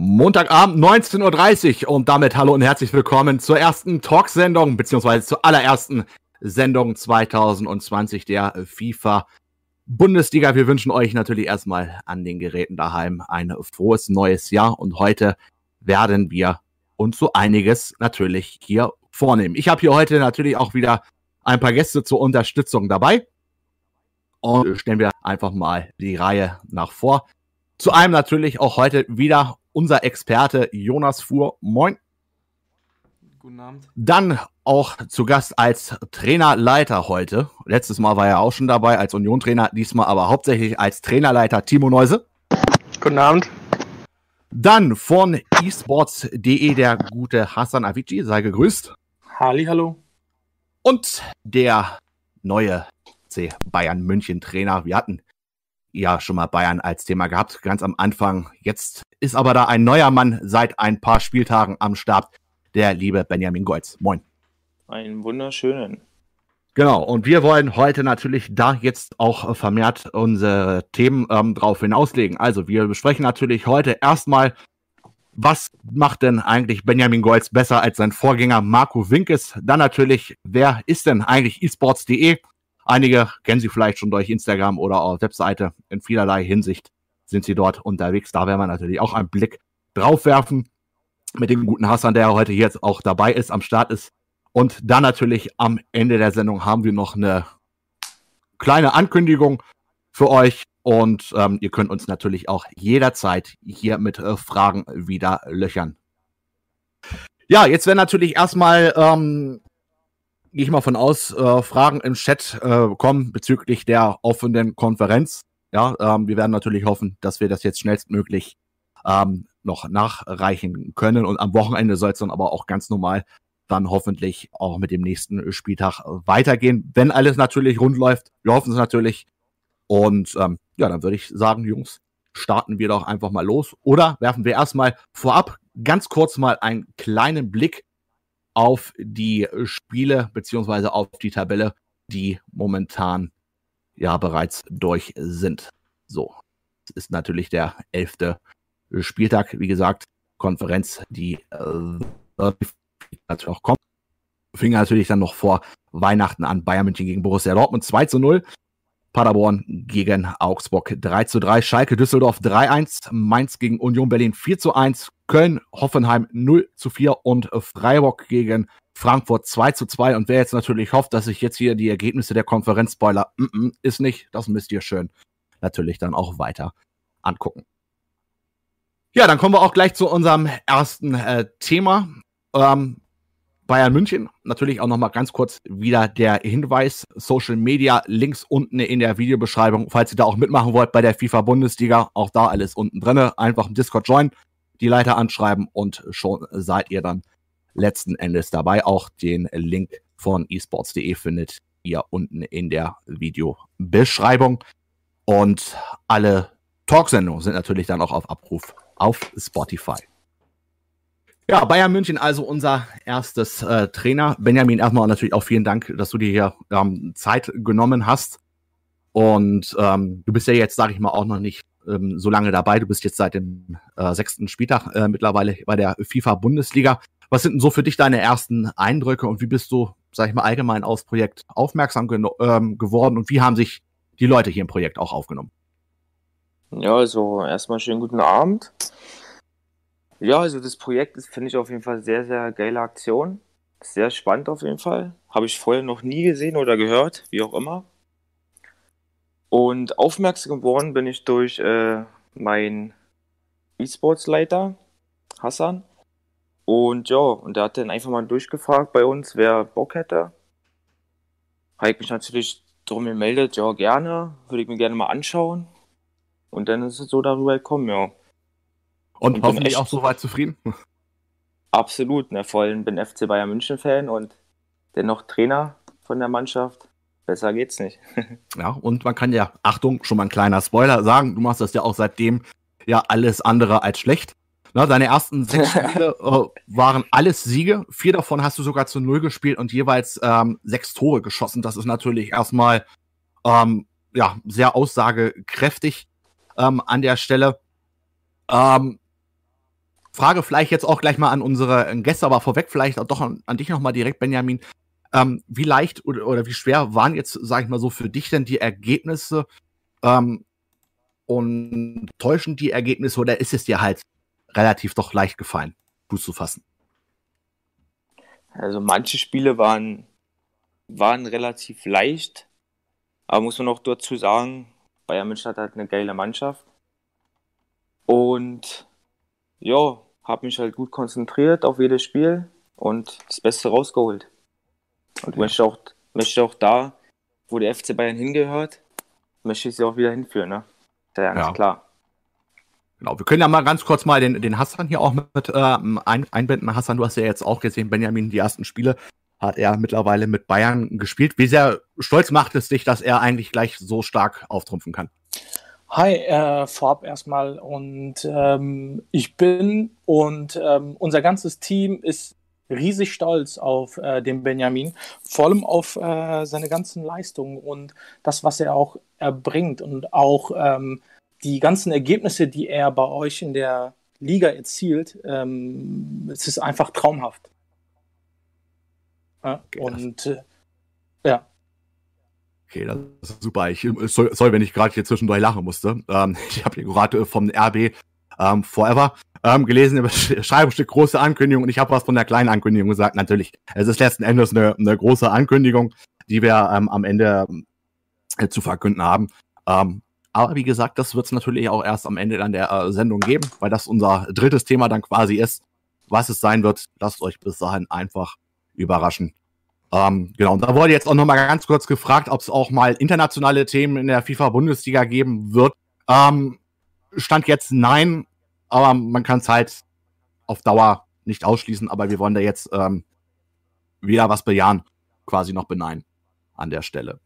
Montagabend 19.30 Uhr und damit hallo und herzlich willkommen zur ersten Talksendung, beziehungsweise zur allerersten Sendung 2020 der FIFA Bundesliga. Wir wünschen euch natürlich erstmal an den Geräten daheim ein frohes neues Jahr und heute werden wir uns so einiges natürlich hier vornehmen. Ich habe hier heute natürlich auch wieder ein paar Gäste zur Unterstützung dabei und stellen wir einfach mal die Reihe nach vor. Zu einem natürlich auch heute wieder unser Experte Jonas Fuhr. Moin. Guten Abend. Dann auch zu Gast als Trainerleiter heute. Letztes Mal war er auch schon dabei als Union-Trainer, diesmal aber hauptsächlich als Trainerleiter Timo Neuse. Guten Abend. Dann von esports.de der gute Hassan Avicii, sei gegrüßt. Halli, hallo. Und der neue C Bayern München Trainer. Wir hatten ja schon mal Bayern als Thema gehabt, ganz am Anfang. Jetzt ist aber da ein neuer Mann seit ein paar Spieltagen am Start, der liebe Benjamin Golz. Moin. Einen wunderschönen. Genau, und wir wollen heute natürlich da jetzt auch vermehrt unsere Themen ähm, drauf hinauslegen. Also wir besprechen natürlich heute erstmal, was macht denn eigentlich Benjamin Golz besser als sein Vorgänger Marco Winkes? Dann natürlich, wer ist denn eigentlich esports.de? Einige kennen sie vielleicht schon durch Instagram oder auf Webseite. In vielerlei Hinsicht sind sie dort unterwegs. Da werden wir natürlich auch einen Blick drauf werfen mit dem guten Hassan, der heute jetzt auch dabei ist, am Start ist. Und dann natürlich am Ende der Sendung haben wir noch eine kleine Ankündigung für euch. Und ähm, ihr könnt uns natürlich auch jederzeit hier mit äh, Fragen wieder löchern. Ja, jetzt werden natürlich erstmal ähm, gehe ich mal von aus, äh, Fragen im Chat äh, kommen bezüglich der offenen Konferenz. Ja, ähm, wir werden natürlich hoffen, dass wir das jetzt schnellstmöglich ähm, noch nachreichen können. Und am Wochenende soll es dann aber auch ganz normal dann hoffentlich auch mit dem nächsten Spieltag weitergehen, wenn alles natürlich rund läuft. Wir hoffen es natürlich. Und ähm, ja, dann würde ich sagen, Jungs, starten wir doch einfach mal los. Oder werfen wir erstmal vorab ganz kurz mal einen kleinen Blick auf die Spiele beziehungsweise auf die Tabelle, die momentan ja bereits durch sind. So, es ist natürlich der elfte Spieltag, wie gesagt, Konferenz, die äh, natürlich auch kommt. Fing natürlich dann noch vor Weihnachten an Bayern München gegen Borussia Dortmund 2 zu 0. Paderborn gegen Augsburg 3 zu 3, Schalke Düsseldorf 3-1, Mainz gegen Union Berlin 4 zu 1, Köln, Hoffenheim 0 zu 4 und Freiburg gegen Frankfurt 2 zu 2. Und wer jetzt natürlich hofft, dass ich jetzt hier die Ergebnisse der Konferenz spoiler, mm -mm, ist nicht. Das müsst ihr schön natürlich dann auch weiter angucken. Ja, dann kommen wir auch gleich zu unserem ersten äh, Thema. Ähm, Bayern München. Natürlich auch nochmal ganz kurz wieder der Hinweis. Social Media Links unten in der Videobeschreibung, falls ihr da auch mitmachen wollt bei der FIFA Bundesliga. Auch da alles unten drinne. Einfach im Discord joinen die Leiter anschreiben und schon seid ihr dann letzten Endes dabei. Auch den Link von esports.de findet ihr unten in der Videobeschreibung. Und alle Talksendungen sind natürlich dann auch auf Abruf auf Spotify. Ja, Bayern München, also unser erstes äh, Trainer. Benjamin, erstmal natürlich auch vielen Dank, dass du dir hier ähm, Zeit genommen hast. Und ähm, du bist ja jetzt, sage ich mal, auch noch nicht ähm, so lange dabei. Du bist jetzt seit dem äh, sechsten Spieltag äh, mittlerweile bei der FIFA-Bundesliga. Was sind denn so für dich deine ersten Eindrücke und wie bist du, sag ich mal, allgemein aufs Projekt aufmerksam ähm, geworden und wie haben sich die Leute hier im Projekt auch aufgenommen? Ja, also erstmal schönen guten Abend. Ja, also das Projekt ist, finde ich auf jeden Fall sehr, sehr geile Aktion. Sehr spannend auf jeden Fall. Habe ich vorher noch nie gesehen oder gehört, wie auch immer. Und aufmerksam geworden bin ich durch äh, meinen E-Sports-Leiter, Hassan. Und ja, und der hat dann einfach mal durchgefragt bei uns, wer Bock hätte. Habe ich mich natürlich drum gemeldet, ja, gerne, würde ich mir gerne mal anschauen. Und dann ist es so darüber gekommen, ja. Und, und hoffentlich auch soweit zufrieden? Absolut, ne, vor allem bin FC Bayern München Fan und dennoch Trainer von der Mannschaft. Besser geht's nicht. ja, und man kann ja, Achtung, schon mal ein kleiner Spoiler sagen, du machst das ja auch seitdem ja alles andere als schlecht. Na, deine ersten sechs Spiele äh, waren alles Siege. Vier davon hast du sogar zu Null gespielt und jeweils ähm, sechs Tore geschossen. Das ist natürlich erstmal ähm, ja, sehr aussagekräftig ähm, an der Stelle. Ähm, Frage vielleicht jetzt auch gleich mal an unsere Gäste, aber vorweg vielleicht auch doch an, an dich nochmal direkt, Benjamin. Ähm, wie leicht oder, oder wie schwer waren jetzt, sag ich mal so, für dich denn die Ergebnisse? Ähm, und täuschen die Ergebnisse oder ist es dir halt relativ doch leicht gefallen, Fuß zu fassen? Also manche Spiele waren, waren relativ leicht, aber muss man auch dazu sagen, Bayern München hat halt eine geile Mannschaft. Und ja, habe mich halt gut konzentriert auf jedes Spiel und das Beste rausgeholt. Und ja. möchte, auch, möchte auch da, wo der FC Bayern hingehört, möchte ich sie auch wieder hinführen. Ne? Ist ja ganz ja. klar. Genau, wir können ja mal ganz kurz mal den, den Hassan hier auch mit äh, ein, einbinden. Hassan, du hast ja jetzt auch gesehen, Benjamin, die ersten Spiele hat er mittlerweile mit Bayern gespielt. Wie sehr stolz macht es dich, dass er eigentlich gleich so stark auftrumpfen kann? Hi, äh, vorab erstmal und ähm, ich bin und ähm, unser ganzes Team ist riesig stolz auf äh, den Benjamin, vor allem auf äh, seine ganzen Leistungen und das, was er auch erbringt und auch ähm, die ganzen Ergebnisse, die er bei euch in der Liga erzielt. Ähm, es ist einfach traumhaft. Ja, und äh, ja. Okay, das ist super. Ich soll, soll wenn ich gerade hier zwischendurch lachen musste. Ähm, ich habe hier gerade vom RB ähm, Forever ähm, gelesen, Schreibstück große Ankündigung und ich habe was von der kleinen Ankündigung gesagt. Natürlich, es ist letzten Endes eine, eine große Ankündigung, die wir ähm, am Ende äh, zu verkünden haben. Ähm, aber wie gesagt, das wird es natürlich auch erst am Ende dann der äh, Sendung geben, weil das unser drittes Thema dann quasi ist. Was es sein wird, lasst euch bis dahin einfach überraschen. Ähm, genau, und da wurde jetzt auch nochmal ganz kurz gefragt, ob es auch mal internationale Themen in der FIFA-Bundesliga geben wird. Ähm, stand jetzt nein, aber man kann es halt auf Dauer nicht ausschließen, aber wir wollen da jetzt ähm, weder was bejahen, quasi noch beneiden an der Stelle.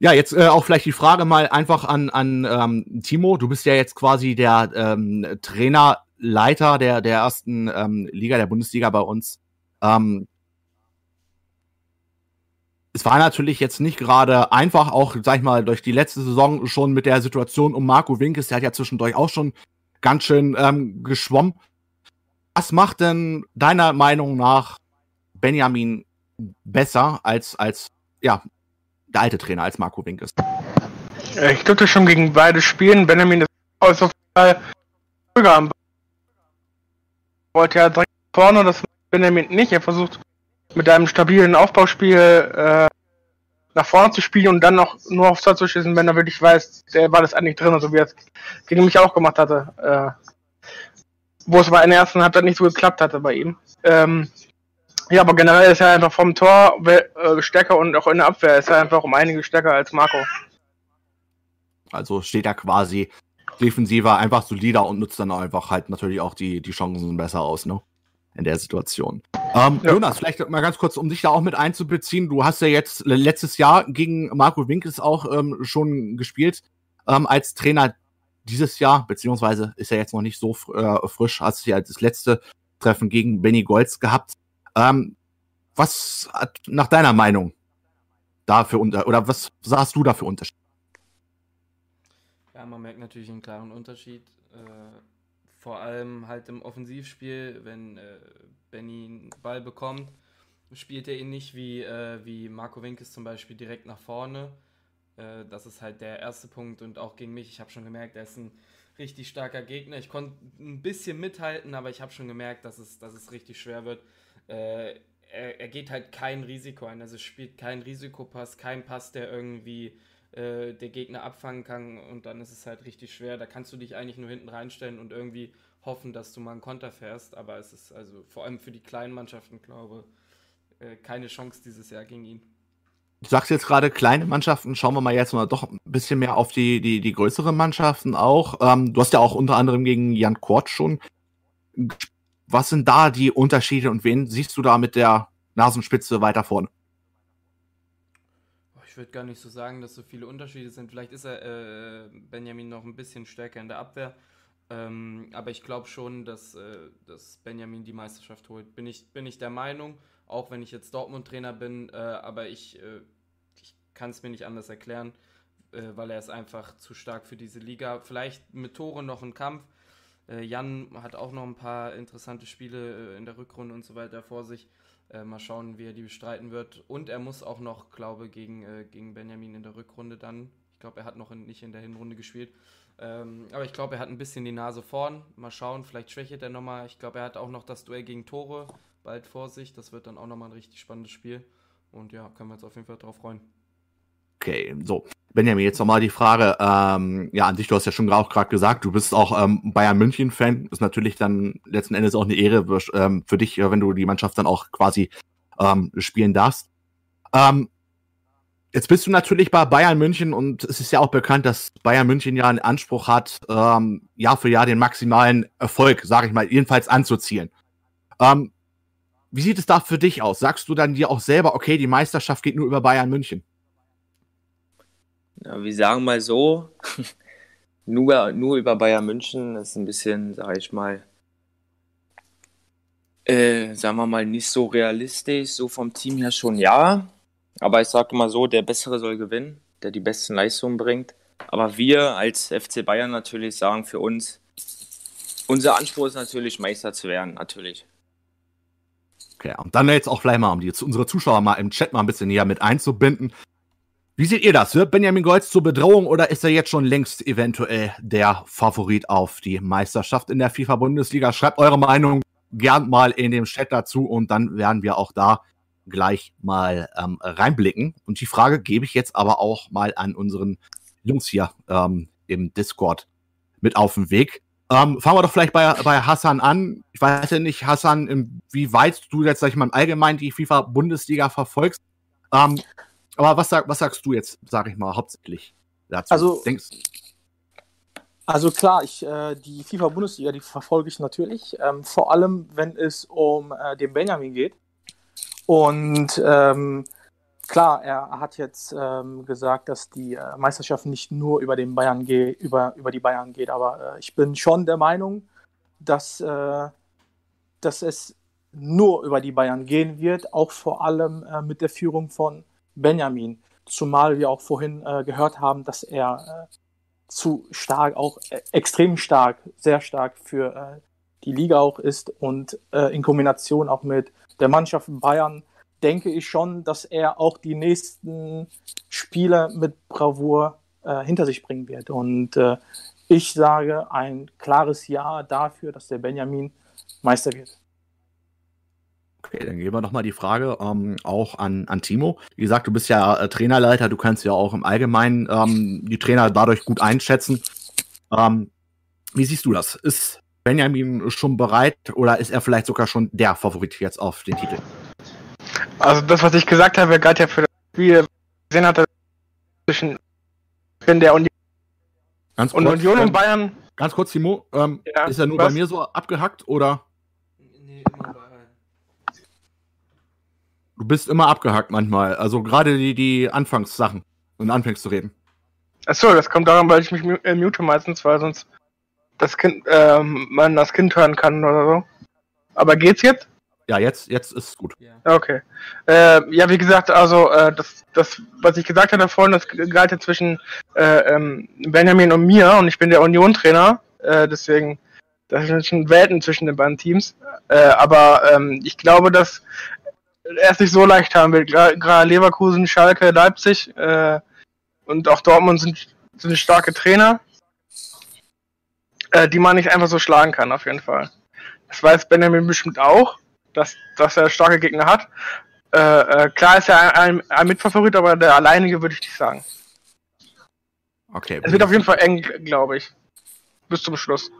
Ja, jetzt äh, auch vielleicht die Frage mal einfach an, an ähm, Timo. Du bist ja jetzt quasi der ähm, Trainerleiter der, der ersten ähm, Liga der Bundesliga bei uns. Ähm, es war natürlich jetzt nicht gerade einfach, auch, sag ich mal, durch die letzte Saison schon mit der Situation um Marco Winkes, der hat ja zwischendurch auch schon ganz schön ähm, geschwommen. Was macht denn deiner Meinung nach Benjamin besser als, als ja, der alte Trainer, als Marco Winkes? Ich durfte schon gegen beide spielen. Benjamin ist äußerst ruhiger am wollte ja direkt vorne, das Benjamin nicht. Er versucht mit einem stabilen Aufbauspiel äh, nach vorne zu spielen und dann noch nur aufs Tor zu schießen, wenn er wirklich weiß, der war das eigentlich drin, so wie er es gegen mich auch gemacht hatte. Äh, wo es aber in der ersten Halbzeit nicht so geklappt hatte bei ihm. Ähm, ja, aber generell ist er einfach vom Tor äh, stärker und auch in der Abwehr ist er einfach um einige stärker als Marco. Also steht er quasi defensiver, einfach solider und nutzt dann einfach halt natürlich auch die, die Chancen besser aus, ne? In der Situation. Ähm, ja. Jonas, vielleicht mal ganz kurz, um dich da auch mit einzubeziehen. Du hast ja jetzt letztes Jahr gegen Marco Winkels auch ähm, schon gespielt ähm, als Trainer dieses Jahr, beziehungsweise ist er jetzt noch nicht so äh, frisch, hast du ja das letzte Treffen gegen Benny Golds gehabt. Ähm, was hat nach deiner Meinung dafür unter oder was sahst du dafür Unterschied? Ja, man merkt natürlich einen klaren Unterschied. Äh vor allem halt im Offensivspiel, wenn äh, Benny einen Ball bekommt, spielt er ihn nicht wie, äh, wie Marco Winkes zum Beispiel direkt nach vorne. Äh, das ist halt der erste Punkt und auch gegen mich, ich habe schon gemerkt, er ist ein richtig starker Gegner. Ich konnte ein bisschen mithalten, aber ich habe schon gemerkt, dass es, dass es richtig schwer wird. Äh, er, er, geht halt kein Risiko ein, also spielt kein Risikopass, kein Pass, der irgendwie äh, der Gegner abfangen kann und dann ist es halt richtig schwer. Da kannst du dich eigentlich nur hinten reinstellen und irgendwie hoffen, dass du mal einen Konter fährst, aber es ist also vor allem für die kleinen Mannschaften, glaube äh, keine Chance dieses Jahr gegen ihn. Du sagst jetzt gerade kleine Mannschaften, schauen wir mal jetzt mal doch ein bisschen mehr auf die, die, die größeren Mannschaften auch. Ähm, du hast ja auch unter anderem gegen Jan Kort schon. Was sind da die Unterschiede und wen siehst du da mit der Nasenspitze weiter vorne? Würde gar nicht so sagen, dass so viele Unterschiede sind. Vielleicht ist er äh, Benjamin noch ein bisschen stärker in der Abwehr. Ähm, aber ich glaube schon, dass, äh, dass Benjamin die Meisterschaft holt. Bin ich, bin ich der Meinung, auch wenn ich jetzt Dortmund-Trainer bin, äh, aber ich, äh, ich kann es mir nicht anders erklären, äh, weil er ist einfach zu stark für diese Liga. Vielleicht mit Tore noch ein Kampf, Äh, Jan hat auch noch ein paar interessante Spiele äh, in der Rückrunde und so weiter vor sich. Äh, mal schauen, wie er die bestreiten wird. Und er muss auch noch, glaube gegen, äh, gegen Benjamin in der Rückrunde dann. Ich glaube, er hat noch in, nicht in der Hinrunde gespielt. Ähm, aber ich glaube, er hat ein bisschen die Nase vorn. Mal schauen, vielleicht schwächelt er nochmal. Ich glaube, er hat auch noch das Duell gegen Tore bald vor sich. Das wird dann auch nochmal ein richtig spannendes Spiel. Und ja, können wir uns auf jeden Fall drauf freuen. Okay, so. Benjamin, jetzt nochmal die Frage, ähm, ja, an dich, du hast ja schon auch gerade gesagt, du bist auch ähm, Bayern München-Fan. Ist natürlich dann letzten Endes auch eine Ehre ähm, für dich, wenn du die Mannschaft dann auch quasi ähm, spielen darfst. Ähm, jetzt bist du natürlich bei Bayern München und es ist ja auch bekannt, dass Bayern München ja einen Anspruch hat, ähm, Jahr für Jahr den maximalen Erfolg, sage ich mal, jedenfalls anzuzielen. Ähm, wie sieht es da für dich aus? Sagst du dann dir auch selber, okay, die Meisterschaft geht nur über Bayern München? Ja, wir sagen mal so, nur, nur über Bayern München ist ein bisschen, sag ich mal, äh, sagen wir mal, nicht so realistisch. So vom Team her schon ja. Aber ich sage mal so, der Bessere soll gewinnen, der die besten Leistungen bringt. Aber wir als FC Bayern natürlich sagen für uns, unser Anspruch ist natürlich, Meister zu werden, natürlich. Okay, und dann jetzt auch vielleicht mal, um die, unsere Zuschauer mal im Chat mal ein bisschen näher mit einzubinden. Wie seht ihr das? Wird Benjamin Goltz zur Bedrohung oder ist er jetzt schon längst eventuell der Favorit auf die Meisterschaft in der FIFA-Bundesliga? Schreibt eure Meinung gern mal in dem Chat dazu und dann werden wir auch da gleich mal ähm, reinblicken. Und die Frage gebe ich jetzt aber auch mal an unseren Jungs hier ähm, im Discord mit auf den Weg. Ähm, fangen wir doch vielleicht bei, bei Hassan an. Ich weiß ja nicht, Hassan, wie weit du jetzt, sag ich mal, im Allgemeinen die FIFA-Bundesliga verfolgst. Ähm, aber was, sag, was sagst du jetzt, sag ich mal, hauptsächlich dazu? Also, Denkst, also klar, ich, äh, die FIFA-Bundesliga, die verfolge ich natürlich. Ähm, vor allem, wenn es um äh, den Benjamin geht. Und ähm, klar, er hat jetzt ähm, gesagt, dass die äh, Meisterschaft nicht nur über den Bayern geht, über, über die Bayern geht, aber äh, ich bin schon der Meinung, dass, äh, dass es nur über die Bayern gehen wird, auch vor allem äh, mit der Führung von Benjamin. Zumal wir auch vorhin äh, gehört haben, dass er äh, zu stark, auch extrem stark, sehr stark für die Liga auch ist und in Kombination auch mit der Mannschaft Bayern denke ich schon, dass er auch die nächsten Spiele mit Bravour äh, hinter sich bringen wird. Und äh, ich sage ein klares Ja dafür, dass der Benjamin Meister wird. Okay, dann gehen wir nochmal die Frage ähm, auch an, an Timo. Wie gesagt, du bist ja äh, Trainerleiter, du kannst ja auch im Allgemeinen ähm, die Trainer dadurch gut einschätzen. Ähm, wie siehst du das? Ist Benjamin schon bereit oder ist er vielleicht sogar schon der Favorit jetzt auf den Titel? Also das, was ich gesagt habe, galt ja für das Spiel gesehen hat, zwischen der Union ganz und kurz, Union und Bayern. Ganz kurz, Timo, ähm, ja, ist er nur was? bei mir so abgehackt oder? Nee, immer bei Du bist immer abgehackt manchmal. Also gerade die, die Anfangssachen und anfängst zu reden. Achso, das kommt daran, weil ich mich äh, mute meistens, weil sonst das Kind, ähm, man das Kind hören kann oder so. Aber geht's jetzt? Ja, jetzt, jetzt ist es gut. Ja. Okay. Äh, ja, wie gesagt, also äh, das, das, was ich gesagt hatte vorhin, das galt ja zwischen äh, ähm, Benjamin und mir und ich bin der Union-Trainer, äh, deswegen das sind schon Welten zwischen den beiden Teams. Äh, aber ähm, ich glaube, dass er es nicht so leicht haben wird. Gerade Leverkusen, Schalke, Leipzig äh, und auch Dortmund sind, sind starke Trainer, äh, die man nicht einfach so schlagen kann, auf jeden Fall. Das weiß Benjamin bestimmt auch dass, dass er starke Gegner hat. Äh, äh, klar ist er ein, ein, ein, Mitfavorit, aber der alleinige würde ich nicht sagen. Okay. Es wird auf jeden Fall eng, glaube ich. Bis zum Schluss.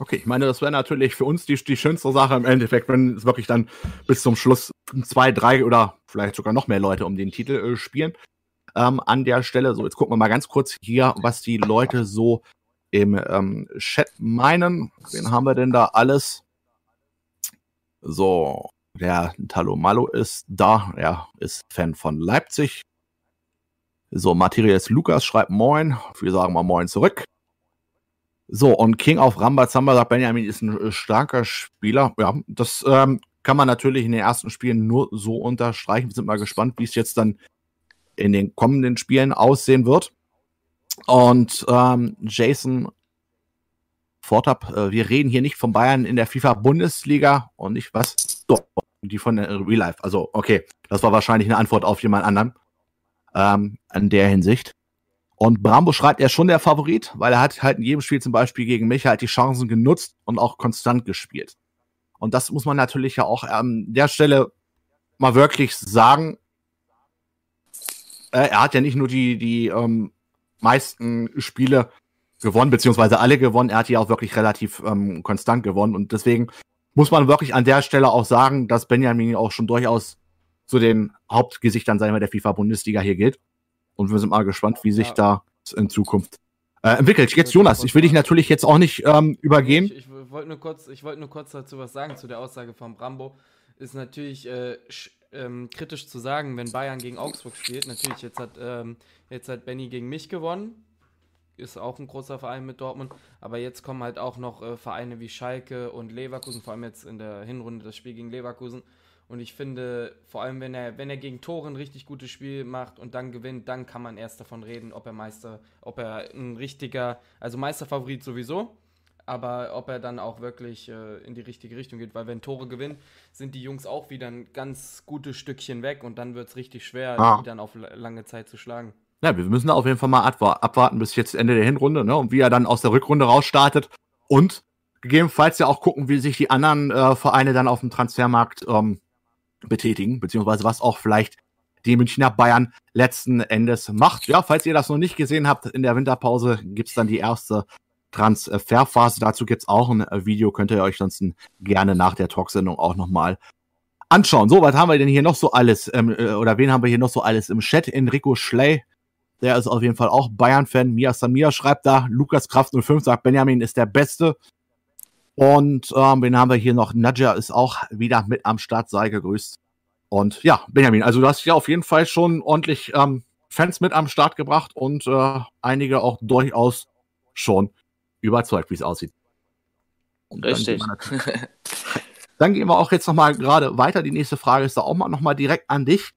Okay, ich meine, das wäre natürlich für uns die, die schönste Sache im Endeffekt, wenn es wirklich dann bis zum Schluss zwei, drei oder vielleicht sogar noch mehr Leute um den Titel äh, spielen. Ähm, an der Stelle, so, jetzt gucken wir mal ganz kurz hier, was die Leute so im ähm, Chat meinen. Wen haben wir denn da alles? So, der Talomalo ist da. Er ist Fan von Leipzig. So, Matthias Lukas schreibt Moin. Wir sagen mal Moin zurück. So, und King auf Rambazamba sagt, Benjamin ist ein äh, starker Spieler. Ja, das ähm, kann man natürlich in den ersten Spielen nur so unterstreichen. Wir sind mal gespannt, wie es jetzt dann in den kommenden Spielen aussehen wird. Und ähm, Jason Vortab, äh, wir reden hier nicht von Bayern in der FIFA-Bundesliga und nicht was, doch, die von der Real Life. Also, okay, das war wahrscheinlich eine Antwort auf jemand anderen ähm, in der Hinsicht. Und Brambo schreibt, er ist schon der Favorit, weil er hat halt in jedem Spiel zum Beispiel gegen mich halt die Chancen genutzt und auch konstant gespielt. Und das muss man natürlich ja auch an der Stelle mal wirklich sagen. Äh, er hat ja nicht nur die, die ähm, meisten Spiele gewonnen, beziehungsweise alle gewonnen, er hat die auch wirklich relativ ähm, konstant gewonnen. Und deswegen muss man wirklich an der Stelle auch sagen, dass Benjamin auch schon durchaus zu den Hauptgesichtern, sagen wir, der FIFA-Bundesliga hier gilt. Und wir sind mal gespannt, wie sich ja. da in Zukunft äh, entwickelt. Jetzt Jonas, ich will dich natürlich jetzt auch nicht ähm, übergehen. Ich, ich wollte nur, kurz, wollt nur kurz dazu was sagen, zu der Aussage von Brambo. Ist natürlich äh, ähm, kritisch zu sagen, wenn Bayern gegen Augsburg spielt. Natürlich, jetzt hat, ähm, jetzt hat Benny gegen mich gewonnen. Ist auch ein großer Verein mit Dortmund. Aber jetzt kommen halt auch noch äh, Vereine wie Schalke und Leverkusen, vor allem jetzt in der Hinrunde das Spiel gegen Leverkusen. Und ich finde, vor allem wenn er, wenn er gegen Tore ein richtig gutes Spiel macht und dann gewinnt, dann kann man erst davon reden, ob er Meister, ob er ein richtiger, also Meisterfavorit sowieso, aber ob er dann auch wirklich äh, in die richtige Richtung geht, weil wenn Tore gewinnt, sind die Jungs auch wieder ein ganz gutes Stückchen weg und dann wird es richtig schwer, ah. die dann auf lange Zeit zu schlagen. Ja, wir müssen auf jeden Fall mal abwarten bis jetzt Ende der Hinrunde, ne? Und wie er dann aus der Rückrunde rausstartet und gegebenenfalls ja auch gucken, wie sich die anderen äh, Vereine dann auf dem Transfermarkt ähm, betätigen, beziehungsweise was auch vielleicht die Münchner Bayern letzten Endes macht. Ja, falls ihr das noch nicht gesehen habt, in der Winterpause gibt's dann die erste Transferphase. Dazu gibt's auch ein Video, könnt ihr euch sonst gerne nach der Talksendung auch nochmal anschauen. So, was haben wir denn hier noch so alles, ähm, äh, oder wen haben wir hier noch so alles im Chat? Enrico Schley, der ist auf jeden Fall auch Bayern-Fan. Mia Samir schreibt da, Lukas Kraft 05 sagt, Benjamin ist der Beste. Und ähm, wen haben wir hier noch? Nadja ist auch wieder mit am Start, sei gegrüßt. Und ja, Benjamin, also du hast ja auf jeden Fall schon ordentlich ähm, Fans mit am Start gebracht und äh, einige auch durchaus schon überzeugt, wie es aussieht. Und Richtig. Dann gehen, dann gehen wir auch jetzt nochmal gerade weiter. Die nächste Frage ist da auch mal nochmal direkt an dich.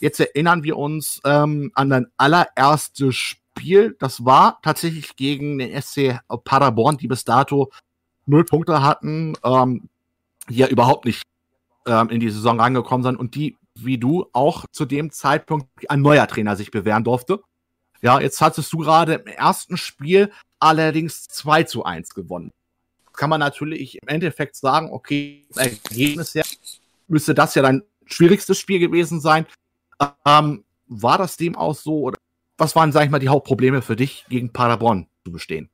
Jetzt erinnern wir uns ähm, an dein allererstes Spiel. Das war tatsächlich gegen den SC Paderborn, die bis dato null Punkte hatten, ähm, die ja überhaupt nicht ähm, in die Saison reingekommen sind und die, wie du, auch zu dem Zeitpunkt ein neuer Trainer sich bewähren durfte. Ja, jetzt hattest du gerade im ersten Spiel allerdings 2 zu 1 gewonnen. Kann man natürlich im Endeffekt sagen, okay, Ergebnis her müsste das ja dein schwierigstes Spiel gewesen sein. Ähm, war das dem auch so oder was waren, sag ich mal, die Hauptprobleme für dich gegen Paderborn zu bestehen?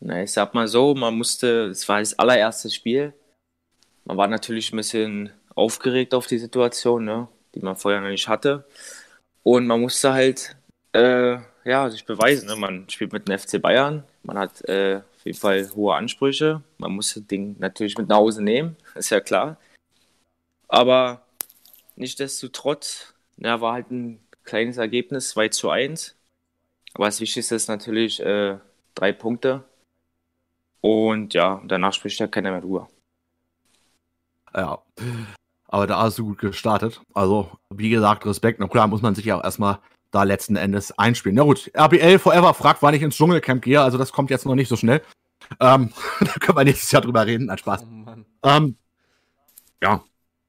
Na, ich sag mal so, man musste, es war das allererste Spiel. Man war natürlich ein bisschen aufgeregt auf die Situation, ne, die man vorher noch nicht hatte. Und man musste halt äh, ja, sich beweisen. Ne? Man spielt mit dem FC Bayern, man hat äh, auf jeden Fall hohe Ansprüche. Man muss das Ding natürlich mit nach Hause nehmen, ist ja klar. Aber nichtsdestotrotz, ja, war halt ein kleines Ergebnis, 2 zu 1. Aber das Wichtigste ist natürlich äh, drei Punkte. Und ja, danach spricht ja keiner mehr drüber. Ja. Aber da hast du gut gestartet. Also, wie gesagt, Respekt. Na klar, muss man sich ja auch erstmal da letzten Endes einspielen. Na gut, RBL Forever fragt, wann ich ins Dschungelcamp gehe. Also, das kommt jetzt noch nicht so schnell. Ähm, da können wir nächstes Jahr drüber reden. Nein, Spaß. Oh ähm, ja,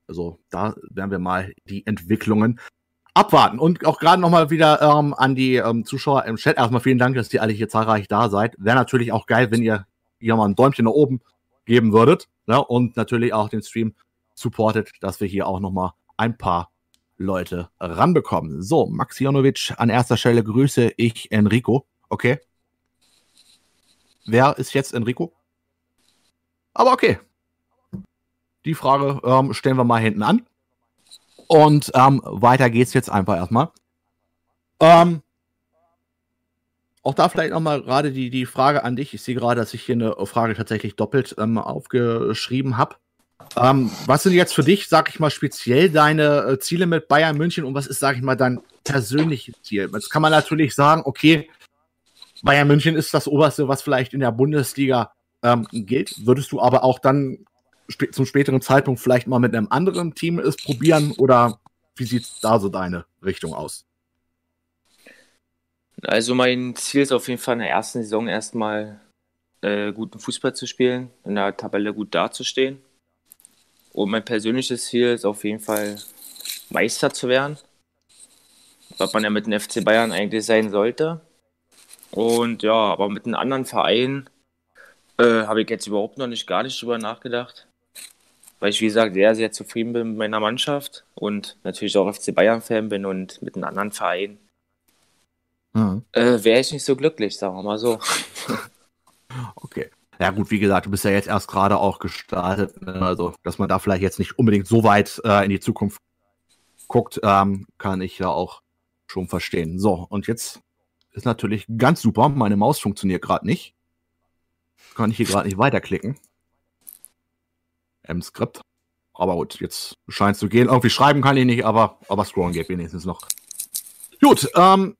also da werden wir mal die Entwicklungen abwarten. Und auch gerade nochmal wieder ähm, an die ähm, Zuschauer im Chat. Erstmal vielen Dank, dass ihr alle hier zahlreich da seid. Wäre natürlich auch geil, wenn ihr ihr mal ein Däumchen nach oben geben würdet. Ne? Und natürlich auch den Stream supportet, dass wir hier auch nochmal ein paar Leute ranbekommen. So, Max Jonovic, an erster Stelle grüße ich Enrico. Okay. Wer ist jetzt Enrico? Aber okay. Die Frage ähm, stellen wir mal hinten an. Und ähm, weiter geht's jetzt einfach erstmal. Ähm, auch da vielleicht nochmal gerade die, die Frage an dich. Ich sehe gerade, dass ich hier eine Frage tatsächlich doppelt ähm, aufgeschrieben habe. Ähm, was sind jetzt für dich, sag ich mal, speziell deine äh, Ziele mit Bayern München und was ist, sag ich mal, dein persönliches Ziel? Jetzt kann man natürlich sagen, okay, Bayern München ist das Oberste, was vielleicht in der Bundesliga ähm, gilt. Würdest du aber auch dann sp zum späteren Zeitpunkt vielleicht mal mit einem anderen Team es probieren oder wie sieht da so deine Richtung aus? Also mein Ziel ist auf jeden Fall in der ersten Saison erstmal äh, guten Fußball zu spielen, in der Tabelle gut dazustehen. Und mein persönliches Ziel ist auf jeden Fall Meister zu werden. Was man ja mit dem FC Bayern eigentlich sein sollte. Und ja, aber mit einem anderen Verein äh, habe ich jetzt überhaupt noch nicht gar nicht drüber nachgedacht. Weil ich, wie gesagt, sehr, sehr zufrieden bin mit meiner Mannschaft und natürlich auch FC Bayern-Fan bin und mit einem anderen Verein mhm. äh, wäre ich nicht so glücklich, sagen wir mal so. okay. Ja gut, wie gesagt, du bist ja jetzt erst gerade auch gestartet, ne? also dass man da vielleicht jetzt nicht unbedingt so weit äh, in die Zukunft guckt, ähm, kann ich ja auch schon verstehen. So, und jetzt ist natürlich ganz super, meine Maus funktioniert gerade nicht. Kann ich hier gerade nicht weiterklicken. Im Skript. Aber gut, jetzt scheint es zu gehen. Irgendwie schreiben kann ich nicht, aber, aber scrollen geht wenigstens noch. Gut, ähm,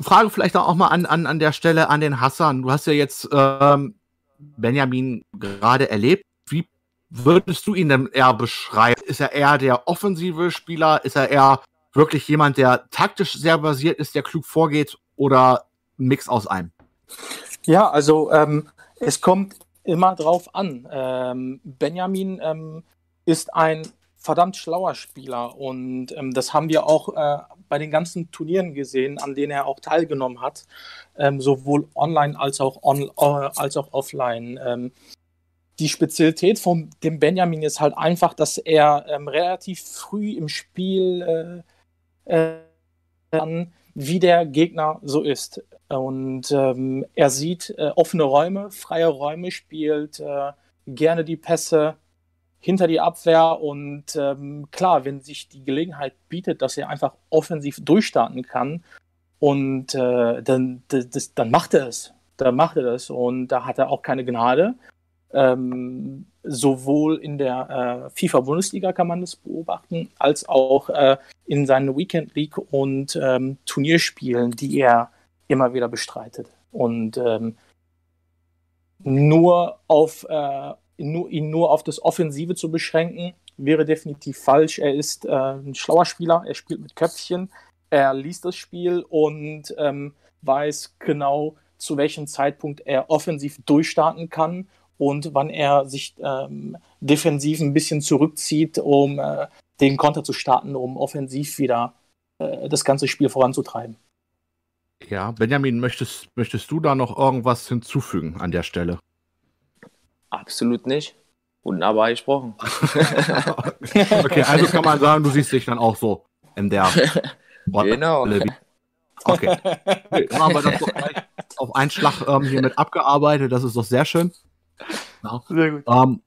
Frage vielleicht auch mal an, an, an der Stelle an den Hassan. Du hast ja jetzt ähm, Benjamin gerade erlebt. Wie würdest du ihn denn eher beschreiben? Ist er eher der offensive Spieler? Ist er eher wirklich jemand, der taktisch sehr basiert ist, der klug vorgeht oder ein Mix aus einem? Ja, also ähm, es kommt immer drauf an. Ähm, Benjamin ähm, ist ein verdammt schlauer Spieler und ähm, das haben wir auch äh, bei den ganzen Turnieren gesehen, an denen er auch teilgenommen hat, ähm, sowohl online als auch, on, äh, als auch offline. Ähm, die Spezialität von dem Benjamin ist halt einfach, dass er ähm, relativ früh im Spiel äh, äh, wie der Gegner so ist. Und ähm, er sieht äh, offene Räume, freie Räume, spielt äh, gerne die Pässe hinter die Abwehr und ähm, klar, wenn sich die Gelegenheit bietet, dass er einfach offensiv durchstarten kann und äh, dann, das, dann macht er es. Dann macht er das und da hat er auch keine Gnade. Ähm, sowohl in der äh, FIFA-Bundesliga kann man das beobachten, als auch äh, in seinen Weekend League und ähm, Turnierspielen, die er immer wieder bestreitet. Und ähm, nur auf äh, ihn nur auf das Offensive zu beschränken, wäre definitiv falsch. Er ist äh, ein schlauer Spieler, er spielt mit Köpfchen, er liest das Spiel und ähm, weiß genau, zu welchem Zeitpunkt er offensiv durchstarten kann und wann er sich ähm, defensiv ein bisschen zurückzieht, um äh, den Konter zu starten, um offensiv wieder äh, das ganze Spiel voranzutreiben. Ja, Benjamin, möchtest, möchtest du da noch irgendwas hinzufügen an der Stelle? Absolut nicht. Wunderbar gesprochen. okay, also kann man sagen, du siehst dich dann auch so in der Genau. Okay. Dann haben wir das doch gleich auf einen Schlag ähm, hier mit abgearbeitet. Das ist doch sehr schön. Ja. Sehr gut. Ähm,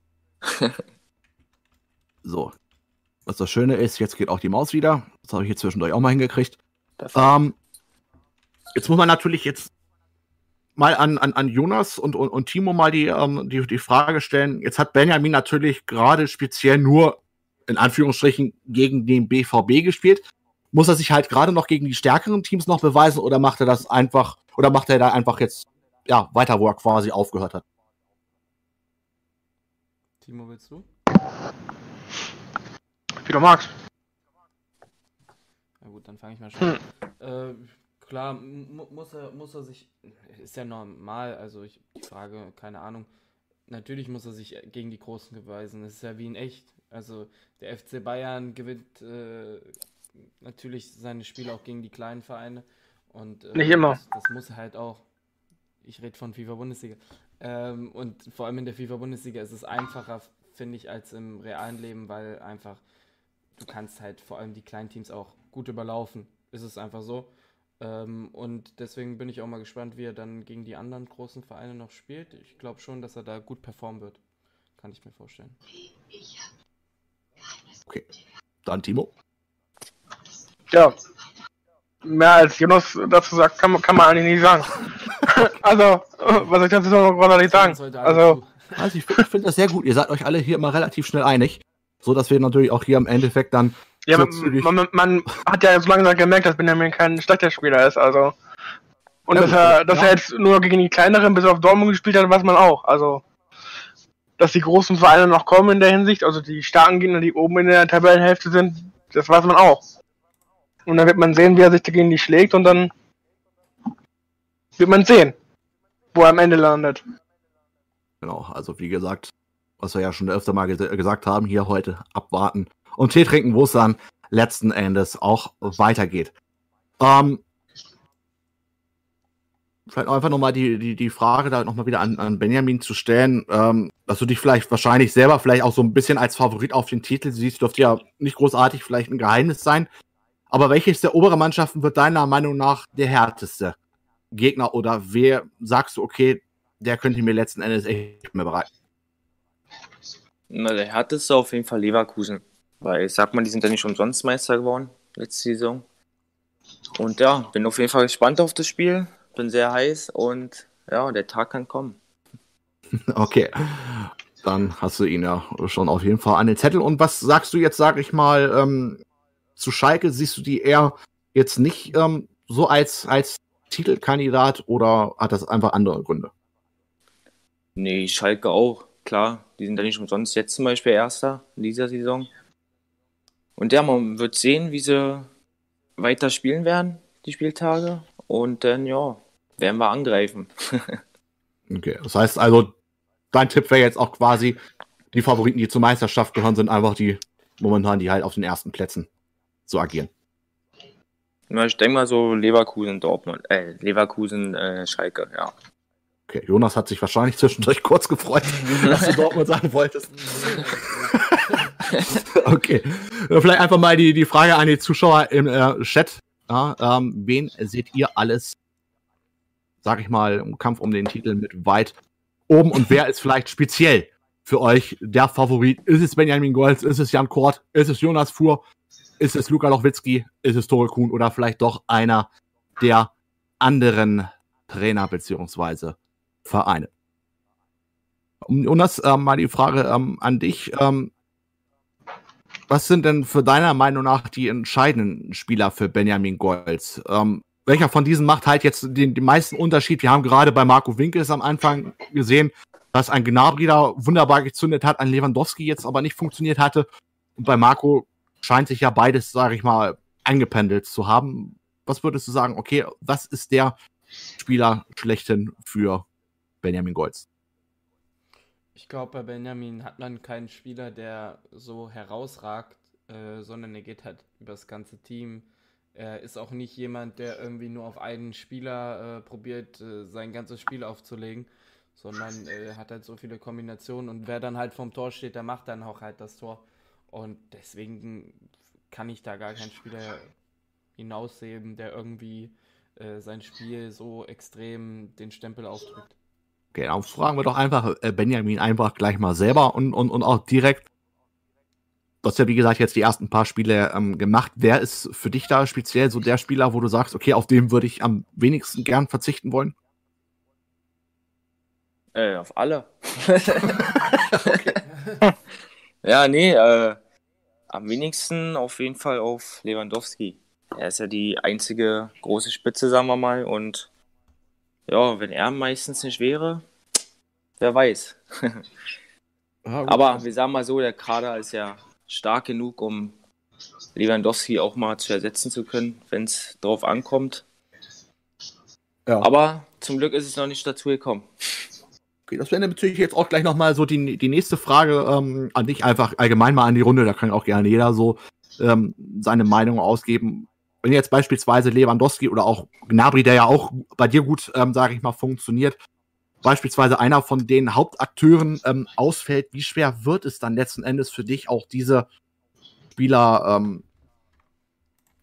so. Was das Schöne ist, jetzt geht auch die Maus wieder. Das habe ich hier zwischendurch auch mal hingekriegt. Ähm, jetzt muss man natürlich jetzt mal an, an, an Jonas und, und, und Timo mal die, ähm, die, die Frage stellen. Jetzt hat Benjamin natürlich gerade speziell nur in Anführungsstrichen gegen den BVB gespielt. Muss er sich halt gerade noch gegen die stärkeren Teams noch beweisen oder macht er das einfach oder macht er da einfach jetzt ja weiter, wo er quasi aufgehört hat? Timo, willst du? Wie du magst. Na gut, dann fange ich mal schon. Hm. Äh, klar, muss er, muss er sich, ist ja normal, also ich die Frage, keine Ahnung, natürlich muss er sich gegen die Großen beweisen, das ist ja wie in echt. Also der FC Bayern gewinnt äh, natürlich seine Spiele auch gegen die kleinen Vereine und äh, nicht immer. Das, das muss er halt auch. Ich rede von FIFA Bundesliga. Ähm, und vor allem in der FIFA-Bundesliga ist es einfacher, finde ich, als im realen Leben, weil einfach du kannst halt vor allem die kleinen Teams auch gut überlaufen. Ist es einfach so. Ähm, und deswegen bin ich auch mal gespannt, wie er dann gegen die anderen großen Vereine noch spielt. Ich glaube schon, dass er da gut performen wird. Kann ich mir vorstellen. Okay. Dann Timo. Ja. Mehr als Jonas dazu sagt, kann, kann man eigentlich nicht sagen. also, was soll ich dazu noch großartig sagen? Also, also ich finde find das sehr gut. Ihr seid euch alle hier immer relativ schnell einig. So dass wir natürlich auch hier im Endeffekt dann. Ja, man, man, man, hat ja so langsam gemerkt, dass Benjamin kein schlechter Spieler ist, also. Und ja, dass, er, dass ja. er jetzt nur gegen die kleineren bis auf Dortmund gespielt hat, weiß man auch. Also, dass die großen Vereine noch kommen in der Hinsicht, also die starken Gegner, die oben in der Tabellenhälfte sind, das weiß man auch. Und dann wird man sehen, wie er sich dagegen die schlägt und dann wird man sehen. wo er am Ende landet. Genau, also wie gesagt, was wir ja schon öfter mal ges gesagt haben, hier heute abwarten und Tee trinken, wo es dann letzten Endes auch weitergeht. Ähm, vielleicht einfach nochmal die, die, die Frage da nochmal wieder an, an Benjamin zu stellen, ähm, dass du dich vielleicht wahrscheinlich selber vielleicht auch so ein bisschen als Favorit auf den Titel siehst, dürfte ja nicht großartig vielleicht ein Geheimnis sein. Aber welches der oberen Mannschaften wird deiner Meinung nach der härteste Gegner oder wer sagst du, okay, der könnte mir letzten Endes echt mehr bereiten? Na, der härteste auf jeden Fall Leverkusen. Weil, sagt man, die sind ja nicht umsonst Meister geworden, letzte Saison. Und ja, bin auf jeden Fall gespannt auf das Spiel. Bin sehr heiß und ja, der Tag kann kommen. Okay. Dann hast du ihn ja schon auf jeden Fall an den Zettel. Und was sagst du jetzt, sag ich mal, ähm, zu Schalke? Siehst du die eher jetzt nicht ähm, so als, als Titelkandidat oder hat das einfach andere Gründe? Nee, Schalke auch, klar. Die sind ja nicht umsonst jetzt zum Beispiel Erster in dieser Saison. Und ja, man wird sehen, wie sie weiter spielen werden, die Spieltage. Und dann, ja, werden wir angreifen. okay, das heißt also, dein Tipp wäre jetzt auch quasi, die Favoriten, die zur Meisterschaft gehören, sind einfach die momentan, die halt auf den ersten Plätzen so agieren. Na, ich denke mal so Leverkusen, Dortmund, äh, Leverkusen, äh, Schalke, ja. Okay, Jonas hat sich wahrscheinlich zwischendurch kurz gefreut, dass du Dortmund sagen wolltest. okay. Vielleicht einfach mal die, die Frage an die Zuschauer im äh, Chat. Ja, ähm, wen seht ihr alles, sag ich mal, im Kampf um den Titel mit weit oben und wer ist vielleicht speziell für euch der Favorit? Ist es Benjamin Golz? Ist es Jan Kort? Ist es Jonas Fuhr? Ist es Luka Lochwitzki? Ist es Tore Kuhn? Oder vielleicht doch einer der anderen Trainer beziehungsweise Vereine? Das äh, mal die Frage ähm, an dich. Ähm, was sind denn für deiner Meinung nach die entscheidenden Spieler für Benjamin Golz? Ähm, welcher von diesen macht halt jetzt den, den meisten Unterschied? Wir haben gerade bei Marco Winkels am Anfang gesehen, dass ein Gnabry da wunderbar gezündet hat, ein Lewandowski jetzt aber nicht funktioniert hatte. Und bei Marco scheint sich ja beides, sage ich mal, eingependelt zu haben. Was würdest du sagen, okay, was ist der Spieler schlechthin für Benjamin Golz? Ich glaube, bei Benjamin hat man keinen Spieler, der so herausragt, äh, sondern er geht halt über das ganze Team. Er ist auch nicht jemand, der irgendwie nur auf einen Spieler äh, probiert, äh, sein ganzes Spiel aufzulegen, sondern äh, hat halt so viele Kombinationen und wer dann halt vom Tor steht, der macht dann auch halt das Tor. Und deswegen kann ich da gar keinen Spieler hinausheben, der irgendwie äh, sein Spiel so extrem den Stempel aufdrückt. Okay, dann fragen wir doch einfach äh, Benjamin einfach gleich mal selber und, und, und auch direkt. Du hast ja, wie gesagt, jetzt die ersten paar Spiele ähm, gemacht. Wer ist für dich da speziell so der Spieler, wo du sagst, okay, auf den würde ich am wenigsten gern verzichten wollen? Äh, auf alle. ja, nee, äh, am wenigsten auf jeden Fall auf Lewandowski. Er ist ja die einzige große Spitze, sagen wir mal, und ja, wenn er meistens nicht wäre, wer weiß. Aber wir sagen mal so, der Kader ist ja stark genug, um Lewandowski auch mal zu ersetzen zu können, wenn es drauf ankommt. Ja. Aber zum Glück ist es noch nicht dazu gekommen. Okay, das wäre natürlich jetzt auch gleich nochmal so die, die nächste Frage ähm, an dich, einfach allgemein mal an die Runde. Da kann auch gerne jeder so ähm, seine Meinung ausgeben wenn jetzt beispielsweise Lewandowski oder auch Gnabry, der ja auch bei dir gut, ähm, sage ich mal, funktioniert, beispielsweise einer von den Hauptakteuren ähm, ausfällt, wie schwer wird es dann letzten Endes für dich auch diese Spieler ähm,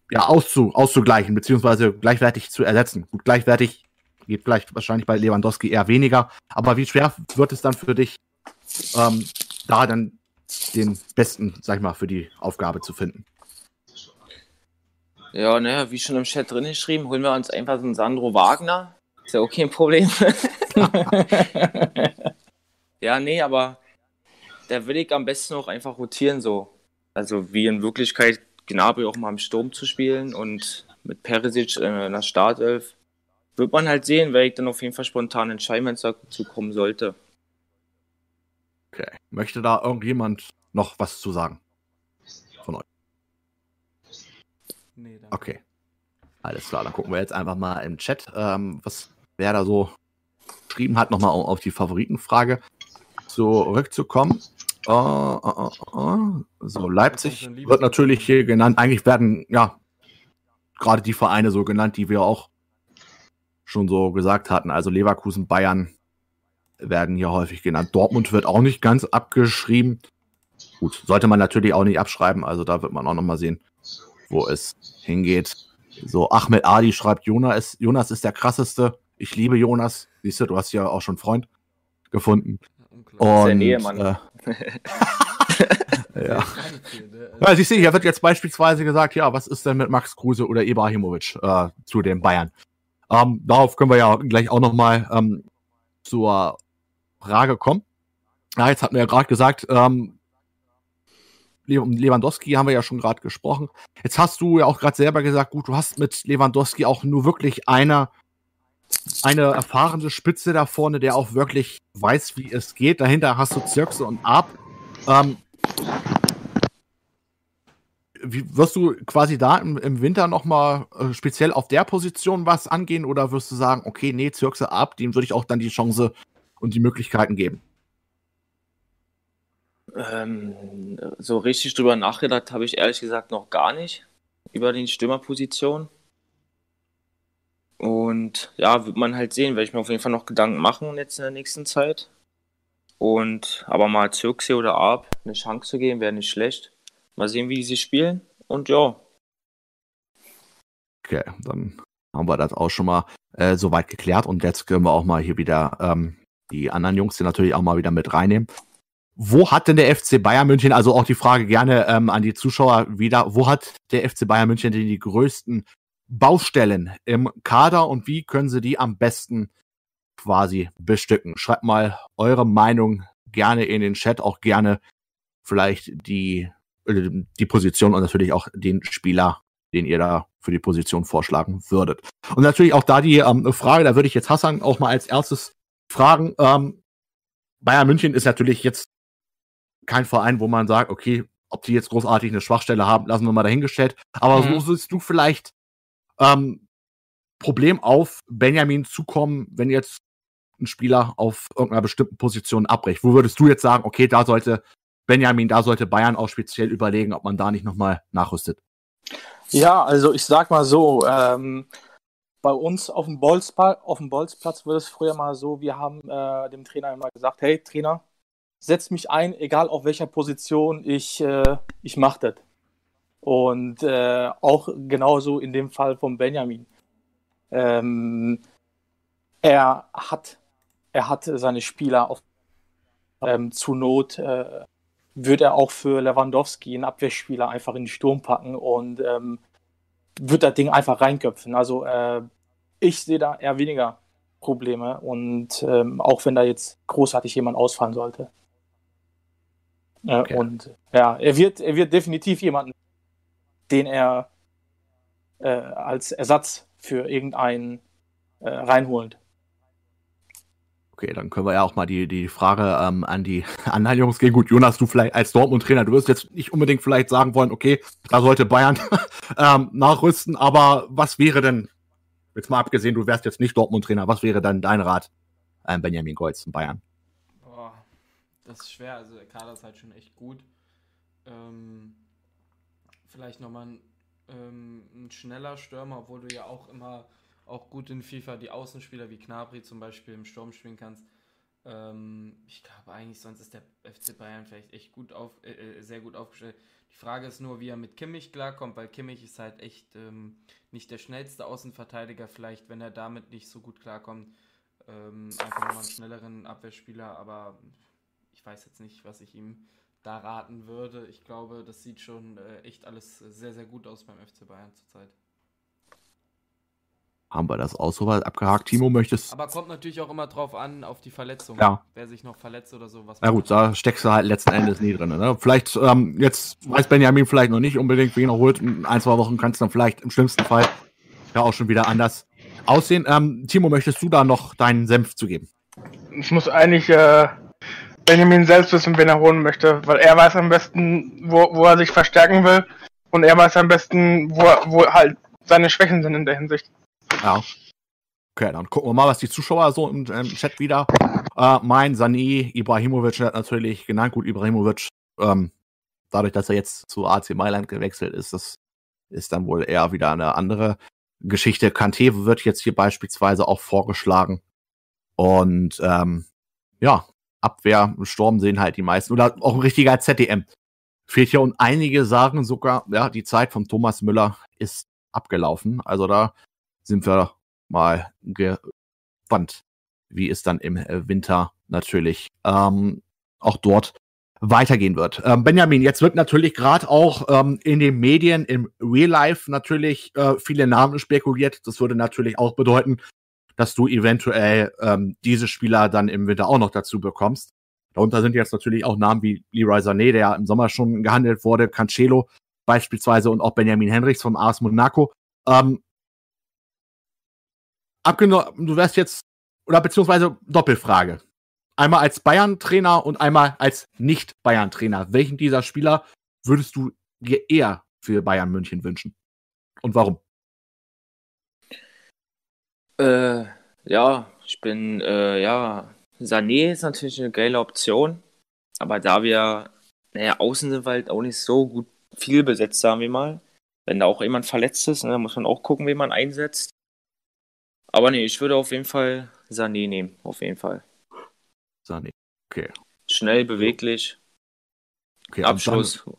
ja, auszu, auszugleichen, beziehungsweise gleichwertig zu ersetzen? Gut, gleichwertig geht vielleicht wahrscheinlich bei Lewandowski eher weniger, aber wie schwer wird es dann für dich, ähm, da dann den besten, sag ich mal, für die Aufgabe zu finden? Ja, ne, wie schon im Chat drin geschrieben, holen wir uns einfach so einen Sandro Wagner. Ist ja auch kein Problem. ja, nee, aber da will ich am besten auch einfach rotieren so. Also wie in Wirklichkeit Gnabry auch mal im Sturm zu spielen und mit Perisic in der Startelf. Wird man halt sehen, werde ich dann auf jeden Fall spontan entscheiden, wenn es dazu kommen sollte. Okay. Möchte da irgendjemand noch was zu sagen? Nee, danke. Okay. Alles klar, dann gucken wir jetzt einfach mal im Chat, ähm, was wer da so geschrieben hat, nochmal auf die Favoritenfrage zurückzukommen. Uh, uh, uh, so, Leipzig wird natürlich hier genannt. Eigentlich werden, ja, gerade die Vereine so genannt, die wir auch schon so gesagt hatten. Also Leverkusen, Bayern werden hier häufig genannt. Dortmund wird auch nicht ganz abgeschrieben. Gut, sollte man natürlich auch nicht abschreiben. Also da wird man auch nochmal sehen, wo es hingeht. So, Ahmed Adi schreibt, Jonas ist, Jonas ist der krasseste. Ich liebe Jonas. Siehst du, du hast ja auch schon einen Freund gefunden. Und, der Ehemann. Äh, ja. ja. Siehst du, hier wird jetzt beispielsweise gesagt, ja, was ist denn mit Max Kruse oder Ibrahimovic äh, zu den Bayern? Ähm, darauf können wir ja gleich auch nochmal ähm, zur Frage kommen. Ja, jetzt hatten wir ja gerade gesagt, ähm, Lewandowski haben wir ja schon gerade gesprochen. Jetzt hast du ja auch gerade selber gesagt, gut, du hast mit Lewandowski auch nur wirklich eine, eine erfahrene Spitze da vorne, der auch wirklich weiß, wie es geht. Dahinter hast du Zirkse und Ab. Ähm, wie, wirst du quasi da im, im Winter nochmal äh, speziell auf der Position was angehen oder wirst du sagen, okay, nee, Zirkse ab, dem würde ich auch dann die Chance und die Möglichkeiten geben? Ähm, so richtig drüber nachgedacht habe ich ehrlich gesagt noch gar nicht über die Stürmerposition. Und ja, wird man halt sehen, werde ich mir auf jeden Fall noch Gedanken machen jetzt in der nächsten Zeit. Und aber mal Zirkse oder Arp eine Chance zu geben, wäre nicht schlecht. Mal sehen, wie sie spielen. Und ja. Okay, dann haben wir das auch schon mal äh, soweit geklärt. Und jetzt können wir auch mal hier wieder ähm, die anderen Jungs hier natürlich auch mal wieder mit reinnehmen. Wo hat denn der FC Bayern München, also auch die Frage gerne ähm, an die Zuschauer wieder, wo hat der FC Bayern München denn die größten Baustellen im Kader und wie können sie die am besten quasi bestücken? Schreibt mal eure Meinung gerne in den Chat, auch gerne vielleicht die, äh, die Position und natürlich auch den Spieler, den ihr da für die Position vorschlagen würdet. Und natürlich auch da die ähm, Frage, da würde ich jetzt Hassan auch mal als erstes fragen. Ähm, Bayern München ist natürlich jetzt kein Verein, wo man sagt, okay, ob die jetzt großartig eine Schwachstelle haben, lassen wir mal dahingestellt. Aber mhm. so siehst du vielleicht ähm, Problem auf Benjamin zukommen, wenn jetzt ein Spieler auf irgendeiner bestimmten Position abbricht? Wo würdest du jetzt sagen, okay, da sollte Benjamin, da sollte Bayern auch speziell überlegen, ob man da nicht nochmal nachrüstet? Ja, also ich sag mal so, ähm, bei uns auf dem, Bolzplatz, auf dem Bolzplatz war es früher mal so, wir haben äh, dem Trainer immer gesagt, hey Trainer, setz mich ein, egal auf welcher Position, ich, äh, ich mach das. Und äh, auch genauso in dem Fall von Benjamin. Ähm, er hat er hat seine Spieler auf ähm, zu Not äh, wird er auch für Lewandowski einen Abwehrspieler einfach in den Sturm packen und ähm, wird das Ding einfach reinköpfen. Also äh, ich sehe da eher weniger Probleme und ähm, auch wenn da jetzt großartig jemand ausfallen sollte. Okay. Und ja, er wird, er wird definitiv jemanden, den er äh, als Ersatz für irgendeinen äh, reinholt. Okay, dann können wir ja auch mal die, die Frage ähm, an die anderen Jungs gehen. Gut, Jonas, du vielleicht als Dortmund-Trainer, du wirst jetzt nicht unbedingt vielleicht sagen wollen, okay, da sollte Bayern ähm, nachrüsten, aber was wäre denn, jetzt mal abgesehen, du wärst jetzt nicht Dortmund-Trainer, was wäre dann dein Rat, ähm, Benjamin Goltz in Bayern? Das ist schwer. Also der Kader ist halt schon echt gut. Ähm, vielleicht nochmal ein, ähm, ein schneller Stürmer, obwohl du ja auch immer auch gut in FIFA die Außenspieler wie Knabri zum Beispiel im Sturm spielen kannst. Ähm, ich glaube eigentlich, sonst ist der FC Bayern vielleicht echt gut auf, äh, äh, sehr gut aufgestellt. Die Frage ist nur, wie er mit Kimmich klarkommt, weil Kimmich ist halt echt ähm, nicht der schnellste Außenverteidiger. Vielleicht, wenn er damit nicht so gut klarkommt, ähm, einfach nochmal einen schnelleren Abwehrspieler, aber ich weiß jetzt nicht, was ich ihm da raten würde. Ich glaube, das sieht schon äh, echt alles sehr, sehr gut aus beim FC Bayern zurzeit. Haben wir das auch soweit abgehakt? Timo, möchtest Aber kommt natürlich auch immer drauf an, auf die Verletzung. Ja. Wer sich noch verletzt oder so. Na gut, da steckst du halt letzten Endes nie drin. Ne? Vielleicht, ähm, jetzt weiß Benjamin vielleicht noch nicht unbedingt, wie ihn erholt. In ein, zwei Wochen kannst du dann vielleicht im schlimmsten Fall ja auch schon wieder anders aussehen. Ähm, Timo, möchtest du da noch deinen Senf zu geben? Ich muss eigentlich äh, Benjamin selbst wissen, wen er holen möchte, weil er weiß am besten, wo, wo er sich verstärken will und er weiß am besten, wo, wo halt seine Schwächen sind in der Hinsicht. Ja. Okay, dann gucken wir mal, was die Zuschauer so im, im Chat wieder äh, meinen. Sani Ibrahimovic hat natürlich genannt. Gut, Ibrahimovic, ähm, dadurch, dass er jetzt zu AC Mailand gewechselt ist, das ist dann wohl eher wieder eine andere Geschichte. Kante wird jetzt hier beispielsweise auch vorgeschlagen. Und ähm, ja, Abwehr, Sturm sehen halt die meisten. Oder auch ein richtiger ZDM. Fehlt hier und einige sagen sogar, ja, die Zeit von Thomas Müller ist abgelaufen. Also da sind wir mal gespannt, wie es dann im Winter natürlich ähm, auch dort weitergehen wird. Ähm, Benjamin, jetzt wird natürlich gerade auch ähm, in den Medien im Real Life natürlich äh, viele Namen spekuliert. Das würde natürlich auch bedeuten, dass du eventuell ähm, diese Spieler dann im Winter auch noch dazu bekommst. Darunter sind jetzt natürlich auch Namen wie Leroy Sané, der im Sommer schon gehandelt wurde, Cancelo beispielsweise und auch Benjamin Henrichs vom AS Monaco. Ähm, abgenommen, du wärst jetzt, oder beziehungsweise Doppelfrage. Einmal als Bayern-Trainer und einmal als Nicht-Bayern-Trainer. Welchen dieser Spieler würdest du dir eher für Bayern München wünschen? Und warum? Äh, ja, ich bin, äh, ja, Sané ist natürlich eine geile Option, aber da wir, naja, außen sind wir halt auch nicht so gut viel besetzt, sagen wir mal. Wenn da auch jemand verletzt ist, ne, dann muss man auch gucken, wen man einsetzt. Aber nee, ich würde auf jeden Fall Sané nehmen, auf jeden Fall. Sané. Okay. Schnell, beweglich. okay Abschluss. Dann,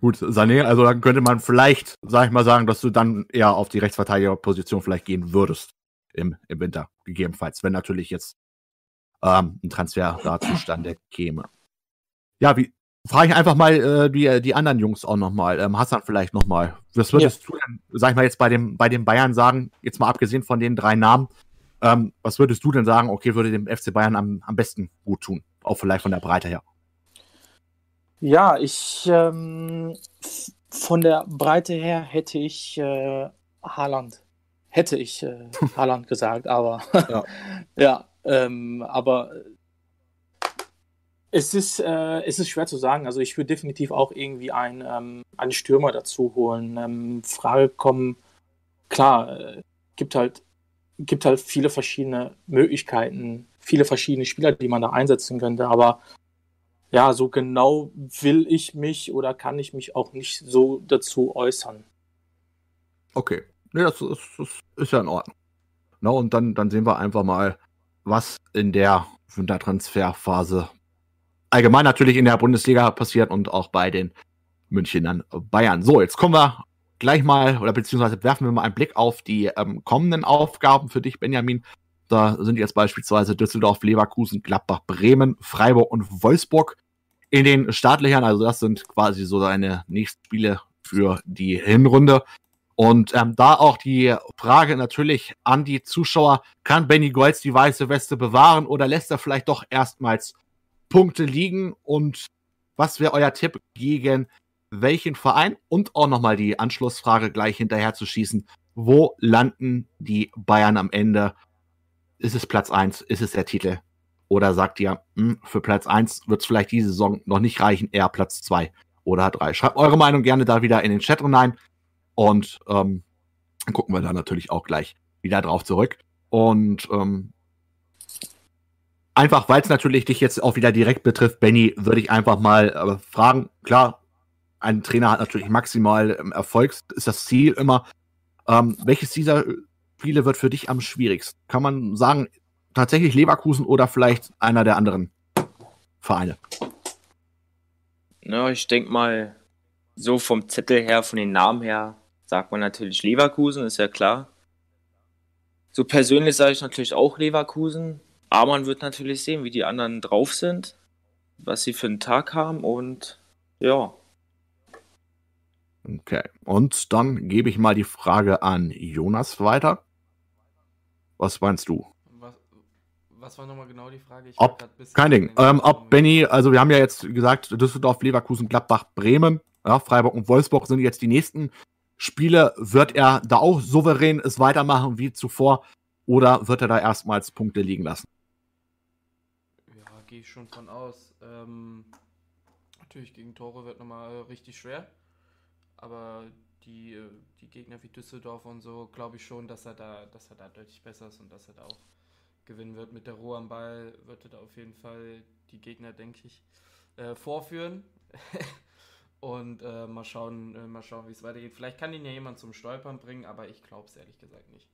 gut, Sané, also dann könnte man vielleicht, sag ich mal, sagen, dass du dann eher auf die Rechtsverteidigerposition vielleicht gehen würdest im, im Winter, gegebenenfalls, wenn natürlich jetzt ähm, ein Transfer da zustande käme. Ja, wie frage ich einfach mal äh, die, die anderen Jungs auch nochmal. Ähm, Hassan vielleicht nochmal. Was würdest ja. du denn, sag ich mal, jetzt bei dem, bei den Bayern sagen, jetzt mal abgesehen von den drei Namen, ähm, was würdest du denn sagen, okay, würde dem FC Bayern am, am besten gut tun? Auch vielleicht von der Breite her. Ja, ich ähm, von der Breite her hätte ich äh, Haaland. Hätte ich äh, Haaland gesagt, aber ja, ja ähm, aber es ist, äh, es ist schwer zu sagen. Also ich würde definitiv auch irgendwie einen, ähm, einen Stürmer dazu holen. Ähm, Frage kommen, klar, äh, gibt halt gibt halt viele verschiedene Möglichkeiten, viele verschiedene Spieler, die man da einsetzen könnte. Aber ja, so genau will ich mich oder kann ich mich auch nicht so dazu äußern. Okay, nee, das, ist, das ist ja in Ordnung. Na, und dann, dann sehen wir einfach mal, was in der Wintertransferphase allgemein natürlich in der Bundesliga passiert und auch bei den Münchenern Bayern. So, jetzt kommen wir gleich mal oder beziehungsweise werfen wir mal einen Blick auf die ähm, kommenden Aufgaben für dich, Benjamin. Da sind jetzt beispielsweise Düsseldorf, Leverkusen, Gladbach, Bremen, Freiburg und Wolfsburg in den Startlöchern. Also das sind quasi so deine nächsten Spiele für die Hinrunde. Und ähm, da auch die Frage natürlich an die Zuschauer, kann Benny Golds die weiße Weste bewahren oder lässt er vielleicht doch erstmals Punkte liegen? Und was wäre euer Tipp gegen welchen Verein und auch nochmal die Anschlussfrage gleich hinterher zu schießen. Wo landen die Bayern am Ende? Ist es Platz 1? Ist es der Titel? Oder sagt ihr, mh, hm, für Platz 1 wird es vielleicht diese Saison noch nicht reichen, eher Platz 2 oder 3? Schreibt eure Meinung gerne da wieder in den Chat rein. Und ähm, gucken wir da natürlich auch gleich wieder drauf zurück. Und ähm, einfach, weil es natürlich dich jetzt auch wieder direkt betrifft, Benny, würde ich einfach mal äh, fragen. Klar, ein Trainer hat natürlich maximal ähm, Erfolg, ist das Ziel immer. Ähm, welches dieser Spiele wird für dich am schwierigsten? Kann man sagen, tatsächlich Leverkusen oder vielleicht einer der anderen Vereine? Ja, ich denke mal, so vom Zettel her, von den Namen her, sagt man natürlich Leverkusen, ist ja klar. So persönlich sage ich natürlich auch Leverkusen, aber man wird natürlich sehen, wie die anderen drauf sind, was sie für einen Tag haben und ja, Okay. Und dann gebe ich mal die Frage an Jonas weiter. Was meinst du? Was, was war nochmal genau die Frage? ob, kein Ding. Ähm, ob Benny, also wir haben ja jetzt gesagt, Düsseldorf, Leverkusen, Gladbach, Bremen, ja, Freiburg und Wolfsburg sind jetzt die nächsten Spiele. Wird er da auch souverän es weitermachen wie zuvor oder wird er da erstmals Punkte liegen lassen? Ja, gehe ich schon von aus. Ähm, natürlich gegen Tore wird nochmal richtig schwer. Aber die, äh, die Gegner wie Düsseldorf und so, glaube ich schon, dass er da, dass er da deutlich besser ist und dass er da auch gewinnen wird. Mit der Ruhe am Ball wird er da auf jeden Fall die Gegner, denke ich, äh, vorführen. und äh, mal schauen, äh, mal schauen, wie es weitergeht. Vielleicht kann ihn ja jemand zum Stolpern bringen, aber ich glaube es ehrlich gesagt nicht.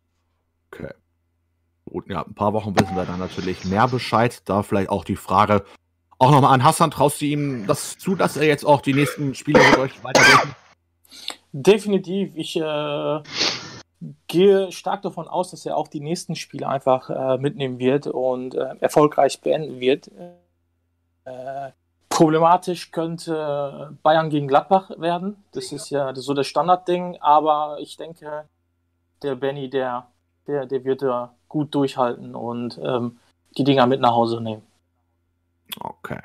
Okay. Gut, ja, ein paar Wochen wissen wir dann natürlich mehr Bescheid. Da vielleicht auch die Frage auch nochmal an Hassan. Traust du ihm das zu, dass er jetzt auch die nächsten Spiele mit euch weiterdenken? Definitiv. Ich äh, gehe stark davon aus, dass er auch die nächsten Spiele einfach äh, mitnehmen wird und äh, erfolgreich beenden wird. Äh, problematisch könnte Bayern gegen Gladbach werden. Das ist ja so das Standardding, aber ich denke, der Benny, der, der, der wird da gut durchhalten und ähm, die Dinger mit nach Hause nehmen. Okay.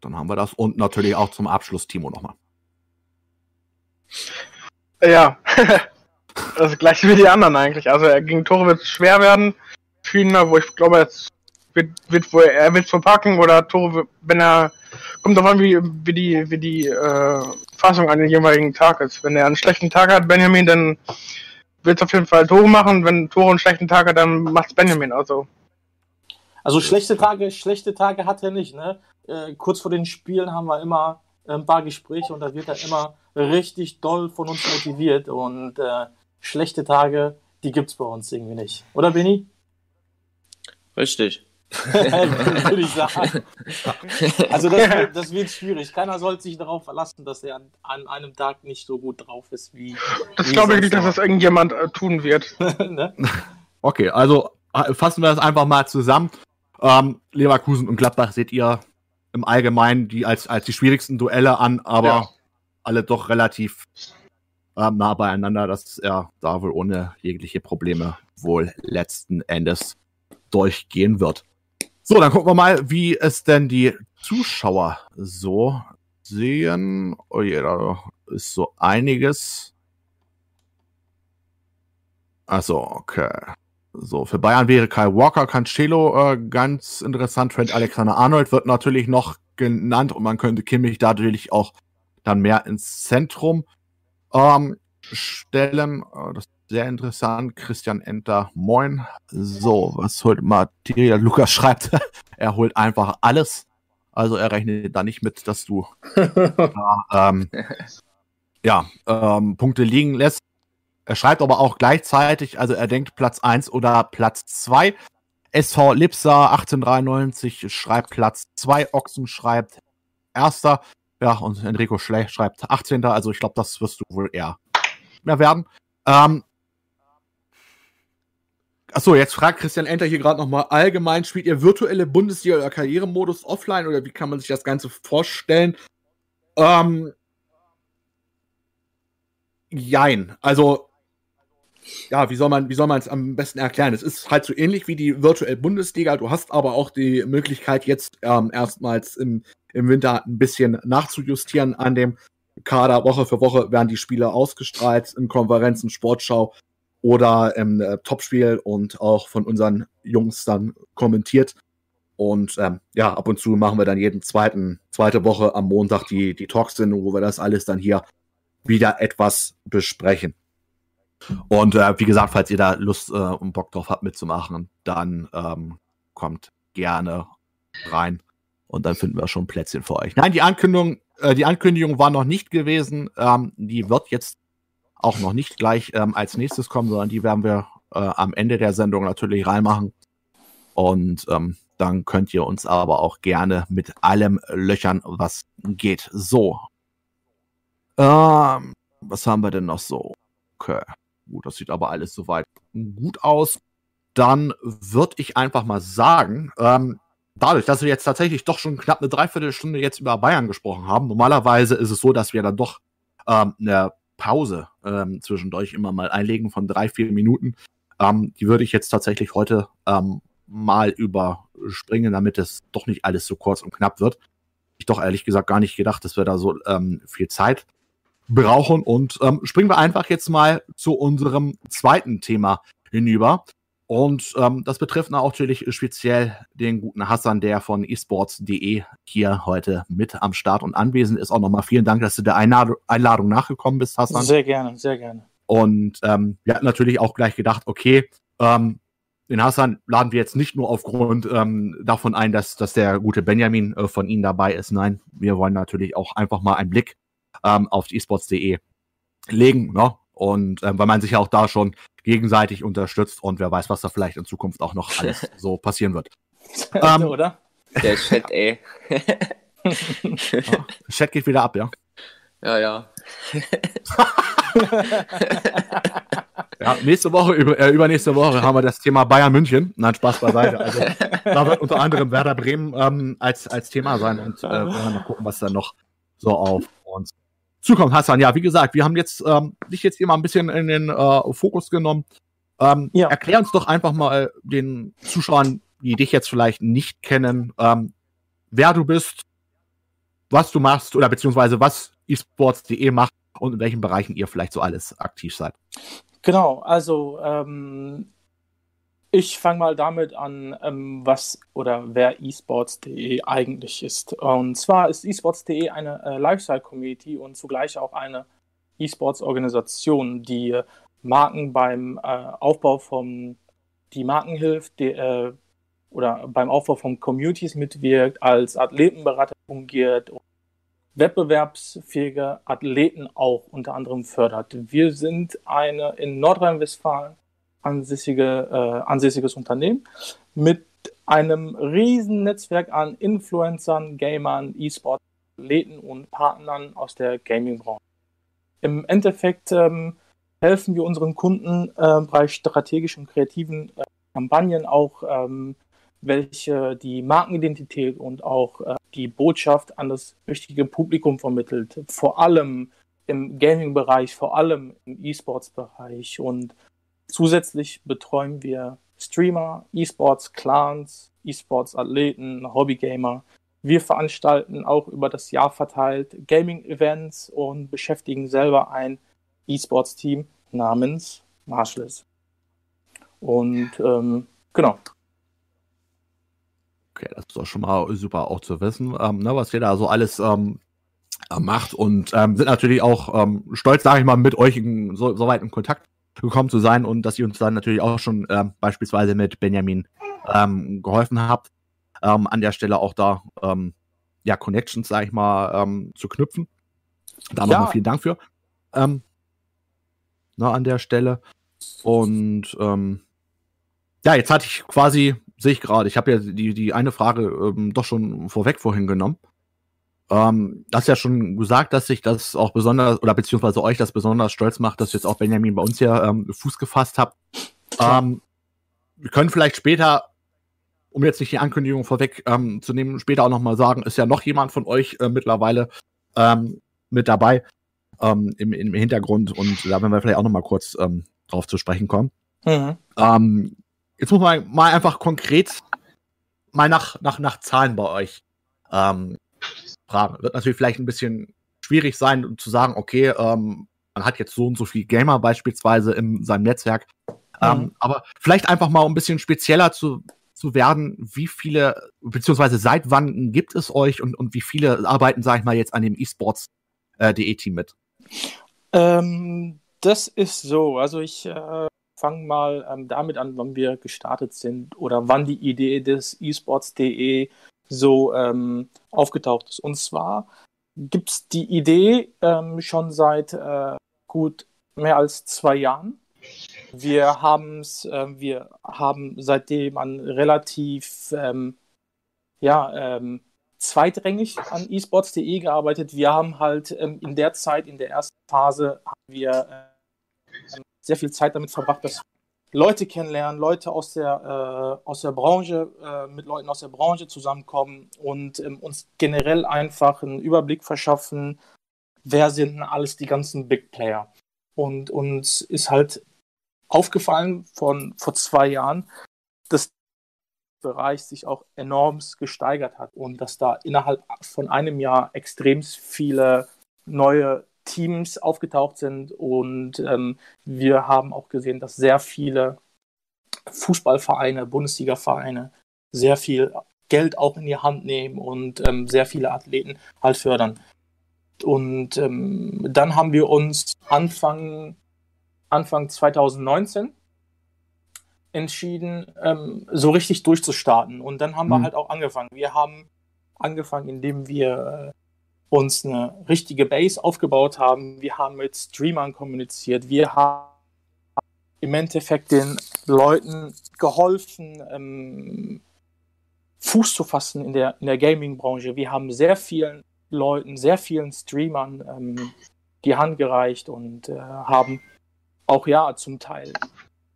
Dann haben wir das. Und natürlich auch zum Abschluss Timo nochmal. Ja, das gleiche wie die anderen eigentlich. Also gegen Tore wird es schwer werden ihn, wo ich glaube, jetzt wird, wird wohl, er wird verpacken oder Tore, wenn er kommt davon, wie, wie die, wie die äh, Fassung an den jeweiligen Tag ist. Wenn er einen schlechten Tag hat, Benjamin, dann wird es auf jeden Fall Tore machen. Wenn Tore einen schlechten Tag hat, dann macht es Benjamin. Also also schlechte Tage, schlechte Tage hat er nicht. Ne? Äh, kurz vor den Spielen haben wir immer ein paar Gespräche und da wird er immer richtig doll von uns motiviert. Und äh, schlechte Tage, die gibt es bei uns irgendwie nicht. Oder Benny? Richtig. Würde ich sagen. Also das wird, das wird, schwierig. Keiner sollte sich darauf verlassen, dass er an, an, einem Tag nicht so gut drauf ist wie. Das glaube ich nicht, dass das irgendjemand äh, tun wird. ne? Okay, also fassen wir das einfach mal zusammen. Ähm, Leverkusen und Gladbach seht ihr im Allgemeinen die als, als die schwierigsten Duelle an, aber ja. Alle doch relativ äh, nah beieinander, dass er da wohl ohne jegliche Probleme wohl letzten Endes durchgehen wird. So, dann gucken wir mal, wie es denn die Zuschauer so sehen. Oh je, da ist so einiges. Achso, okay. So, für Bayern wäre Kai Walker, Cancelo äh, ganz interessant. Trent Alexander Arnold wird natürlich noch genannt und man könnte Kimmich da natürlich auch dann mehr ins Zentrum ähm, stellen. Äh, das ist sehr interessant. Christian Enter, moin. So, was holt Materia? Lukas schreibt, er holt einfach alles. Also er rechnet da nicht mit, dass du da, ähm, ja, ähm, Punkte liegen lässt. Er schreibt aber auch gleichzeitig, also er denkt Platz 1 oder Platz 2. SV Lipsa 1893 schreibt Platz 2, Ochsen schreibt Erster. Ja, und Enrico Schlecht schreibt 18. Also ich glaube, das wirst du wohl eher mehr werden. Ähm, Achso, jetzt fragt Christian Enter hier gerade nochmal allgemein, spielt ihr virtuelle Bundesliga oder Karrieremodus offline oder wie kann man sich das Ganze vorstellen? Ähm, jein. Also ja, wie soll man, wie soll man es am besten erklären? Es ist halt so ähnlich wie die virtuelle Bundesliga. Du hast aber auch die Möglichkeit, jetzt ähm, erstmals im, im Winter ein bisschen nachzujustieren an dem Kader. Woche für Woche werden die Spiele ausgestrahlt in Konferenzen, Sportschau oder im äh, Topspiel und auch von unseren Jungs dann kommentiert. Und ähm, ja, ab und zu machen wir dann jeden zweiten, zweite Woche am Montag die, die Talksendung, wo wir das alles dann hier wieder etwas besprechen. Und äh, wie gesagt, falls ihr da Lust äh, und Bock drauf habt mitzumachen, dann ähm, kommt gerne rein und dann finden wir schon Plätzchen für euch. Nein, die Ankündigung, äh, die Ankündigung war noch nicht gewesen. Ähm, die wird jetzt auch noch nicht gleich ähm, als nächstes kommen, sondern die werden wir äh, am Ende der Sendung natürlich reinmachen. Und ähm, dann könnt ihr uns aber auch gerne mit allem löchern, was geht. So. Ähm, was haben wir denn noch so? Okay. Gut, das sieht aber alles soweit gut aus. Dann würde ich einfach mal sagen, ähm, dadurch, dass wir jetzt tatsächlich doch schon knapp eine Dreiviertelstunde jetzt über Bayern gesprochen haben, normalerweise ist es so, dass wir dann doch ähm, eine Pause ähm, zwischendurch immer mal einlegen von drei, vier Minuten. Ähm, die würde ich jetzt tatsächlich heute ähm, mal überspringen, damit es doch nicht alles so kurz und knapp wird. Ich doch ehrlich gesagt gar nicht gedacht, dass wir da so ähm, viel Zeit brauchen. Und ähm, springen wir einfach jetzt mal zu unserem zweiten Thema hinüber. Und ähm, das betrifft natürlich speziell den guten Hassan, der von esports.de hier heute mit am Start und anwesend ist. Auch nochmal vielen Dank, dass du der Einladung, nachgekommen bist, Hassan. Sehr gerne, sehr gerne. Und ähm, wir hatten natürlich auch gleich gedacht, okay, ähm, den Hassan laden wir jetzt nicht nur aufgrund ähm, davon ein, dass, dass der gute Benjamin äh, von Ihnen dabei ist. Nein, wir wollen natürlich auch einfach mal einen Blick ähm, auf esports.de legen. Ne? Und ähm, weil man sich ja auch da schon gegenseitig unterstützt und wer weiß, was da vielleicht in Zukunft auch noch alles so passieren wird. ähm, Oder? Der Chat, ey. ja, Chat geht wieder ab, ja. Ja, ja. ja nächste Woche, über, äh, übernächste Woche haben wir das Thema Bayern München. Nein, Spaß beiseite. Also da wird unter anderem Werder Bremen ähm, als, als Thema sein und äh, wir werden mal gucken, was dann noch so auf uns zukommt. Hassan, ja, wie gesagt, wir haben jetzt ähm, dich jetzt hier mal ein bisschen in den äh, Fokus genommen. Ähm, ja. Erklär uns doch einfach mal den Zuschauern, die dich jetzt vielleicht nicht kennen, ähm, wer du bist, was du machst oder beziehungsweise was esports.de macht und in welchen Bereichen ihr vielleicht so alles aktiv seid. Genau, also ähm, ich fange mal damit an, ähm, was oder wer esports.de eigentlich ist. Und zwar ist esports.de eine äh, Lifestyle-Community und zugleich auch eine esports-Organisation, die äh, Marken beim äh, Aufbau von die Marken hilft, die, äh, oder beim Aufbau von Communities mitwirkt, als Athletenberater fungiert und wettbewerbsfähige Athleten auch unter anderem fördert. Wir sind eine in Nordrhein-Westfalen ansässige, äh, ansässiges Unternehmen mit einem riesen Netzwerk an Influencern, Gamern, E-Sport-Athleten und Partnern aus der Gaming-Branche. Im Endeffekt ähm, helfen wir unseren Kunden äh, bei strategischen und kreativen äh, Kampagnen auch ähm, welche die Markenidentität und auch äh, die Botschaft an das richtige Publikum vermittelt. Vor allem im Gaming-Bereich, vor allem im E-Sports-Bereich. Und zusätzlich betreuen wir Streamer, E-Sports-Clans, E-Sports-Athleten, Hobbygamer. Wir veranstalten auch über das Jahr verteilt Gaming-Events und beschäftigen selber ein E-Sports-Team namens Marshalls. Und ähm, genau, Okay, das ist doch schon mal super auch zu wissen, ähm, ne, was ihr da so alles ähm, äh, macht und ähm, sind natürlich auch ähm, stolz, sage ich mal, mit euch in, so, so weit in Kontakt gekommen zu sein und dass ihr uns dann natürlich auch schon ähm, beispielsweise mit Benjamin ähm, geholfen habt, ähm, an der Stelle auch da ähm, ja Connections, sage ich mal, ähm, zu knüpfen. Da ja. nochmal vielen Dank für. Ähm, na, an der Stelle. Und ähm, ja, jetzt hatte ich quasi sehe ich gerade. Ich habe ja die, die eine Frage doch schon vorweg vorhin genommen. Ähm, hast ja schon gesagt, dass sich das auch besonders, oder beziehungsweise euch das besonders stolz macht, dass jetzt auch Benjamin bei uns hier ähm, Fuß gefasst habt. Ähm, wir können vielleicht später, um jetzt nicht die Ankündigung vorweg ähm, zu nehmen, später auch nochmal sagen, ist ja noch jemand von euch äh, mittlerweile ähm, mit dabei ähm, im, im Hintergrund und da werden wir vielleicht auch nochmal kurz ähm, drauf zu sprechen kommen. Mhm. Ähm, Jetzt muss man mal einfach konkret mal nach, nach, nach Zahlen bei euch ähm, fragen. Wird natürlich vielleicht ein bisschen schwierig sein, zu sagen, okay, ähm, man hat jetzt so und so viel Gamer beispielsweise in seinem Netzwerk. Ähm, mhm. aber vielleicht einfach mal ein bisschen spezieller zu, zu werden, wie viele, beziehungsweise seit wann gibt es euch und, und wie viele arbeiten, sag ich mal, jetzt an dem eSports.de äh, Team mit? Ähm, das ist so. Also ich äh, fangen mal ähm, damit an, wann wir gestartet sind oder wann die Idee des esports.de so ähm, aufgetaucht ist. Und zwar gibt es die Idee ähm, schon seit äh, gut mehr als zwei Jahren. Wir, haben's, äh, wir haben seitdem an relativ ähm, ja, ähm, zweitrangig an esports.de gearbeitet. Wir haben halt ähm, in der Zeit, in der ersten Phase, haben wir äh, sehr viel Zeit damit verbracht, dass Leute kennenlernen, Leute aus der, äh, aus der Branche, äh, mit Leuten aus der Branche zusammenkommen und ähm, uns generell einfach einen Überblick verschaffen, wer sind denn alles die ganzen Big Player. Und uns ist halt aufgefallen von vor zwei Jahren, dass der Bereich sich auch enorm gesteigert hat und dass da innerhalb von einem Jahr extrem viele neue Teams aufgetaucht sind und ähm, wir haben auch gesehen, dass sehr viele Fußballvereine, Bundesliga-Vereine sehr viel Geld auch in die Hand nehmen und ähm, sehr viele Athleten halt fördern. Und ähm, dann haben wir uns Anfang, Anfang 2019 entschieden, ähm, so richtig durchzustarten. Und dann haben mhm. wir halt auch angefangen. Wir haben angefangen, indem wir äh, uns eine richtige Base aufgebaut haben. Wir haben mit Streamern kommuniziert. Wir haben im Endeffekt den Leuten geholfen, ähm, Fuß zu fassen in der, in der Gaming-Branche. Wir haben sehr vielen Leuten, sehr vielen Streamern ähm, die Hand gereicht und äh, haben auch ja zum Teil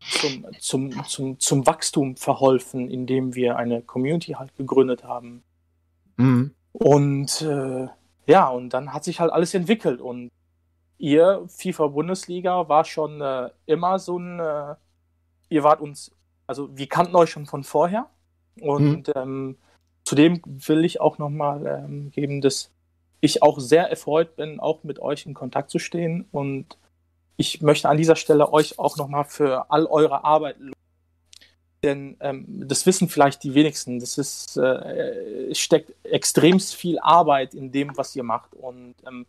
zum, zum, zum, zum Wachstum verholfen, indem wir eine Community halt gegründet haben. Mhm. Und äh, ja, und dann hat sich halt alles entwickelt. Und ihr, FIFA Bundesliga, war schon äh, immer so ein, äh, ihr wart uns, also wir kannten euch schon von vorher. Und mhm. ähm, zudem will ich auch nochmal ähm, geben, dass ich auch sehr erfreut bin, auch mit euch in Kontakt zu stehen. Und ich möchte an dieser Stelle euch auch nochmal für all eure Arbeit denn ähm, das wissen vielleicht die wenigsten. Das ist, äh, steckt extrem viel Arbeit in dem, was ihr macht. Und ähm,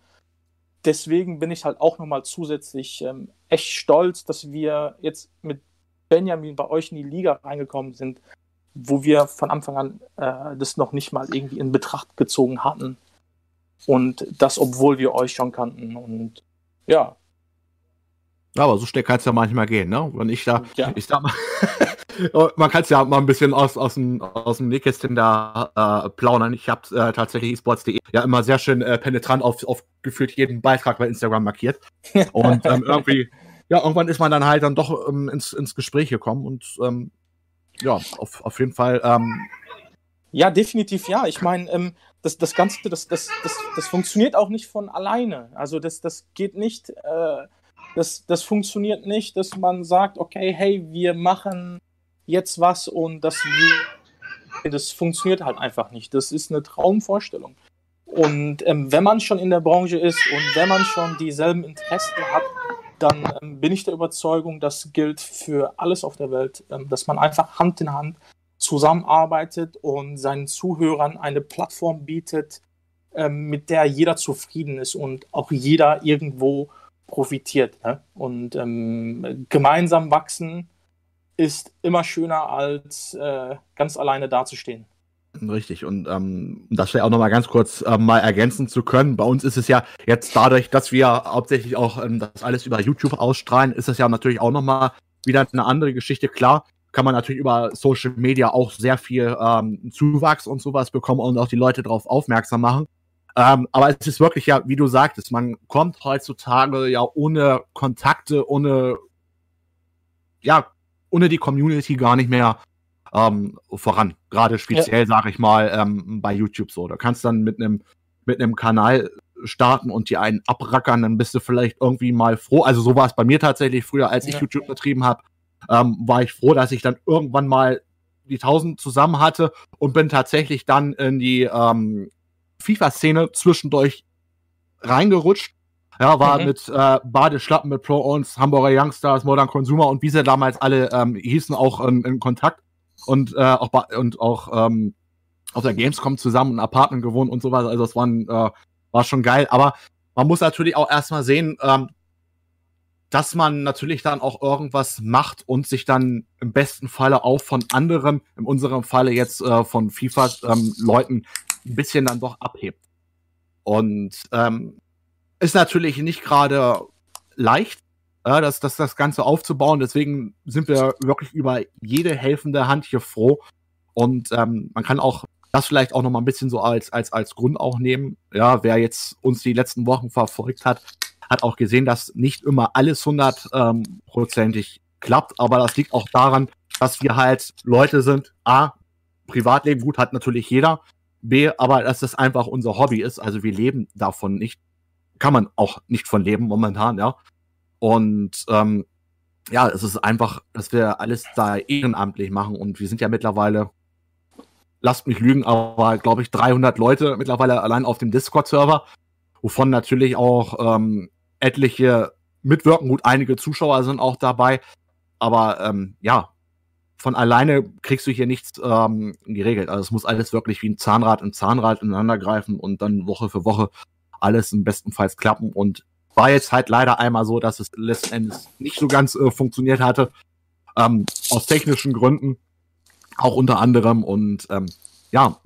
deswegen bin ich halt auch nochmal zusätzlich ähm, echt stolz, dass wir jetzt mit Benjamin bei euch in die Liga reingekommen sind, wo wir von Anfang an äh, das noch nicht mal irgendwie in Betracht gezogen hatten. Und das, obwohl wir euch schon kannten. Und ja. Aber so schnell kann es ja manchmal gehen, ne? Wenn ich da, ja. ich sag mal, man kann es ja mal ein bisschen aus, aus dem, aus dem Nähkästchen da äh, plaudern. Ich habe äh, tatsächlich esports.de ja immer sehr schön äh, penetrant auf, auf gefühlt jeden Beitrag bei Instagram markiert. Und ähm, irgendwie, ja, irgendwann ist man dann halt dann doch ähm, ins, ins Gespräch gekommen und ähm, ja, auf, auf jeden Fall. Ähm, ja, definitiv ja. Ich meine, ähm, das, das Ganze, das, das, das, das funktioniert auch nicht von alleine. Also das, das geht nicht, äh, das, das funktioniert nicht, dass man sagt, okay, hey, wir machen jetzt was und das, das funktioniert halt einfach nicht. Das ist eine Traumvorstellung. Und ähm, wenn man schon in der Branche ist und wenn man schon dieselben Interessen hat, dann ähm, bin ich der Überzeugung, das gilt für alles auf der Welt, ähm, dass man einfach Hand in Hand zusammenarbeitet und seinen Zuhörern eine Plattform bietet, ähm, mit der jeder zufrieden ist und auch jeder irgendwo profitiert. Ne? Und ähm, gemeinsam wachsen ist immer schöner, als äh, ganz alleine dazustehen. Richtig, und ähm, das vielleicht auch nochmal ganz kurz äh, mal ergänzen zu können. Bei uns ist es ja jetzt dadurch, dass wir hauptsächlich auch ähm, das alles über YouTube ausstrahlen, ist es ja natürlich auch nochmal wieder eine andere Geschichte. Klar, kann man natürlich über Social Media auch sehr viel ähm, Zuwachs und sowas bekommen und auch die Leute darauf aufmerksam machen. Ähm, aber es ist wirklich ja, wie du sagtest, man kommt heutzutage ja ohne Kontakte, ohne ja, ohne die Community gar nicht mehr ähm, voran. Gerade speziell, ja. sage ich mal, ähm, bei YouTube so. Da kannst dann mit einem mit einem Kanal starten und die einen abrackern, dann bist du vielleicht irgendwie mal froh. Also so war es bei mir tatsächlich früher, als ich ja. YouTube betrieben habe, ähm, war ich froh, dass ich dann irgendwann mal die 1000 zusammen hatte und bin tatsächlich dann in die ähm, FIFA-Szene zwischendurch reingerutscht ja, war mhm. mit äh, Badeschlappen mit Pro Ons, Hamburger Youngsters, Modern Consumer und wie sie damals alle ähm, hießen, auch ähm, in Kontakt und äh, auch und auch ähm, auf der Gamescom zusammen ein Apartment gewohnt und sowas. Also das war, äh, war schon geil. Aber man muss natürlich auch erstmal sehen, ähm, dass man natürlich dann auch irgendwas macht und sich dann im besten Falle auch von anderen, in unserem Falle jetzt äh, von FIFA-Leuten, ähm, ein bisschen dann doch abhebt. Und ähm, ist natürlich nicht gerade leicht, äh, das, das, das Ganze aufzubauen. Deswegen sind wir wirklich über jede helfende Hand hier froh. Und ähm, man kann auch das vielleicht auch noch mal ein bisschen so als, als, als Grund auch nehmen. Ja, wer jetzt uns die letzten Wochen verfolgt hat, hat auch gesehen, dass nicht immer alles hundertprozentig ähm, klappt. Aber das liegt auch daran, dass wir halt Leute sind. A, Privatleben gut hat natürlich jeder. B, aber dass das einfach unser Hobby ist. Also wir leben davon nicht kann man auch nicht von leben momentan, ja. Und ähm, ja, es ist einfach, dass wir alles da ehrenamtlich machen und wir sind ja mittlerweile, lasst mich lügen, aber glaube ich 300 Leute mittlerweile allein auf dem Discord-Server, wovon natürlich auch ähm, etliche mitwirken. Gut, einige Zuschauer sind auch dabei, aber ähm, ja, von alleine kriegst du hier nichts ähm, geregelt. Also es muss alles wirklich wie ein Zahnrad in Zahnrad ineinander greifen und dann Woche für Woche alles im bestenfalls klappen. Und war jetzt halt leider einmal so, dass es letzten Endes nicht so ganz äh, funktioniert hatte. Ähm, aus technischen Gründen. Auch unter anderem. Und ähm, ja,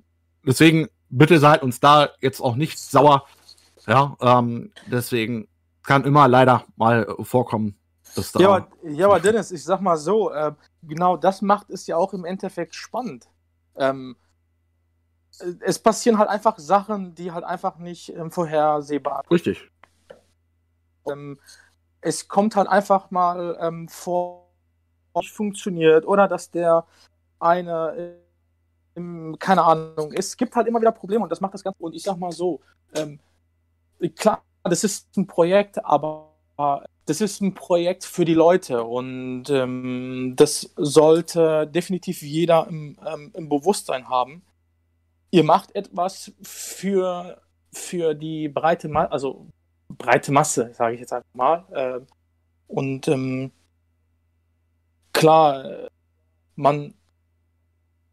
deswegen bitte seid uns da jetzt auch nicht sauer. Ja, ähm, deswegen kann immer leider mal vorkommen, dass da. Ja, aber, ja, aber Dennis, ich sag mal so, äh, genau das macht es ja auch im Endeffekt spannend. Ähm, es passieren halt einfach Sachen, die halt einfach nicht ähm, vorhersehbar sind. Richtig. Ähm, es kommt halt einfach mal ähm, vor, nicht funktioniert oder dass der eine, äh, keine Ahnung, es gibt halt immer wieder Probleme und das macht das Ganze. Und ich sag mal so, ähm, klar, das ist ein Projekt, aber das ist ein Projekt für die Leute und ähm, das sollte definitiv jeder im, ähm, im Bewusstsein haben. Ihr macht etwas für, für die breite Masse, also breite Masse, sage ich jetzt einfach mal. Äh, und ähm, klar, man,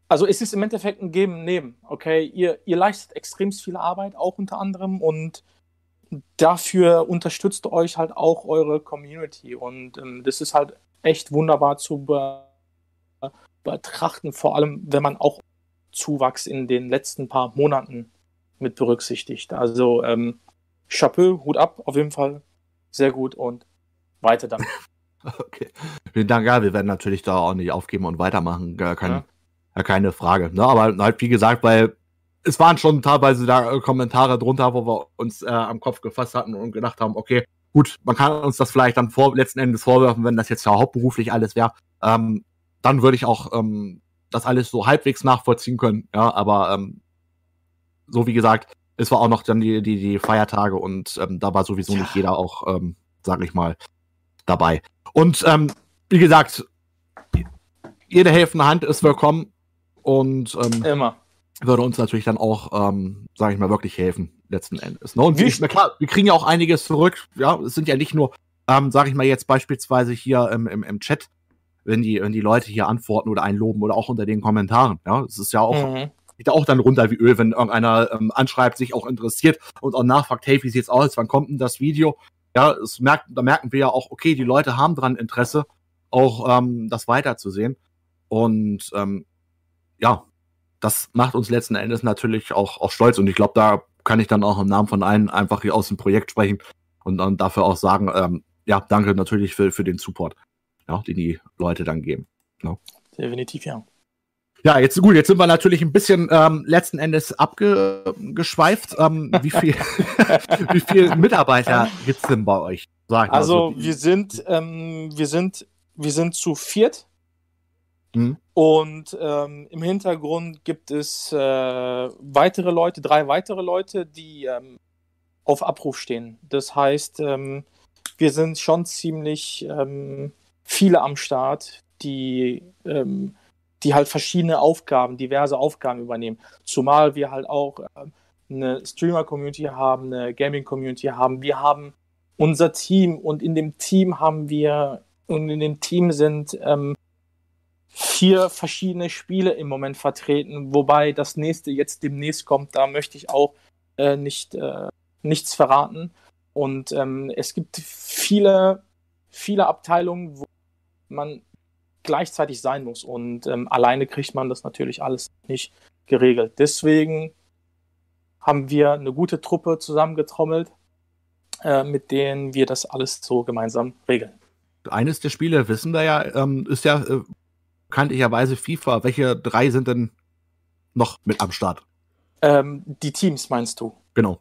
also es ist im Endeffekt ein Geben-Nehmen, okay? Ihr, ihr leistet extrem viel Arbeit, auch unter anderem, und dafür unterstützt euch halt auch eure Community. Und ähm, das ist halt echt wunderbar zu be betrachten, vor allem wenn man auch Zuwachs in den letzten paar Monaten mit berücksichtigt. Also ähm, Chapeau, Hut ab, auf jeden Fall sehr gut und weiter damit. Okay. Vielen Dank, ja, wir werden natürlich da auch nicht aufgeben und weitermachen, gar kein, ja. keine Frage. Ne? Aber halt, wie gesagt, weil es waren schon teilweise da äh, Kommentare drunter, wo wir uns äh, am Kopf gefasst hatten und gedacht haben, okay, gut, man kann uns das vielleicht dann vor, letzten Endes vorwerfen, wenn das jetzt ja hauptberuflich alles wäre. Ähm, dann würde ich auch ähm, das alles so halbwegs nachvollziehen können. Ja, aber ähm, so wie gesagt, es war auch noch dann die, die, die Feiertage und ähm, da war sowieso ja. nicht jeder auch, ähm, sag ich mal, dabei. Und ähm, wie gesagt, jede helfende Hand ist willkommen und ähm, immer würde uns natürlich dann auch, ähm, sage ich mal, wirklich helfen, letzten Endes. Ne? Und na klar, wir kriegen ja auch einiges zurück. Ja, es sind ja nicht nur, ähm, sage ich mal jetzt beispielsweise hier im, im, im Chat, wenn die, wenn die Leute hier antworten oder einloben oder auch unter den Kommentaren. Ja, es ist ja auch, mhm. geht auch dann runter wie Öl, wenn irgendeiner ähm, anschreibt, sich auch interessiert und auch nachfragt, hey, wie sieht's aus, wann kommt denn das Video? Ja, es merkt, da merken wir ja auch, okay, die Leute haben dran Interesse, auch ähm, das weiterzusehen. Und ähm, ja, das macht uns letzten Endes natürlich auch, auch stolz. Und ich glaube, da kann ich dann auch im Namen von allen einfach hier aus dem Projekt sprechen und dann dafür auch sagen, ähm, ja, danke natürlich für, für den Support, ja, den die Leute dann geben. Ja. Definitiv, ja. Ja, jetzt gut, jetzt sind wir natürlich ein bisschen ähm, letzten Endes abgeschweift. Ähm, wie viel, wie viel Mitarbeiter gibt's denn bei euch? Also, also wir sind, ähm, wir sind, wir sind zu viert Mhm. Und ähm, im Hintergrund gibt es äh, weitere Leute, drei weitere Leute, die ähm, auf Abruf stehen. Das heißt, ähm, wir sind schon ziemlich ähm, viele am Start, die, ähm, die halt verschiedene Aufgaben, diverse Aufgaben übernehmen. Zumal wir halt auch ähm, eine Streamer-Community haben, eine Gaming-Community haben. Wir haben unser Team und in dem Team haben wir und in dem Team sind ähm, vier verschiedene Spiele im Moment vertreten, wobei das nächste jetzt demnächst kommt. Da möchte ich auch äh, nicht, äh, nichts verraten. Und ähm, es gibt viele, viele Abteilungen, wo man gleichzeitig sein muss. Und ähm, alleine kriegt man das natürlich alles nicht geregelt. Deswegen haben wir eine gute Truppe zusammengetrommelt, äh, mit denen wir das alles so gemeinsam regeln. Eines der Spiele, wissen wir ja, ähm, ist ja äh, bekanntlicherweise FIFA. Welche drei sind denn noch mit am Start? Ähm, die Teams meinst du? Genau.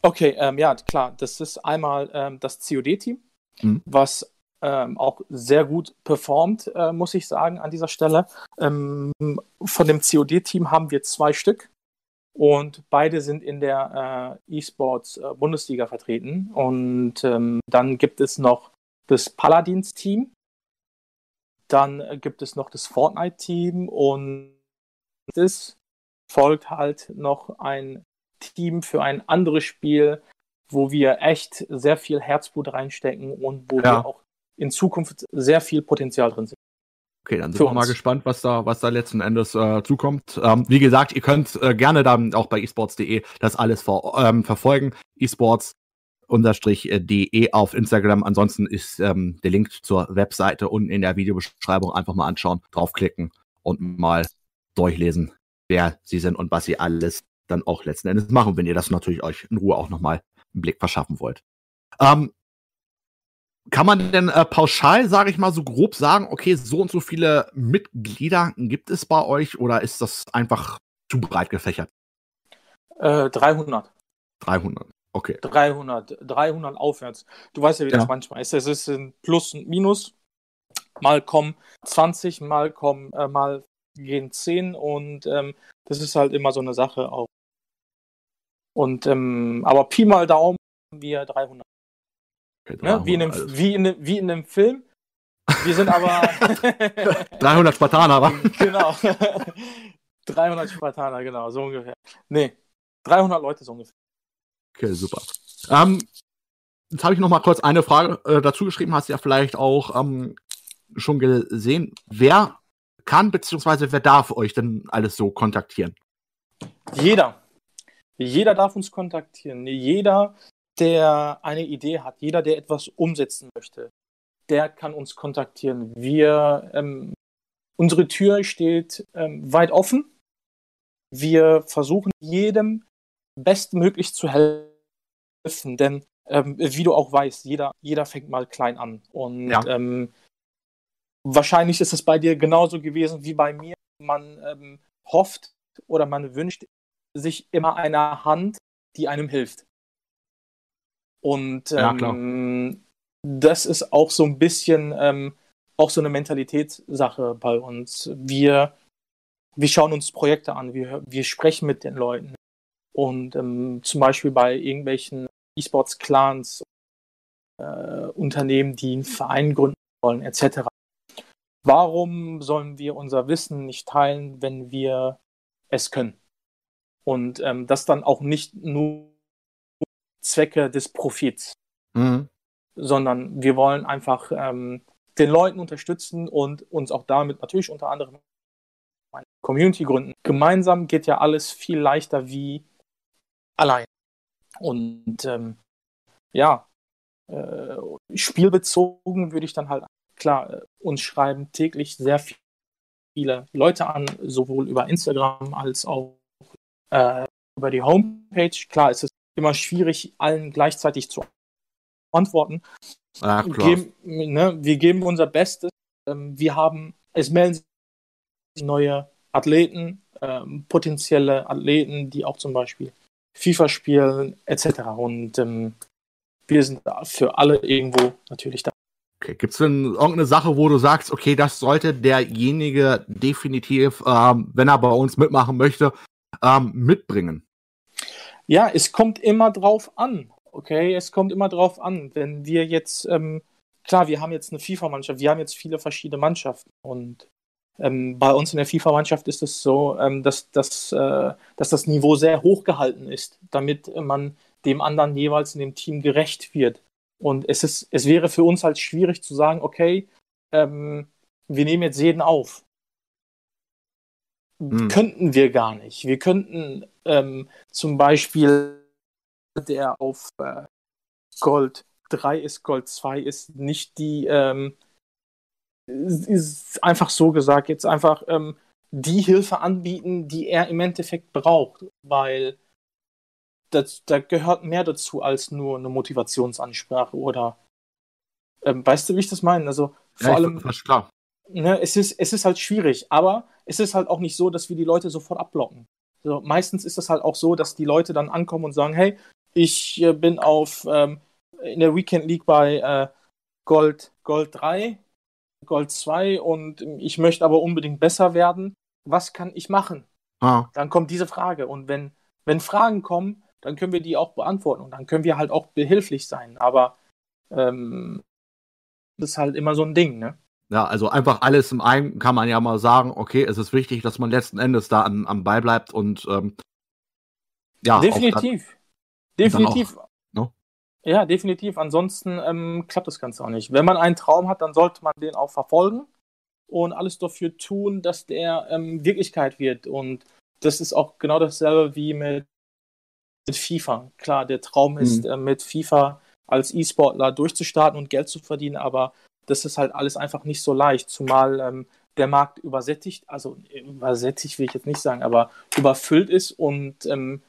Okay, ähm, ja, klar. Das ist einmal ähm, das COD-Team, mhm. was ähm, auch sehr gut performt, äh, muss ich sagen, an dieser Stelle. Ähm, von dem COD-Team haben wir zwei Stück und beide sind in der äh, E-Sports-Bundesliga äh, vertreten. Und ähm, dann gibt es noch das Paladins-Team, dann gibt es noch das Fortnite-Team und es folgt halt noch ein Team für ein anderes Spiel, wo wir echt sehr viel Herzblut reinstecken und wo ja. wir auch in Zukunft sehr viel Potenzial drin sind. Okay, dann sind wir mal gespannt, was da, was da letzten Endes äh, zukommt. Ähm, wie gesagt, ihr könnt äh, gerne dann auch bei esports.de das alles ver ähm, verfolgen. esports de auf Instagram. Ansonsten ist ähm, der Link zur Webseite unten in der Videobeschreibung einfach mal anschauen, draufklicken und mal durchlesen, wer sie sind und was sie alles dann auch letzten Endes machen, wenn ihr das natürlich euch in Ruhe auch nochmal einen Blick verschaffen wollt. Ähm, kann man denn äh, pauschal, sage ich mal, so grob sagen, okay, so und so viele Mitglieder gibt es bei euch oder ist das einfach zu breit gefächert? Äh, 300. 300, okay. 300, 300 aufwärts. Du weißt ja, wie ja. das manchmal ist. Es ist ein Plus und Minus. Mal kommen 20, mal kommen, äh, mal gehen 10 und ähm, das ist halt immer so eine Sache auch. Und, ähm, aber Pi mal Daumen, wir 300. Ne? wie, in einem, wie, in, wie in einem Film. Wir sind aber. 300 Spartaner, wa? Genau. 300 Spartaner, genau, so ungefähr. Nee, 300 Leute so ungefähr. Okay, super. Ähm, jetzt habe ich noch mal kurz eine Frage äh, dazu geschrieben. Hast du ja vielleicht auch ähm, schon gesehen. Wer kann bzw. wer darf euch denn alles so kontaktieren? Jeder. Jeder darf uns kontaktieren. Jeder, der eine Idee hat, jeder, der etwas umsetzen möchte, der kann uns kontaktieren. Wir, ähm, unsere Tür steht ähm, weit offen. Wir versuchen jedem bestmöglich zu helfen, denn ähm, wie du auch weißt, jeder, jeder fängt mal klein an. Und ja. ähm, wahrscheinlich ist es bei dir genauso gewesen wie bei mir. Man ähm, hofft oder man wünscht sich immer eine Hand, die einem hilft. Und ähm, das ist auch so ein bisschen ähm, auch so eine Mentalitätssache bei uns. Wir, wir schauen uns Projekte an, wir, wir sprechen mit den Leuten. Und ähm, zum Beispiel bei irgendwelchen E-Sports-Clans, äh, Unternehmen, die einen Verein gründen wollen, etc. Warum sollen wir unser Wissen nicht teilen, wenn wir es können? Und ähm, das dann auch nicht nur Zwecke des Profits, mhm. sondern wir wollen einfach ähm, den Leuten unterstützen und uns auch damit natürlich unter anderem eine Community gründen. Gemeinsam geht ja alles viel leichter wie allein. Und ähm, ja, äh, spielbezogen würde ich dann halt klar äh, uns schreiben täglich sehr viele Leute an, sowohl über Instagram als auch äh, über die Homepage. Klar, es ist immer schwierig, allen gleichzeitig zu antworten. Ach, klar. Geben, ne, wir geben unser Bestes. Ähm, wir haben, es melden sich neue Athleten, ähm, potenzielle Athleten, die auch zum Beispiel FIFA spielen, etc. Und ähm, wir sind für alle irgendwo natürlich da. Okay, gibt es denn irgendeine Sache, wo du sagst, okay, das sollte derjenige definitiv, ähm, wenn er bei uns mitmachen möchte, ähm, mitbringen? Ja, es kommt immer drauf an. Okay, es kommt immer drauf an. Wenn wir jetzt, ähm, klar, wir haben jetzt eine FIFA-Mannschaft, wir haben jetzt viele verschiedene Mannschaften und ähm, bei uns in der FIFA-Mannschaft ist es so, ähm, dass, dass, äh, dass das Niveau sehr hoch gehalten ist, damit man dem anderen jeweils in dem Team gerecht wird. Und es, ist, es wäre für uns halt schwierig zu sagen, okay, ähm, wir nehmen jetzt jeden auf. Hm. Könnten wir gar nicht. Wir könnten ähm, zum Beispiel der auf äh, Gold 3 ist, Gold 2 ist, nicht die, ähm, ist einfach so gesagt, jetzt einfach ähm, die Hilfe anbieten, die er im Endeffekt braucht, weil das, da gehört mehr dazu als nur eine Motivationsansprache oder ähm, weißt du, wie ich das meine? Also vor ja, allem. Klar. Ne, es, ist, es ist halt schwierig, aber es ist halt auch nicht so, dass wir die Leute sofort abblocken. So, meistens ist es halt auch so, dass die Leute dann ankommen und sagen, hey, ich äh, bin auf ähm, in der Weekend League bei äh, Gold, Gold 3, Gold 2 und ich möchte aber unbedingt besser werden. Was kann ich machen? Ah. Dann kommt diese Frage. Und wenn, wenn Fragen kommen, dann können wir die auch beantworten und dann können wir halt auch behilflich sein. Aber ähm, das ist halt immer so ein Ding, ne? Ja, also einfach alles im einen kann man ja mal sagen, okay, es ist wichtig, dass man letzten Endes da am, am Ball bleibt und ähm, ja. Definitiv. Definitiv. Auch, no? Ne? Ja, definitiv. Ansonsten ähm, klappt das Ganze auch nicht. Wenn man einen Traum hat, dann sollte man den auch verfolgen und alles dafür tun, dass der ähm, Wirklichkeit wird. Und das ist auch genau dasselbe wie mit, mit FIFA. Klar, der Traum ist, mhm. äh, mit FIFA als E-Sportler durchzustarten und Geld zu verdienen, aber das ist halt alles einfach nicht so leicht, zumal ähm, der Markt übersättigt, also übersättigt will ich jetzt nicht sagen, aber überfüllt ist und ähm,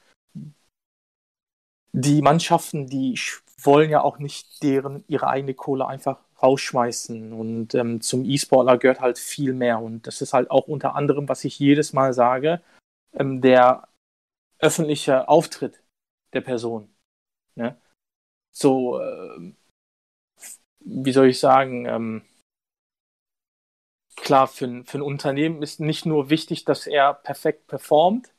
die Mannschaften, die wollen ja auch nicht deren ihre eigene Kohle einfach rausschmeißen. Und ähm, zum E-Sportler gehört halt viel mehr. Und das ist halt auch unter anderem, was ich jedes Mal sage, ähm, der öffentliche Auftritt der Person. Ne? So, äh, wie soll ich sagen, ähm, klar, für, für ein Unternehmen ist nicht nur wichtig, dass er perfekt performt,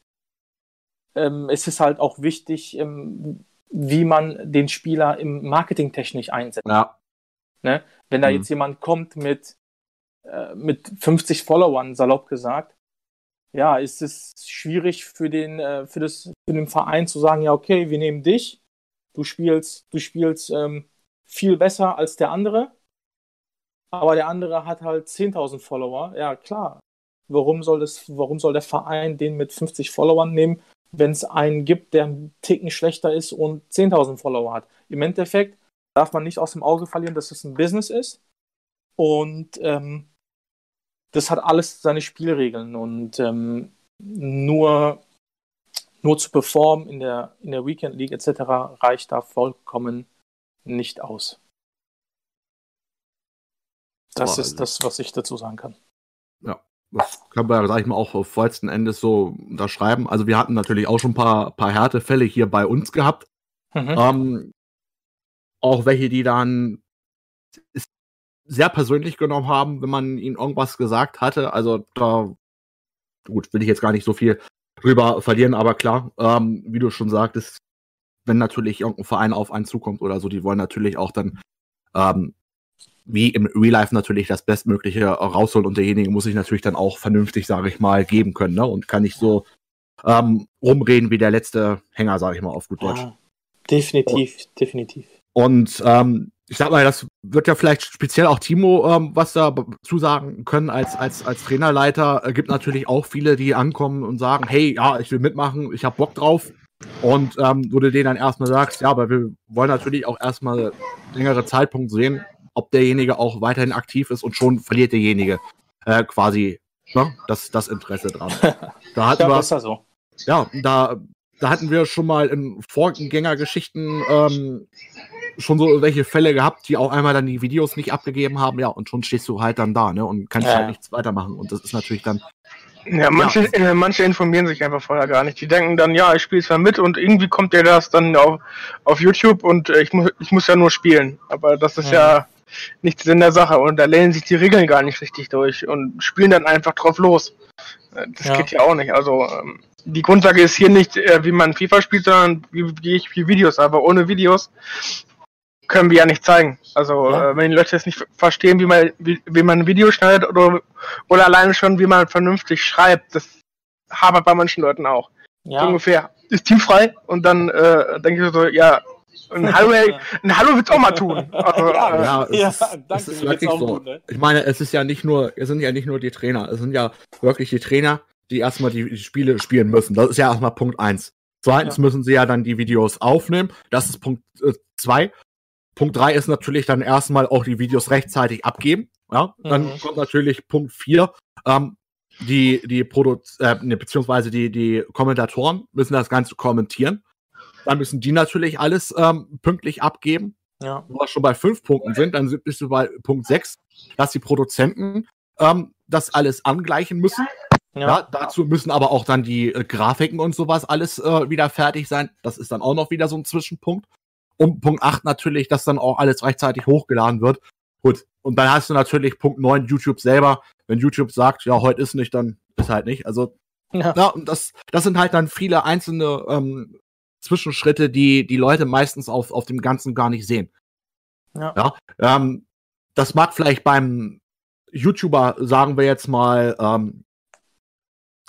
ähm, es ist halt auch wichtig, ähm, wie man den Spieler im Marketing technisch einsetzt. Ja. Ne? Wenn da mhm. jetzt jemand kommt mit, äh, mit 50 Followern, salopp gesagt, ja, ist es schwierig für den, äh, für, das, für den Verein zu sagen, ja, okay, wir nehmen dich, du spielst, du spielst ähm, viel besser als der andere, aber der andere hat halt 10.000 Follower. Ja, klar. Warum soll, das, warum soll der Verein den mit 50 Followern nehmen, wenn es einen gibt, der einen Ticken schlechter ist und 10.000 Follower hat? Im Endeffekt darf man nicht aus dem Auge verlieren, dass es ein Business ist. Und ähm, das hat alles seine Spielregeln. Und ähm, nur, nur zu performen in der, in der Weekend League etc. reicht da vollkommen nicht aus. Das ist das, was ich dazu sagen kann. Ja, das kann man, sag ich mal, auch auf letzten Endes so unterschreiben. Also wir hatten natürlich auch schon ein paar, paar Härtefälle hier bei uns gehabt. Mhm. Ähm, auch welche, die dann sehr persönlich genommen haben, wenn man ihnen irgendwas gesagt hatte. Also da, gut, will ich jetzt gar nicht so viel drüber verlieren, aber klar, ähm, wie du schon sagtest, wenn natürlich irgendein Verein auf einen zukommt oder so, die wollen natürlich auch dann ähm, wie im Real Life natürlich das Bestmögliche rausholen und derjenige muss sich natürlich dann auch vernünftig, sage ich mal, geben können ne? und kann nicht so ähm, rumreden wie der letzte Hänger, sage ich mal auf gut Deutsch. Ja, definitiv, und, definitiv. Und ähm, ich sag mal, das wird ja vielleicht speziell auch Timo ähm, was da zusagen können als, als, als Trainerleiter. Es gibt natürlich auch viele, die ankommen und sagen, hey, ja, ich will mitmachen, ich habe Bock drauf. Und ähm, wo du denen dann erstmal sagst, ja, aber wir wollen natürlich auch erstmal längere Zeitpunkt sehen, ob derjenige auch weiterhin aktiv ist und schon verliert derjenige äh, quasi ne, das, das Interesse dran. Da hatten ja, wir, ist ja so. Ja, da, da hatten wir schon mal in Vorgängergeschichten ähm, schon so welche Fälle gehabt, die auch einmal dann die Videos nicht abgegeben haben, ja, und schon stehst du halt dann da, ne, und kannst ja. halt nichts weitermachen. Und das ist natürlich dann. Ja, manche, ja. Äh, manche informieren sich einfach vorher gar nicht. Die denken dann, ja, ich spiele zwar mit und irgendwie kommt der das dann auf, auf YouTube und äh, ich, muss ich muss ja nur spielen. Aber das ist ja, ja nichts in der Sache und da lehnen sich die Regeln gar nicht richtig durch und spielen dann einfach drauf los. Äh, das ja. geht ja auch nicht. Also ähm, die Grundlage ist hier nicht, wie man FIFA spielt, sondern wie, wie ich wie Videos. Aber ohne Videos können wir ja nicht zeigen. Also ja. äh, wenn die Leute jetzt nicht verstehen, wie man wie, wie man ein Video schneidet oder oder alleine schon, wie man vernünftig schreibt, das habert bei manchen Leuten auch. Ja. So ungefähr. Ist teamfrei und dann äh, denke ich so, ja, ein Hallo, ein Hallo wird's auch mal tun. Also, ja, äh, ja, es ja, ist, danke, es ist wirklich so. Gut, ne? Ich meine, es ist ja nicht nur, es sind ja nicht nur die Trainer, es sind ja wirklich die Trainer, die erstmal die, die Spiele spielen müssen. Das ist ja erstmal Punkt eins. Zweitens ja. müssen sie ja dann die Videos aufnehmen. Das ist Punkt äh, zwei. Punkt drei ist natürlich dann erstmal auch die Videos rechtzeitig abgeben. Ja, dann mhm. kommt natürlich Punkt vier. Ähm, die, die Produ äh, ne, beziehungsweise die, die Kommentatoren müssen das Ganze kommentieren. Dann müssen die natürlich alles ähm, pünktlich abgeben. Ja. Wenn wir schon bei fünf Punkten sind, dann bist du bei Punkt sechs, dass die Produzenten ähm, das alles angleichen müssen. Ja. ja. dazu müssen aber auch dann die äh, Grafiken und sowas alles äh, wieder fertig sein. Das ist dann auch noch wieder so ein Zwischenpunkt. Und Punkt 8 natürlich, dass dann auch alles rechtzeitig hochgeladen wird. Gut. Und dann hast du natürlich Punkt 9 YouTube selber. Wenn YouTube sagt, ja, heute ist nicht, dann ist halt nicht. Also, ja, ja und das, das sind halt dann viele einzelne ähm, Zwischenschritte, die die Leute meistens auf, auf dem Ganzen gar nicht sehen. Ja. ja ähm, das mag vielleicht beim YouTuber, sagen wir jetzt mal, ähm,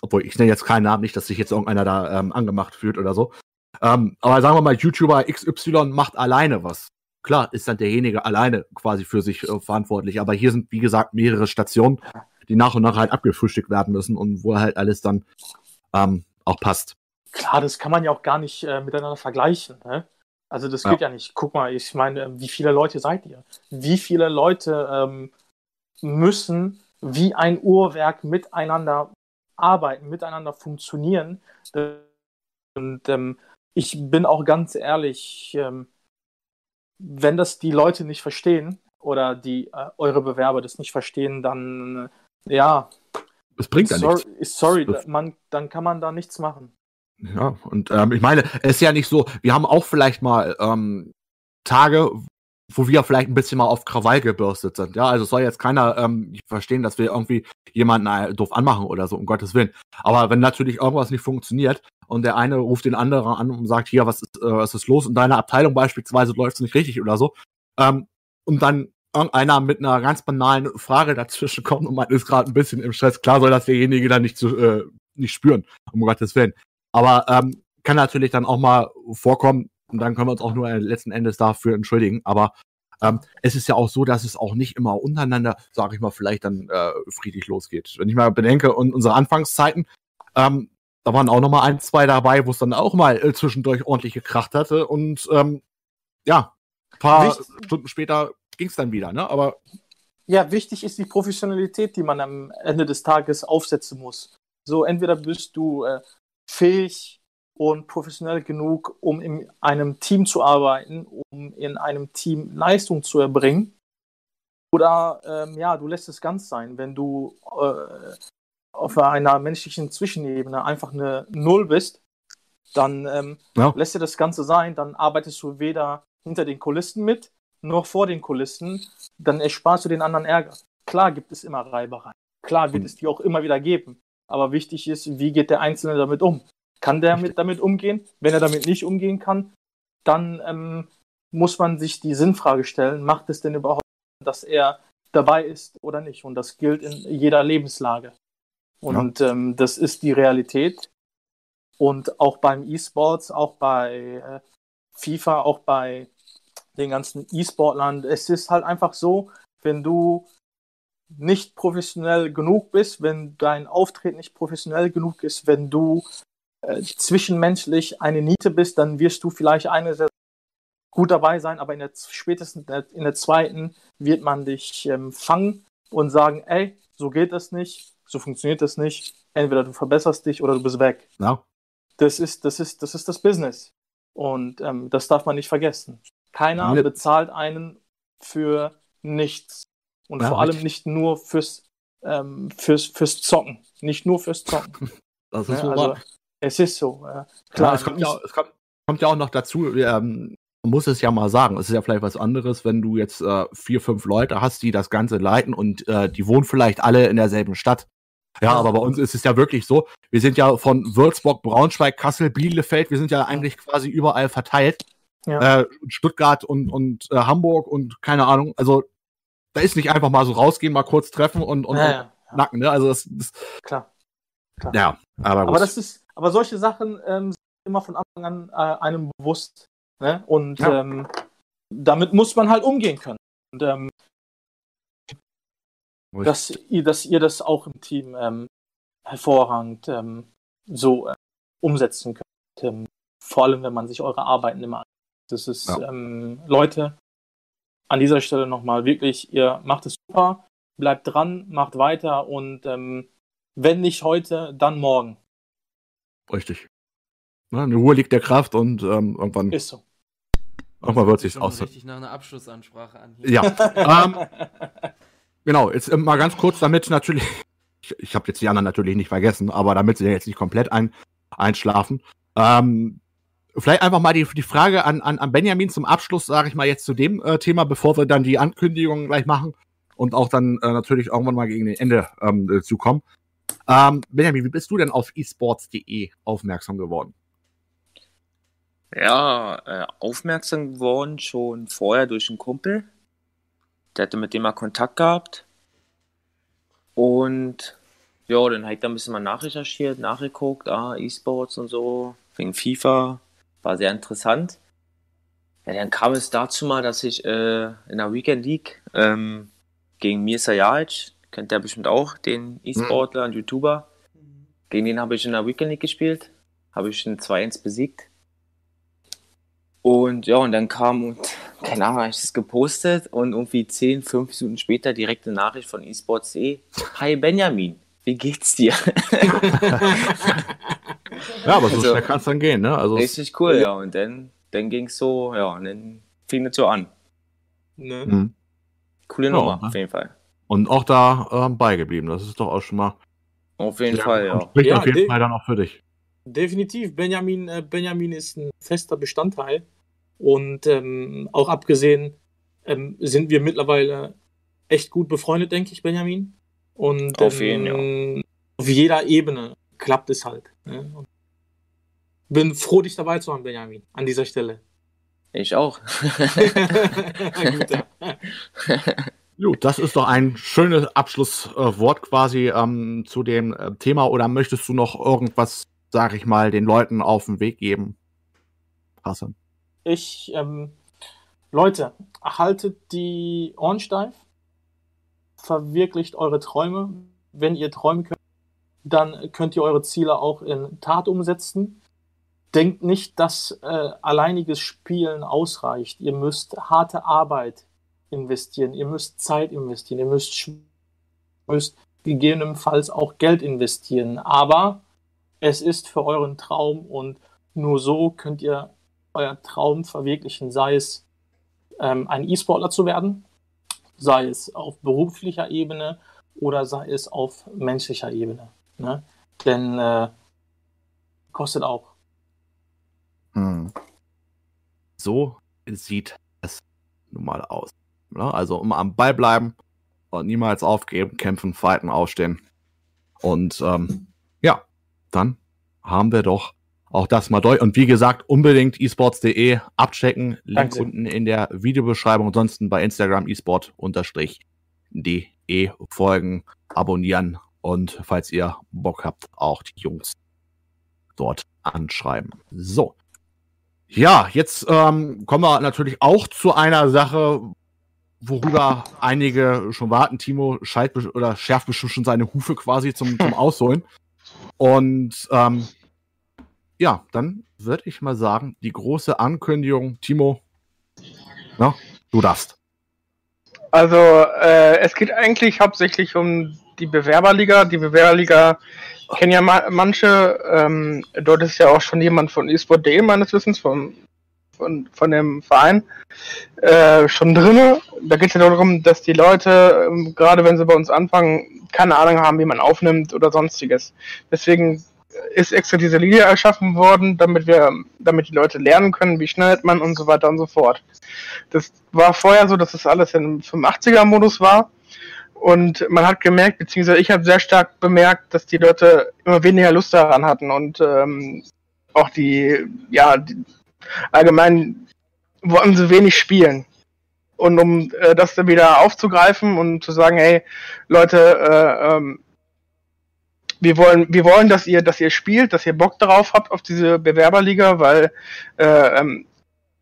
obwohl ich nenne jetzt keinen Namen, nicht, dass sich jetzt irgendeiner da ähm, angemacht fühlt oder so. Ähm, aber sagen wir mal, YouTuber XY macht alleine was. Klar, ist dann derjenige alleine quasi für sich äh, verantwortlich. Aber hier sind, wie gesagt, mehrere Stationen, die nach und nach halt abgefrühstückt werden müssen und wo halt alles dann ähm, auch passt. Klar, das kann man ja auch gar nicht äh, miteinander vergleichen. Ne? Also das geht ja. ja nicht. Guck mal, ich meine, wie viele Leute seid ihr? Wie viele Leute ähm, müssen wie ein Uhrwerk miteinander arbeiten, miteinander funktionieren? Und ähm, ich bin auch ganz ehrlich, ähm, wenn das die Leute nicht verstehen oder die äh, eure Bewerber das nicht verstehen, dann äh, ja. Es bringt ja sorry, nichts. Sorry, man, dann kann man da nichts machen. Ja, und ähm, ich meine, es ist ja nicht so, wir haben auch vielleicht mal ähm, Tage, wo wir vielleicht ein bisschen mal auf Krawall gebürstet sind. Ja, also soll jetzt keiner ähm, verstehen, dass wir irgendwie jemanden äh, doof anmachen oder so, um Gottes Willen. Aber wenn natürlich irgendwas nicht funktioniert und der eine ruft den anderen an und sagt, hier, was ist, äh, was ist los in deiner Abteilung beispielsweise läuft es nicht richtig oder so, ähm, und dann irgendeiner mit einer ganz banalen Frage dazwischen kommt und man ist gerade ein bisschen im Stress, klar soll das derjenige dann nicht, zu, äh, nicht spüren, um Gottes Willen. Aber ähm, kann natürlich dann auch mal vorkommen, und dann können wir uns auch nur letzten Endes dafür entschuldigen. Aber ähm, es ist ja auch so, dass es auch nicht immer untereinander, sage ich mal, vielleicht dann äh, friedlich losgeht. Wenn ich mal bedenke, und unsere Anfangszeiten, ähm, da waren auch noch mal ein, zwei dabei, wo es dann auch mal äh, zwischendurch ordentlich gekracht hatte. Und ähm, ja, ein paar wichtig, Stunden später ging es dann wieder, ne? Aber ja, wichtig ist die Professionalität, die man am Ende des Tages aufsetzen muss. So, entweder bist du äh, fähig und professionell genug, um in einem Team zu arbeiten, um in einem Team Leistung zu erbringen. Oder ähm, ja, du lässt es ganz sein, wenn du äh, auf einer menschlichen Zwischenebene einfach eine Null bist, dann ähm, ja. lässt dir das Ganze sein, dann arbeitest du weder hinter den Kulissen mit, noch vor den Kulissen, dann ersparst du den anderen Ärger. Klar gibt es immer Reibereien, klar wird hm. es die auch immer wieder geben, aber wichtig ist, wie geht der Einzelne damit um? Kann der mit, damit umgehen? Wenn er damit nicht umgehen kann, dann ähm, muss man sich die Sinnfrage stellen, macht es denn überhaupt, dass er dabei ist oder nicht? Und das gilt in jeder Lebenslage. Und ja. ähm, das ist die Realität. Und auch beim E-Sports, auch bei äh, FIFA, auch bei den ganzen E-Sportlern, es ist halt einfach so, wenn du nicht professionell genug bist, wenn dein Auftreten nicht professionell genug ist, wenn du äh, zwischenmenschlich eine Niete bist, dann wirst du vielleicht eine sehr gut dabei sein, aber in der spätestens in der zweiten wird man dich ähm, fangen und sagen, ey, so geht das nicht, so funktioniert das nicht. Entweder du verbesserst dich oder du bist weg. Ja. Das ist, das ist, das ist das Business. Und ähm, das darf man nicht vergessen. Keiner ja. bezahlt einen für nichts. Und ja, vor allem nicht nur fürs, ähm, fürs, fürs Zocken. Nicht nur fürs Zocken. Das ist ja, also, es ist so. Äh, klar, ja, es, kommt ja, es kommt, kommt, ja auch noch dazu, ähm, man muss es ja mal sagen, es ist ja vielleicht was anderes, wenn du jetzt äh, vier, fünf Leute hast, die das Ganze leiten und äh, die wohnen vielleicht alle in derselben Stadt. Ja, aber bei uns ist es ja wirklich so, wir sind ja von Würzburg, Braunschweig, Kassel, Bielefeld, wir sind ja eigentlich quasi überall verteilt. Ja. Äh, Stuttgart und, und äh, Hamburg und keine Ahnung. Also da ist nicht einfach mal so rausgehen, mal kurz treffen und, und, ja, ja, und nacken. Ne? Also das, das klar. klar. Ja, aber, aber das ist, aber solche Sachen ähm, sind immer von Anfang an äh, einem bewusst. Ne? Und ähm, damit muss man halt umgehen können. Und ähm, dass, ihr, dass ihr das auch im Team ähm, hervorragend ähm, so äh, umsetzen könnt. Ähm, vor allem, wenn man sich eure Arbeiten immer anschaut. Das ist, ja. Ähm, Leute, an dieser Stelle nochmal wirklich, ihr macht es super, bleibt dran, macht weiter und ähm, wenn nicht heute, dann morgen. Richtig. Na, in Ruhe liegt der Kraft und ähm, irgendwann. Ist so. Irgendwann wird sich aus. richtig nach einer Abschlussansprache an. Hier. Ja. ähm, genau, jetzt äh, mal ganz kurz, damit natürlich. Ich, ich habe jetzt die anderen natürlich nicht vergessen, aber damit sie jetzt nicht komplett ein, einschlafen. Ähm, vielleicht einfach mal die, die Frage an, an, an Benjamin zum Abschluss, sage ich mal jetzt zu dem äh, Thema, bevor wir dann die Ankündigungen gleich machen und auch dann äh, natürlich irgendwann mal gegen den Ende ähm, äh, zukommen. Ähm, Benjamin, wie bist du denn auf esports.de aufmerksam geworden? Ja, äh, aufmerksam geworden schon vorher durch einen Kumpel. Der hatte mit dem mal Kontakt gehabt. Und ja, dann habe ich da ein bisschen mal nachrecherchiert, nachgeguckt, ah, E-Sports und so, wegen FIFA. War sehr interessant. Ja, dann kam es dazu mal, dass ich äh, in der Weekend League ähm, gegen Mirza Jalic kennt der bestimmt auch, den E-Sportler und YouTuber. Gegen den habe ich in der Weekend League gespielt, habe ich in 2-1 besiegt. Und ja, und dann kam, und, keine Ahnung, habe ich das gepostet und irgendwie 10, 5 Minuten später direkte Nachricht von eSports.de. Hi Benjamin, wie geht's dir? Ja, aber so Also- schnell kann es dann gehen, ne? Also, Richtig cool, ja. Und dann, dann ging es so, ja, und dann fing es so an. Ne? Mhm. Coole Ja, Nummer, ne? auf jeden Fall. Und auch da ähm, beigeblieben. Das ist doch auch schon mal. Auf jeden Fall, ja. Spricht Ja, auf jeden de- Fall dann auch für dich. Definitiv. Benjamin, äh, Benjamin ist ein fester Bestandteil. Und ähm, auch abgesehen ähm, sind wir mittlerweile echt gut befreundet, denke ich, Benjamin. Und Auf jeden, ähm, auf jeder Ebene klappt es halt. Ne? Und bin froh, dich dabei zu haben, Benjamin, an dieser Stelle. Ich auch. Gut, ja. Gut, das ist doch ein schönes Abschlusswort quasi ähm, zu dem äh, Thema. Oder möchtest du noch irgendwas, sag ich mal, den Leuten auf den Weg geben? Hassan. Ich, ähm, Leute, haltet die Ohren steif, verwirklicht eure Träume. Wenn ihr träumen könnt, dann könnt ihr eure Ziele auch in Tat umsetzen. Denkt nicht, dass äh, alleiniges Spielen ausreicht. Ihr müsst harte Arbeit investieren, ihr müsst Zeit investieren, ihr müsst, müsst gegebenenfalls auch Geld investieren. Aber es ist für euren Traum und nur so könnt ihr euer Traum verwirklichen, sei es ähm, ein E-Sportler zu werden, sei es auf beruflicher Ebene oder sei es auf menschlicher Ebene. Ne? Denn äh, kostet auch. Hm. So sieht es nun mal aus. Ne? Also immer am Ball bleiben und niemals aufgeben, kämpfen, fighten, aufstehen. Und ähm, ja, dann haben wir doch auch das mal durch. Und wie gesagt, unbedingt esports.de abchecken. Link unten in der Videobeschreibung. Ansonsten bei Instagram esport-de folgen, abonnieren und falls ihr Bock habt, auch die Jungs dort anschreiben. So. Ja, jetzt ähm, kommen wir natürlich auch zu einer Sache, worüber einige schon warten. Timo schärft bestimmt schon seine Hufe quasi zum, zum Ausholen. Und ähm, ja, dann würde ich mal sagen, die große Ankündigung, Timo, na, du darfst. Also, äh, es geht eigentlich hauptsächlich um die Bewerberliga. Die Bewerberliga kennen ja ma manche. Ähm, dort ist ja auch schon jemand von eSport.de meines Wissens, vom, von, von dem Verein, äh, schon drinne. Da geht es ja darum, dass die Leute, ähm, gerade wenn sie bei uns anfangen, keine Ahnung haben, wie man aufnimmt oder sonstiges. Deswegen ist extra diese Liga erschaffen worden, damit wir, damit die Leute lernen können, wie schneidet man und so weiter und so fort. Das war vorher so, dass das alles im 85er-Modus war. Und man hat gemerkt, beziehungsweise ich habe sehr stark bemerkt, dass die Leute immer weniger Lust daran hatten und ähm, auch die, ja, die, allgemein wollten sie wenig spielen. Und um äh, das dann wieder aufzugreifen und zu sagen, hey, Leute, äh, ähm, wir wollen, wir wollen, dass ihr, dass ihr spielt, dass ihr Bock darauf habt auf diese Bewerberliga, weil äh, ähm,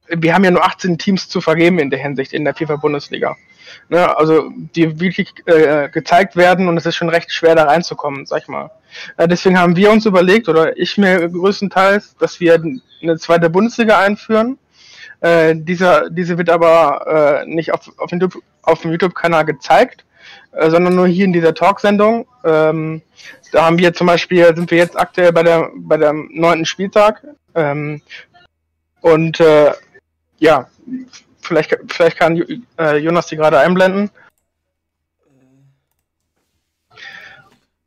wir haben ja nur 18 Teams zu vergeben in der Hinsicht in der FIFA-Bundesliga. Ne, also die wirklich äh, gezeigt werden und es ist schon recht schwer da reinzukommen, sag ich mal. Äh, deswegen haben wir uns überlegt, oder ich mir größtenteils, dass wir eine zweite Bundesliga einführen. Äh, dieser, diese wird aber äh, nicht auf, auf, dem YouTube- auf dem YouTube-Kanal gezeigt, äh, sondern nur hier in dieser Talksendung. Ähm, da haben wir zum Beispiel, sind wir jetzt aktuell bei der bei dem neunten Spieltag. Ähm, und äh, ja, vielleicht, vielleicht kann äh, Jonas die gerade einblenden.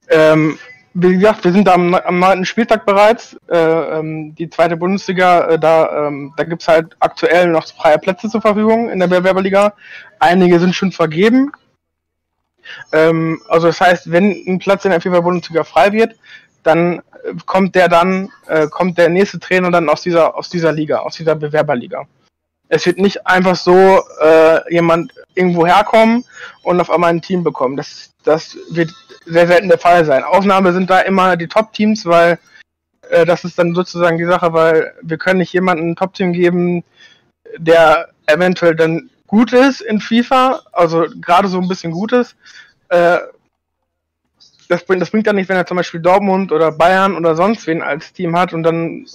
Ähm, wie gesagt, wir sind am, am neunten Spieltag bereits. Äh, ähm, die zweite Bundesliga, äh, da, ähm, da gibt's halt aktuell noch freie Plätze zur Verfügung in der Bewerberliga. Einige sind schon vergeben. Ähm, also das heißt, wenn ein Platz in der FIFA-Bundesliga frei wird, dann äh, kommt der dann, äh, kommt der nächste Trainer dann aus dieser, aus dieser Liga, aus dieser Bewerberliga. Es wird nicht einfach so äh, jemand irgendwo herkommen und auf einmal ein Team bekommen. Das, das wird sehr selten der Fall sein. Ausnahme sind da immer die Top-Teams, weil äh, das ist dann sozusagen die Sache, weil wir können nicht jemandem ein Top-Team geben, der eventuell dann gut ist in FIFA, also gerade so ein bisschen gut ist, äh, das bringt, das bringt ja nicht, wenn er zum Beispiel Dortmund oder Bayern oder sonst wen als Team hat und dann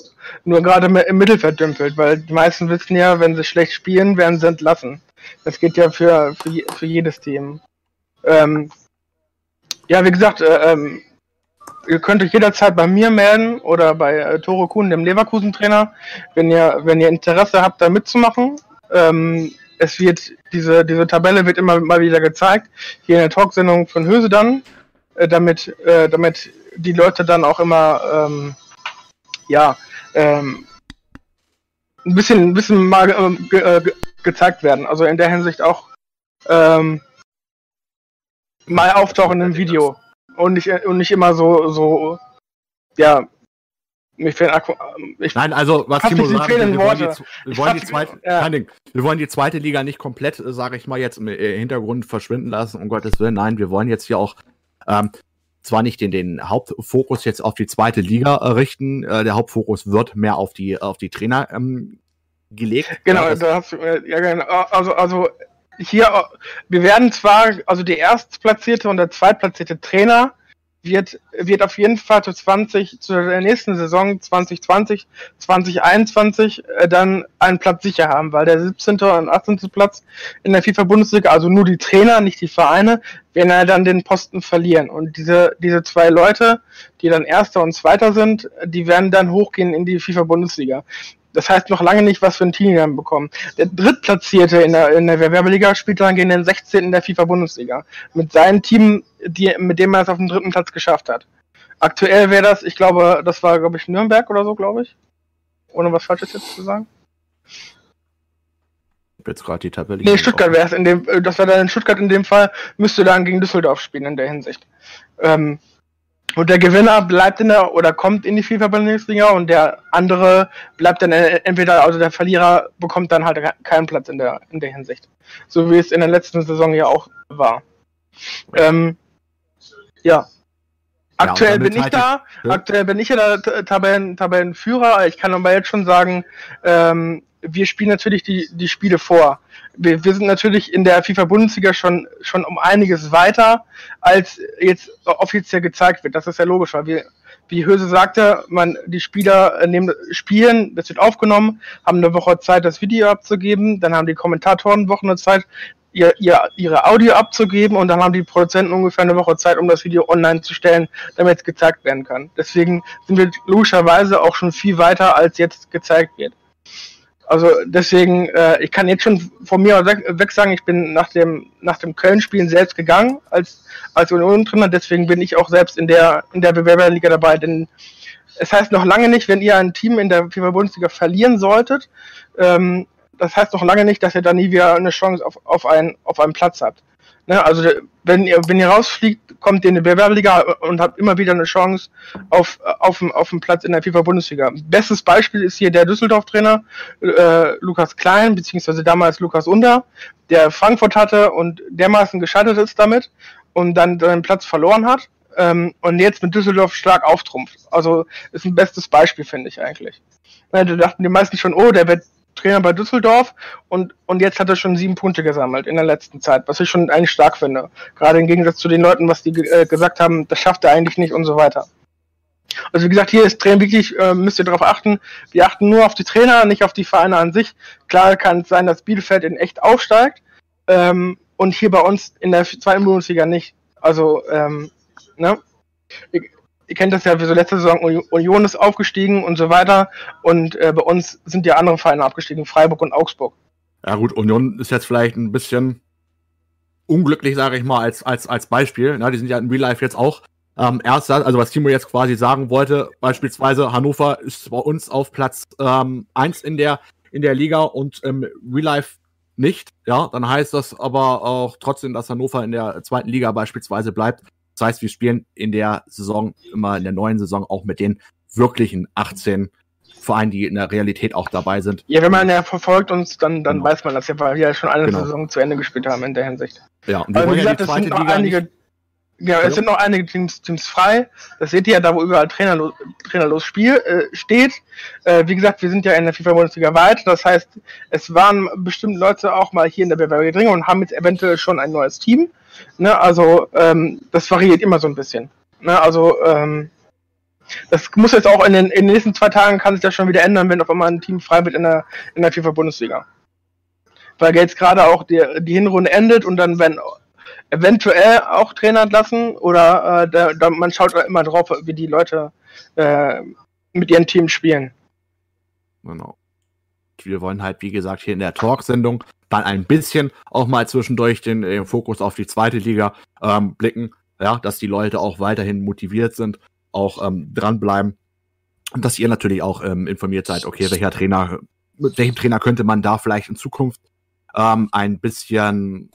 nur gerade im Mittelfeld dümpelt, weil die meisten wissen ja, wenn sie schlecht spielen, werden sie entlassen. Das geht ja für, für, für jedes Team. Ähm, ja, wie gesagt, äh, ähm, ihr könnt euch jederzeit bei mir melden oder bei äh, Toro Kuhn, dem Leverkusen-Trainer, wenn ihr, wenn ihr Interesse habt, da mitzumachen. Ähm, es wird, diese, diese Tabelle wird immer mal wieder gezeigt, hier in der Talksendung von Höse dann, äh, damit, äh, damit die Leute dann auch immer, ähm, ja, ähm, ein bisschen, ein bisschen mal äh, ge, äh, ge, gezeigt werden. Also in der Hinsicht auch ähm, mal auftauchen im Video und nicht, und nicht immer so, so, ja, mir fehlen Akku. Ich Nein, also was Timo sagt, wir, wir, wollen die, wir, wollen die zweite, ja. wir wollen die zweite Liga nicht komplett, äh, sage ich mal, jetzt im äh, Hintergrund verschwinden lassen, um Gottes Willen. Nein, wir wollen jetzt hier auch ähm, zwar nicht den, den Hauptfokus jetzt auf die zweite Liga äh, richten, äh, der Hauptfokus wird mehr auf die, auf die Trainer ähm, gelegt. Genau, ja, da hast du, ja, genau. Also, also hier, wir werden zwar, also die erstplatzierte und der zweitplatzierte Trainer wird, wird auf jeden Fall zu 20, zu der nächsten Saison 2020, 2021 äh, dann einen Platz sicher haben, weil der 17. und 18. Platz in der FIFA-Bundesliga, also nur die Trainer, nicht die Vereine, werden ja dann den Posten verlieren. Und diese, diese zwei Leute, die dann Erster und Zweiter sind, die werden dann hochgehen in die FIFA-Bundesliga. Das heißt noch lange nicht, was für ein Team wir bekommen. Der Drittplatzierte in der, in der Werbeliga spielt dann gegen den 16. in der FIFA-Bundesliga. Mit seinem Team, die, mit dem er es auf den dritten Platz geschafft hat. Aktuell wäre das, ich glaube, das war, glaube ich, Nürnberg oder so, glaube ich. Ohne was Falsches jetzt zu sagen. Jetzt gerade die Tabelle. Nee, Stuttgart wäre es in dem, das wäre dann in Stuttgart in dem Fall, müsste dann gegen Düsseldorf spielen in der Hinsicht. Ähm, und der Gewinner bleibt in der oder kommt in die FIFA-Bundesliga und der andere bleibt dann entweder, also der Verlierer bekommt dann halt keinen Platz in der, in der Hinsicht. So wie es in der letzten Saison ja auch war. Ähm, ja. Aktuell ja, bin ich da, aktuell bin ich ja der Tabellen, Tabellenführer. Ich kann aber jetzt schon sagen, ähm, wir spielen natürlich die, die Spiele vor. Wir, wir sind natürlich in der FIFA-Bundesliga schon, schon um einiges weiter, als jetzt offiziell gezeigt wird. Das ist ja logisch, weil wir, wie Höse sagte, man, die Spieler nehmen, spielen, das wird aufgenommen, haben eine Woche Zeit, das Video abzugeben, dann haben die Kommentatoren Wochen eine Zeit, ihr, ihr, ihre Audio abzugeben und dann haben die Produzenten ungefähr eine Woche Zeit, um das Video online zu stellen, damit es gezeigt werden kann. Deswegen sind wir logischerweise auch schon viel weiter, als jetzt gezeigt wird. Also deswegen, äh, ich kann jetzt schon von mir weg, weg sagen, ich bin nach dem nach dem Köln-Spielen selbst gegangen als als Union-Trainer. Deswegen bin ich auch selbst in der in der Bewerberliga dabei. Denn es heißt noch lange nicht, wenn ihr ein Team in der FIFA-Bundesliga verlieren solltet, ähm, das heißt noch lange nicht, dass ihr da nie wieder eine Chance auf, auf, einen, auf einen Platz habt. Ne? Also wenn ihr, wenn ihr rausfliegt, kommt ihr in die Bewerberliga und habt immer wieder eine Chance auf, auf, auf einen Platz in der FIFA-Bundesliga. Bestes Beispiel ist hier der Düsseldorf-Trainer äh, Lukas Klein, beziehungsweise damals Lukas Under, der Frankfurt hatte und dermaßen gescheitert ist damit und dann seinen Platz verloren hat ähm, und jetzt mit Düsseldorf stark auftrumpft. Also ist ein bestes Beispiel, finde ich eigentlich. Ja, da dachten die meisten schon, oh, der wird Trainer bei Düsseldorf und, und jetzt hat er schon sieben Punkte gesammelt in der letzten Zeit, was ich schon eigentlich stark finde. Gerade im Gegensatz zu den Leuten, was die äh, gesagt haben, das schafft er eigentlich nicht und so weiter. Also wie gesagt, hier ist Training wirklich, äh, müsst ihr darauf achten, wir achten nur auf die Trainer, nicht auf die Vereine an sich. Klar kann es sein, dass Bielefeld in echt aufsteigt ähm, und hier bei uns in der zweiten Bundesliga nicht. Also, ähm, ne? Ihr kennt das ja, wie so letzte Saison, Union ist aufgestiegen und so weiter. Und äh, bei uns sind ja andere Vereine abgestiegen, Freiburg und Augsburg. Ja gut, Union ist jetzt vielleicht ein bisschen unglücklich, sage ich mal, als, als, als Beispiel. Na, die sind ja in Real Life jetzt auch ähm, erster, also was Timo jetzt quasi sagen wollte, beispielsweise Hannover ist bei uns auf Platz ähm, 1 in der, in der Liga und im Real Life nicht. Ja, dann heißt das aber auch trotzdem, dass Hannover in der zweiten Liga beispielsweise bleibt. Das heißt, wir spielen in der Saison, immer in der neuen Saison, auch mit den wirklichen 18 Vereinen, die in der Realität auch dabei sind. Ja, wenn man ja verfolgt uns, dann, dann genau. weiß man das ja, weil wir ja schon eine genau. Saison zu Ende gespielt haben in der Hinsicht. Ja, und wir also, wie gesagt, ja die zweite Liga einige, nicht ja, es sind noch einige Teams, Teams frei. Das seht ihr ja da, wo überall trainerlos, trainerlos Spiel äh, steht. Äh, wie gesagt, wir sind ja in der FIFA-Bundesliga weit. Das heißt, es waren bestimmt Leute auch mal hier in der Bewerberliga drin und haben jetzt eventuell schon ein neues Team. Ne? Also, ähm, das variiert immer so ein bisschen. Ne, also, ähm, das muss jetzt auch in den, in den nächsten zwei Tagen kann sich das schon wieder ändern, wenn auf einmal ein Team frei wird in der, in der FIFA-Bundesliga. Weil jetzt gerade auch die, die Hinrunde endet und dann werden eventuell auch Trainer entlassen oder äh, da, da, man schaut immer drauf, wie die Leute äh, mit ihren Teams spielen. Genau. Wir wollen halt, wie gesagt, hier in der Talk-Sendung dann ein bisschen auch mal zwischendurch den, den Fokus auf die zweite Liga ähm, blicken, ja, dass die Leute auch weiterhin motiviert sind, auch ähm, dranbleiben und dass ihr natürlich auch ähm, informiert seid, okay, welcher Trainer, mit welchem Trainer könnte man da vielleicht in Zukunft ähm, ein bisschen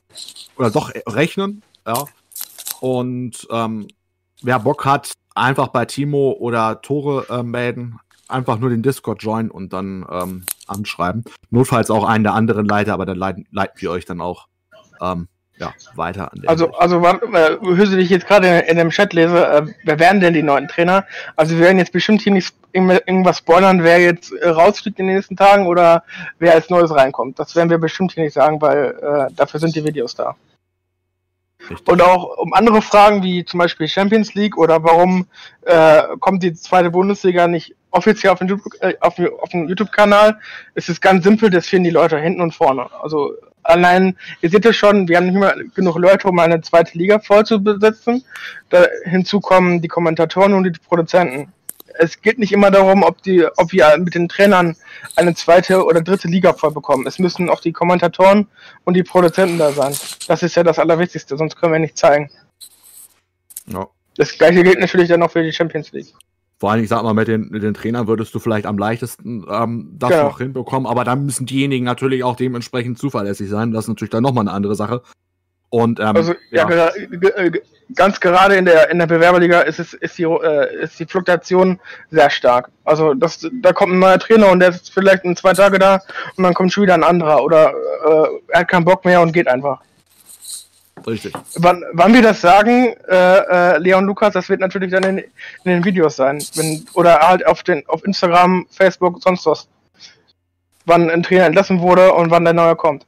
oder doch rechnen, ja. Und ähm, wer Bock hat, einfach bei Timo oder Tore äh, melden, einfach nur den Discord joinen und dann ähm, anschreiben. Notfalls auch einen der anderen Leiter, aber dann leiten, leiten wir euch dann auch ähm, ja, weiter an Also, also äh, Hüse, ich jetzt gerade in, dem Chat lese, äh, wer werden denn die neuen Trainer? Also wir werden jetzt bestimmt hier nicht irgendwas spoilern, wer jetzt äh, rausfliegt in den nächsten Tagen oder wer als Neues reinkommt. Das werden wir bestimmt hier nicht sagen, weil äh, dafür sind die Videos da. Richtig. Und auch um andere Fragen wie zum Beispiel Champions League oder warum äh, kommt die zweite Bundesliga nicht offiziell auf den, äh, auf, auf den YouTube-Kanal. Es ist ganz simpel, das finden die Leute hinten und vorne. Also allein, ihr seht es schon, wir haben nicht mehr genug Leute, um eine zweite Liga voll zu besetzen. Da hinzu kommen die Kommentatoren und die Produzenten. Es geht nicht immer darum, ob, die, ob wir mit den Trainern eine zweite oder dritte Liga voll bekommen. Es müssen auch die Kommentatoren und die Produzenten da sein. Das ist ja das Allerwichtigste, sonst können wir nicht zeigen. Ja. Das gleiche gilt natürlich dann auch für die Champions League. Vor allem, ich sag mal, mit den, mit den Trainern würdest du vielleicht am leichtesten ähm, das genau. noch hinbekommen, aber dann müssen diejenigen natürlich auch dementsprechend zuverlässig sein. Das ist natürlich dann nochmal eine andere Sache. Und, ähm, also, ja, ja. Äh, ganz gerade in der, in der Bewerberliga ist, es, ist, die, äh, ist die Fluktuation sehr stark. Also, das, da kommt ein neuer Trainer und der ist vielleicht in zwei Tage da und dann kommt schon wieder ein anderer oder äh, er hat keinen Bock mehr und geht einfach. Richtig. Wann, wann wir das sagen, äh, äh, Leon Lukas, das wird natürlich dann in, in, den Videos sein. Wenn, oder halt auf, den, auf Instagram, Facebook, sonst was. Wann ein Trainer entlassen wurde und wann der neue kommt.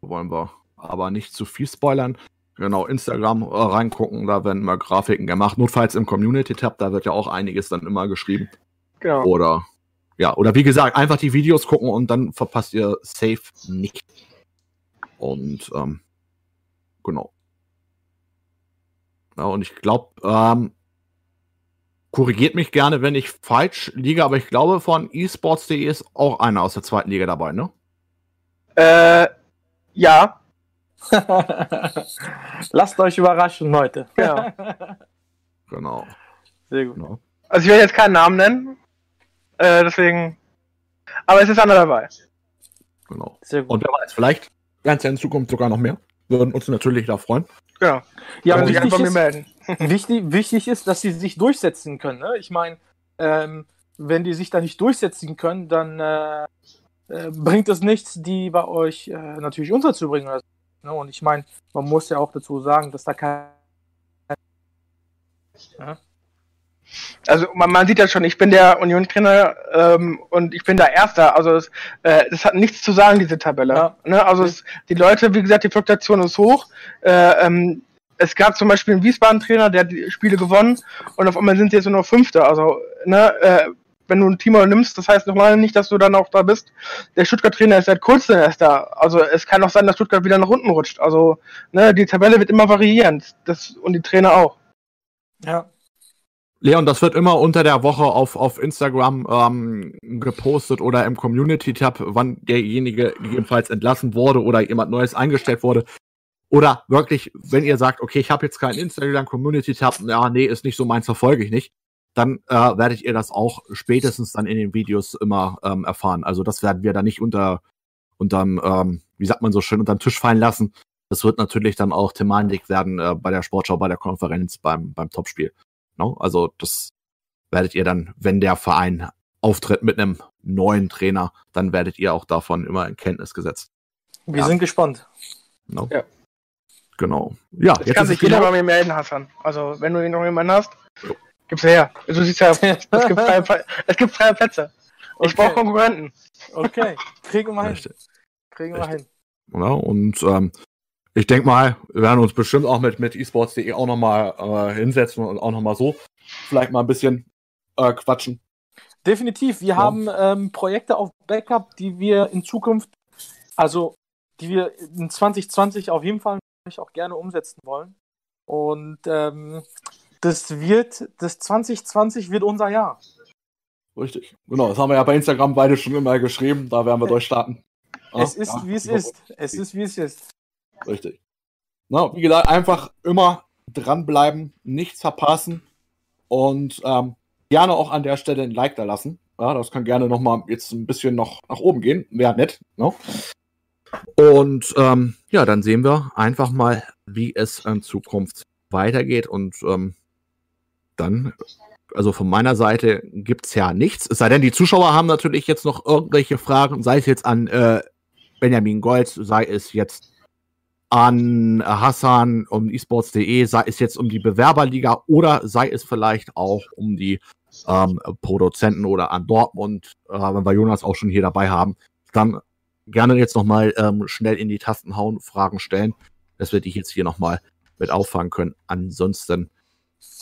Wollen wir aber nicht zu viel spoilern. Genau, Instagram äh, reingucken, da werden immer Grafiken gemacht. Notfalls im Community-Tab, da wird ja auch einiges dann immer geschrieben. Genau. Oder ja, oder wie gesagt, einfach die Videos gucken und dann verpasst ihr safe nicht. Und ähm, genau. Ja, und ich glaube, ähm, korrigiert mich gerne, wenn ich falsch liege, aber ich glaube, von esports.de ist auch einer aus der zweiten Liga dabei, ne? Äh, ja. Lasst euch überraschen heute. Ja. genau. Sehr gut. Genau. Also ich werde jetzt keinen Namen nennen. Äh, deswegen. Aber es ist einer dabei. Genau. Sehr gut. Und wer weiß, vielleicht ganz in Zukunft sogar noch mehr. Würden uns natürlich da freuen. Ja, ja aber wichtig ist, melden. wichtig, wichtig ist, dass sie sich durchsetzen können. Ne? Ich meine, ähm, wenn die sich da nicht durchsetzen können, dann äh, äh, bringt es nichts, die bei euch äh, natürlich unterzubringen. Also, ne? Und ich meine, man muss ja auch dazu sagen, dass da kein. Ja? Also man, man sieht ja schon, ich bin der Union-Trainer ähm, und ich bin der Erster. Also es, äh, das hat nichts zu sagen, diese Tabelle. Ja. Ne? Also es, die Leute, wie gesagt, die Fluktuation ist hoch. Äh, ähm, es gab zum Beispiel einen Wiesbaden-Trainer, der hat die Spiele gewonnen und auf einmal sind sie jetzt nur noch Fünfter. Also ne, äh, wenn du ein Team nimmst, das heißt nochmal nicht, dass du dann auch da bist. Der Stuttgart-Trainer ist seit kurzem erst da. Also es kann auch sein, dass Stuttgart wieder nach unten rutscht. Also ne, die Tabelle wird immer variieren. Das, und die Trainer auch. Ja. Leon, das wird immer unter der Woche auf, auf Instagram ähm, gepostet oder im Community-Tab, wann derjenige gegebenenfalls entlassen wurde oder jemand Neues eingestellt wurde. Oder wirklich, wenn ihr sagt, okay, ich habe jetzt keinen Instagram-Community-Tab, ja, nee, ist nicht so meins, verfolge ich nicht, dann äh, werdet ihr das auch spätestens dann in den Videos immer ähm, erfahren. Also das werden wir da nicht unter, unterm, ähm, wie sagt man so schön, unterm Tisch fallen lassen. Das wird natürlich dann auch Thematik werden äh, bei der Sportschau, bei der Konferenz, beim, beim Topspiel. Ne? Also das werdet ihr dann, wenn der Verein auftritt mit einem neuen Trainer, dann werdet ihr auch davon immer in Kenntnis gesetzt. Wir ja. sind gespannt. No? Ja. Genau. Ja, jetzt, jetzt kann sich jeder bei mir melden, Hassan. Also, wenn du noch jemanden hast, jo. gib's her. Du siehst ja, es gibt freie, es gibt freie Plätze. Okay. Ich brauche Konkurrenten. Okay, kriegen wir hin. Kriegen wir hin. Ja, und ähm, ich denke mal, wir werden uns bestimmt auch mit, mit esports.de auch nochmal äh, hinsetzen und auch nochmal so vielleicht mal ein bisschen äh, quatschen. Definitiv. Wir ja. haben ähm, Projekte auf Backup, die wir in Zukunft, also die wir in 2020 auf jeden Fall auch gerne umsetzen wollen. Und ähm, das wird, das 2020 wird unser Jahr. Richtig. Genau, das haben wir ja bei Instagram beide schon immer geschrieben. Da werden wir durchstarten. Es ist, ja, wie es ist. Es ist, wie es ist. Richtig. Na, wie gesagt, einfach immer dranbleiben, nichts verpassen und ähm, gerne auch an der Stelle ein Like da lassen. Ja, das kann gerne nochmal jetzt ein bisschen noch nach oben gehen. Wäre nett. Ne? Und ähm, ja, dann sehen wir einfach mal, wie es in Zukunft weitergeht. Und ähm, dann, also von meiner Seite gibt es ja nichts. Es sei denn, die Zuschauer haben natürlich jetzt noch irgendwelche Fragen, sei es jetzt an äh, Benjamin Gold, sei es jetzt an Hassan um esports.de, sei es jetzt um die Bewerberliga oder sei es vielleicht auch um die ähm, Produzenten oder an Dortmund, äh, wenn wir Jonas auch schon hier dabei haben, dann gerne jetzt nochmal ähm, schnell in die Tasten hauen, Fragen stellen, dass wir die jetzt hier nochmal mit auffangen können. Ansonsten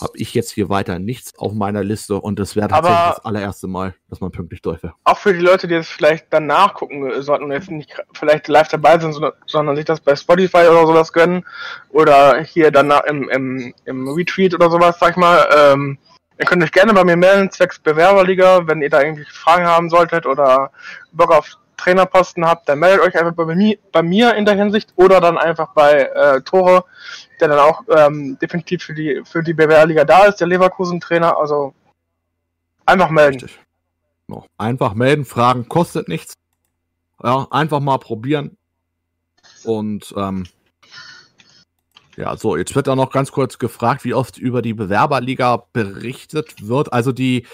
habe ich jetzt hier weiter nichts auf meiner Liste und das wäre tatsächlich Aber das allererste Mal, dass man pünktlich durch wäre. Auch für die Leute, die jetzt vielleicht dann nachgucken sollten und jetzt nicht vielleicht live dabei sind, sondern sich das bei Spotify oder sowas gönnen oder hier dann im, im, im Retweet oder sowas, sag ich mal, ähm, ihr könnt euch gerne bei mir melden, zwecks Bewerberliga, wenn ihr da irgendwie Fragen haben solltet oder Bock auf Trainerposten habt, dann meldet euch einfach bei mir, bei mir in der Hinsicht oder dann einfach bei äh, Tore, der dann auch ähm, definitiv für die, für die BWR-Liga da ist, der Leverkusen-Trainer. Also einfach melden. Richtig. Einfach melden, Fragen kostet nichts. Ja, einfach mal probieren. Und ähm, ja, so, jetzt wird da noch ganz kurz gefragt, wie oft über die Bewerberliga berichtet wird. Also die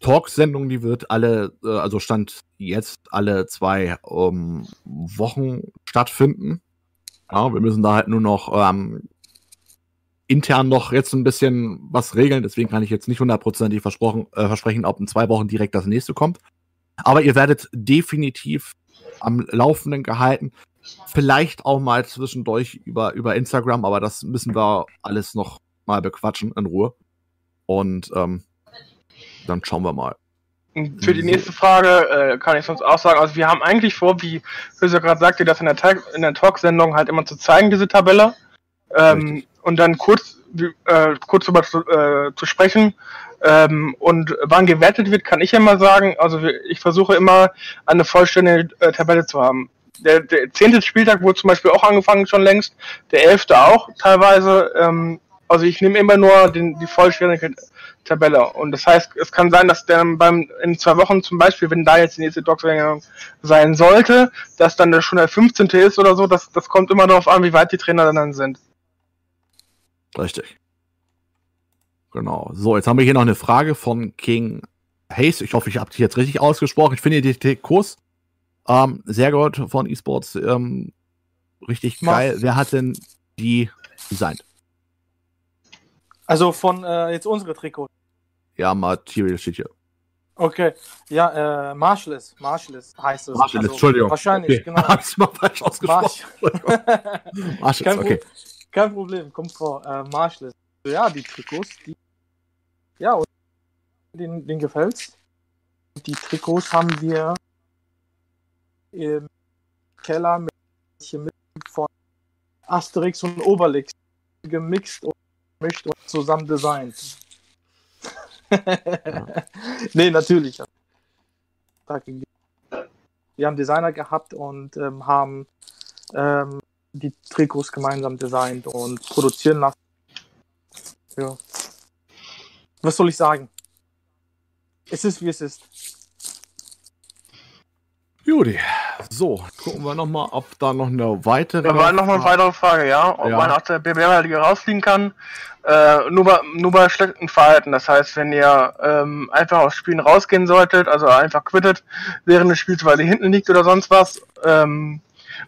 Talksendung, die wird alle, äh, also stand jetzt alle zwei ähm, Wochen stattfinden. Ja, wir müssen da halt nur noch ähm, intern noch jetzt ein bisschen was regeln. Deswegen kann ich jetzt nicht hundertprozentig versprochen, äh, versprechen, ob in zwei Wochen direkt das nächste kommt. Aber ihr werdet definitiv am Laufenden gehalten. Vielleicht auch mal zwischendurch über, über Instagram, aber das müssen wir alles noch mal bequatschen in Ruhe. Und ähm, dann schauen wir mal. Für die nächste Frage äh, kann ich sonst auch sagen, also wir haben eigentlich vor, wie Höser gerade sagte, das in der, in der Talksendung halt immer zu zeigen, diese Tabelle. Ähm, und dann kurz, äh, kurz darüber zu, äh, zu sprechen. Ähm, und wann gewertet wird, kann ich ja mal sagen. Also ich versuche immer eine vollständige äh, Tabelle zu haben. Der, der zehnte Spieltag wurde zum Beispiel auch angefangen schon längst, der elfte auch teilweise. Ähm, also ich nehme immer nur den, die vollständige Tabelle. Und das heißt, es kann sein, dass der beim in zwei Wochen zum Beispiel, wenn da jetzt die nächste Docs-Verlängerung sein sollte, dass dann schon der 15. ist oder so. Das, das kommt immer darauf an, wie weit die Trainer dann sind. Richtig. Genau. So, jetzt haben wir hier noch eine Frage von King Hayes. Ich hoffe, ich habe die jetzt richtig ausgesprochen. Ich finde die Kurs ähm, sehr gut von eSports. Ähm, richtig geil. Wer hat denn die designt? Also von äh, jetzt unsere Trikots. Ja, Material steht hier. Okay, ja, äh, Marshallis, Marshallis heißt es. Marshallis, also, Entschuldigung. Wahrscheinlich, okay. genau. Hab's mal falsch ausgesprochen. Marshallis, kein okay. Pro kein Problem, kommt vor. Äh, Marshallis. Ja, die Trikots, die. Ja, und den, den gefällt's. Die Trikots haben wir im Keller mit, mit von Asterix und Obelix gemixt und mischt und zusammen designt. Nee, natürlich. Wir haben Designer gehabt und ähm, haben ähm, die Trikots gemeinsam designt und produzieren lassen. Ja. Was soll ich sagen? Es ist, wie es ist. Judy, so, gucken wir nochmal, ob da noch eine weitere. Da war nochmal eine weitere Frage, ja. Ob ja. man aus der BBR-Liga rausfliegen kann. Äh, nur, bei, nur bei schlechtem Verhalten. Das heißt, wenn ihr ähm, einfach aus Spielen rausgehen solltet, also einfach quittet während des Spiels, weil ihr hinten liegt oder sonst was, ähm,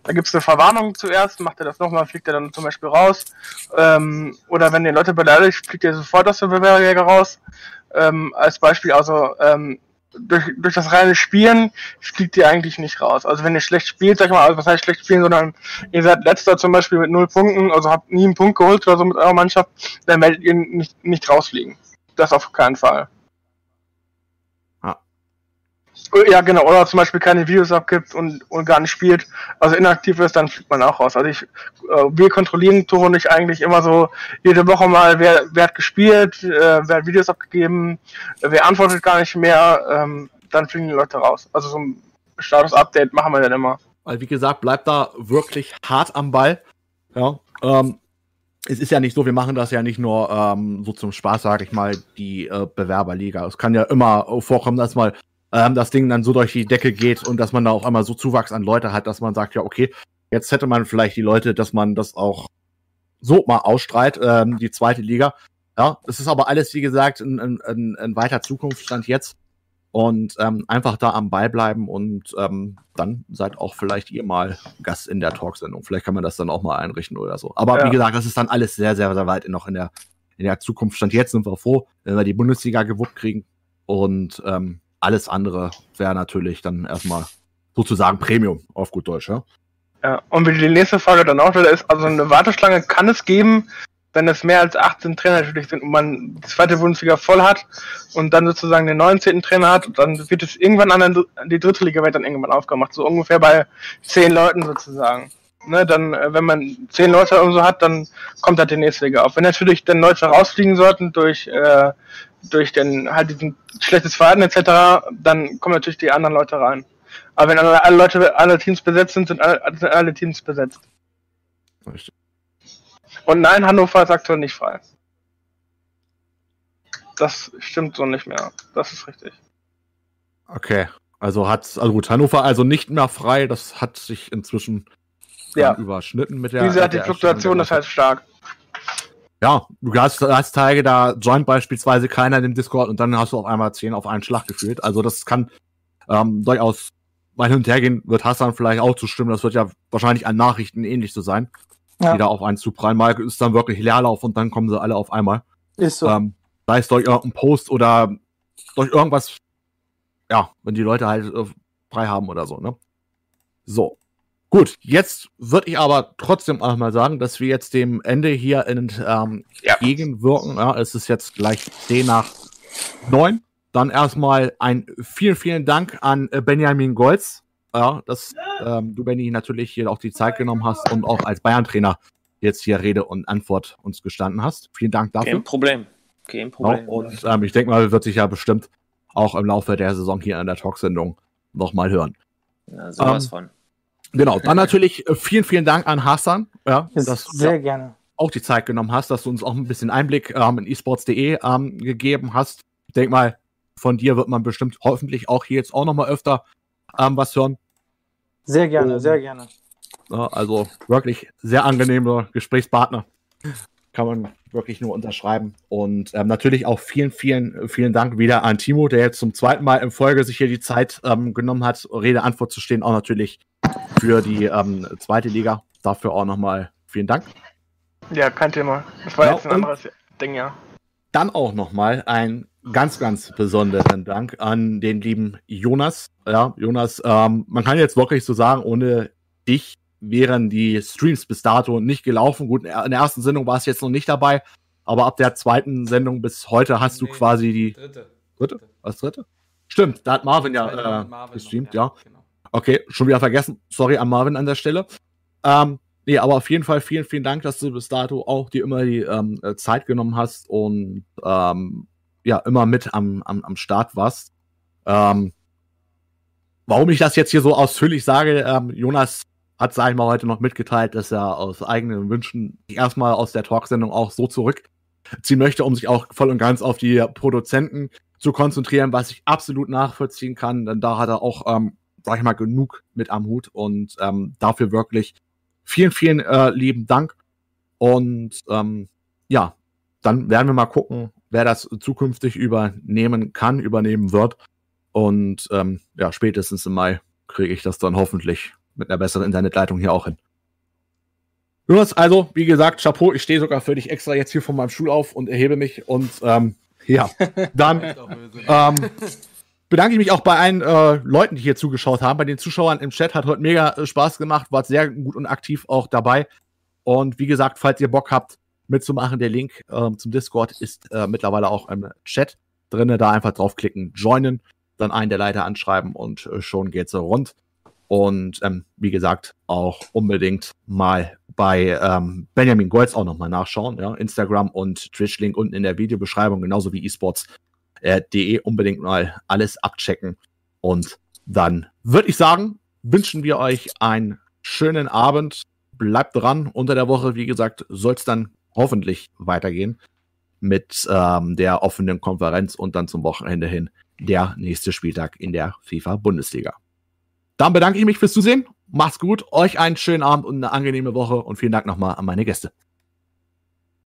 da gibt es eine Verwarnung zuerst, macht ihr das nochmal, fliegt ihr dann zum Beispiel raus. Ähm, oder wenn ihr Leute beleidigt, fliegt ihr sofort aus der BBR-Liga raus. Ähm, als Beispiel, also ähm, durch, durch das reine Spielen fliegt ihr eigentlich nicht raus. Also wenn ihr schlecht spielt, sag ich mal, also was heißt schlecht spielen, sondern ihr seid letzter zum Beispiel mit null Punkten, also habt nie einen Punkt geholt oder so mit eurer Mannschaft, dann werdet ihr nicht, nicht rausfliegen. Das auf keinen Fall. Ja, genau, oder zum Beispiel keine Videos abgibt und, und gar nicht spielt, also inaktiv ist, dann fliegt man auch raus. Also ich, äh, wir kontrollieren Tore nicht eigentlich immer so jede Woche mal, wer, wer hat gespielt, äh, wer hat Videos abgegeben, wer antwortet gar nicht mehr, ähm, dann fliegen die Leute raus. Also so ein Status-Update machen wir dann immer. Weil wie gesagt, bleibt da wirklich hart am Ball. Ja, ähm, es ist ja nicht so, wir machen das ja nicht nur ähm, so zum Spaß, sage ich mal, die äh, Bewerberliga. Es kann ja immer vorkommen, dass mal ähm, das Ding dann so durch die Decke geht und dass man da auf einmal so Zuwachs an Leute hat, dass man sagt, ja, okay, jetzt hätte man vielleicht die Leute, dass man das auch so mal ausstrahlt, ähm, die zweite Liga. Ja, es ist aber alles, wie gesagt, ein, ein, ein weiter Zukunftsstand jetzt. Und ähm, einfach da am Ball bleiben und ähm, dann seid auch vielleicht ihr mal Gast in der Talksendung. Vielleicht kann man das dann auch mal einrichten oder so. Aber ja. wie gesagt, das ist dann alles sehr, sehr, sehr weit noch in der, in der Zukunft. Stand jetzt sind wir froh, wenn wir die Bundesliga gewuppt kriegen. Und ähm, alles andere wäre natürlich dann erstmal sozusagen Premium auf gut Deutsch, ja. Ja, und wie die nächste Frage dann auch wieder ist, also eine Warteschlange kann es geben, wenn es mehr als 18 Trainer natürlich sind und man die zweite Bundesliga voll hat und dann sozusagen den 19. Trainer hat, dann wird es irgendwann an die dritte Liga wird dann irgendwann aufgemacht, so ungefähr bei 10 Leuten sozusagen. Ne, dann, äh, wenn man 10 Leute oder so hat, dann kommt halt die nächste Liga auf. Wenn natürlich dann Leute rausfliegen sollten durch äh, durch den halt diesen schlechtes Verhalten etc., dann kommen natürlich die anderen Leute rein. Aber wenn alle, alle Leute, alle Teams besetzt sind, sind alle, sind alle Teams besetzt. Richtig. Und nein, Hannover ist aktuell nicht frei. Das stimmt so nicht mehr. Das ist richtig. Okay. Also hat also gut, Hannover also nicht mehr frei, das hat sich inzwischen ja. überschnitten mit der. Diese hat die Fluktuation ist halt stark ja, du hast, hast Tage, da joint beispielsweise keiner in dem Discord und dann hast du auf einmal zehn auf einen Schlag gefühlt. Also das kann ähm, durchaus mal hin und her gehen, wird Hassan vielleicht auch zustimmen. Das wird ja wahrscheinlich an Nachrichten ähnlich so sein, ja. die da auf einen zuprallen. Mal ist dann wirklich Leerlauf und dann kommen sie alle auf einmal. Ist so. Ähm, sei es durch irgendeinen Post oder durch irgendwas, ja, wenn die Leute halt äh, frei haben oder so, ne? So. Gut, jetzt würde ich aber trotzdem auch mal sagen, dass wir jetzt dem Ende hier in, ähm, ja. Ja, es ist jetzt gleich 10 nach 9. Dann erstmal ein vielen, vielen Dank an äh, Benjamin Golz, ja, dass ähm, du, Benny, natürlich hier auch die Zeit genommen hast und auch als Bayern-Trainer jetzt hier Rede und Antwort uns gestanden hast. Vielen Dank dafür. Kein Problem. Kein Problem. Ja, und ähm, ich denke mal, wird sich ja bestimmt auch im Laufe der Saison hier in der Talksendung nochmal hören. Ja, sowas ähm, von. Genau, dann natürlich äh, vielen, vielen Dank an Hassan, ja, dass sehr du gerne. auch die Zeit genommen hast, dass du uns auch ein bisschen Einblick ähm, in esports.de ähm, gegeben hast. Ich denke mal, von dir wird man bestimmt hoffentlich auch hier jetzt auch nochmal öfter ähm, was hören. Sehr gerne, Und, sehr gerne. Ja, also wirklich sehr angenehmer Gesprächspartner. Kann man wirklich nur unterschreiben. Und ähm, natürlich auch vielen, vielen, vielen Dank wieder an Timo, der jetzt zum zweiten Mal in Folge sich hier die Zeit ähm, genommen hat, Rede, Antwort zu stehen. Auch natürlich für die ähm, zweite Liga. Dafür auch nochmal vielen Dank. Ja, kein Thema. Das war ja, jetzt ein anderes Ding, ja. Dann auch nochmal ein ganz, ganz besonderen Dank an den lieben Jonas. Ja, Jonas, ähm, man kann jetzt wirklich so sagen, ohne dich wären die Streams bis dato nicht gelaufen. Gut, in der ersten Sendung war es jetzt noch nicht dabei, aber ab der zweiten Sendung bis heute hast nee, du quasi die. Dritte. Dritte? Was dritte? Stimmt, da hat Marvin ja äh, Marvin gestreamt, noch, ja. ja. Genau. Okay, schon wieder vergessen. Sorry an Marvin an der Stelle. Ähm, nee, aber auf jeden Fall vielen, vielen Dank, dass du bis dato auch dir immer die ähm, äh, Zeit genommen hast und ähm, ja, immer mit am, am, am Start warst. Ähm, warum ich das jetzt hier so ausführlich sage, ähm, Jonas hat, sag ich mal, heute noch mitgeteilt, dass er aus eigenen Wünschen erstmal aus der Talksendung auch so zurückziehen möchte, um sich auch voll und ganz auf die Produzenten zu konzentrieren, was ich absolut nachvollziehen kann, denn da hat er auch ähm, sag ich mal, genug mit am Hut und ähm, dafür wirklich vielen, vielen äh, lieben Dank. Und ähm, ja, dann werden wir mal gucken, wer das zukünftig übernehmen kann, übernehmen wird. Und ähm, ja, spätestens im Mai kriege ich das dann hoffentlich mit einer besseren Internetleitung hier auch hin. Jonas, also, wie gesagt, Chapeau, ich stehe sogar für dich extra jetzt hier von meinem Stuhl auf und erhebe mich und ähm, ja, dann ähm, bedanke ich mich auch bei allen äh, Leuten, die hier zugeschaut haben. Bei den Zuschauern im Chat hat heute mega äh, Spaß gemacht, war sehr gut und aktiv auch dabei. Und wie gesagt, falls ihr Bock habt, mitzumachen, der Link ähm, zum Discord ist äh, mittlerweile auch im Chat drin. Da einfach draufklicken, joinen, dann einen der Leiter anschreiben und äh, schon geht's so rund. Und ähm, wie gesagt, auch unbedingt mal bei ähm, Benjamin Golds auch nochmal nachschauen. Ja? Instagram und Twitch-Link unten in der Videobeschreibung, genauso wie esports.de unbedingt mal alles abchecken. Und dann würde ich sagen, wünschen wir euch einen schönen Abend. Bleibt dran. Unter der Woche, wie gesagt, soll es dann hoffentlich weitergehen mit ähm, der offenen Konferenz und dann zum Wochenende hin der nächste Spieltag in der FIFA-Bundesliga. Dann bedanke ich mich fürs Zusehen. Macht's gut, euch einen schönen Abend und eine angenehme Woche und vielen Dank nochmal an meine Gäste.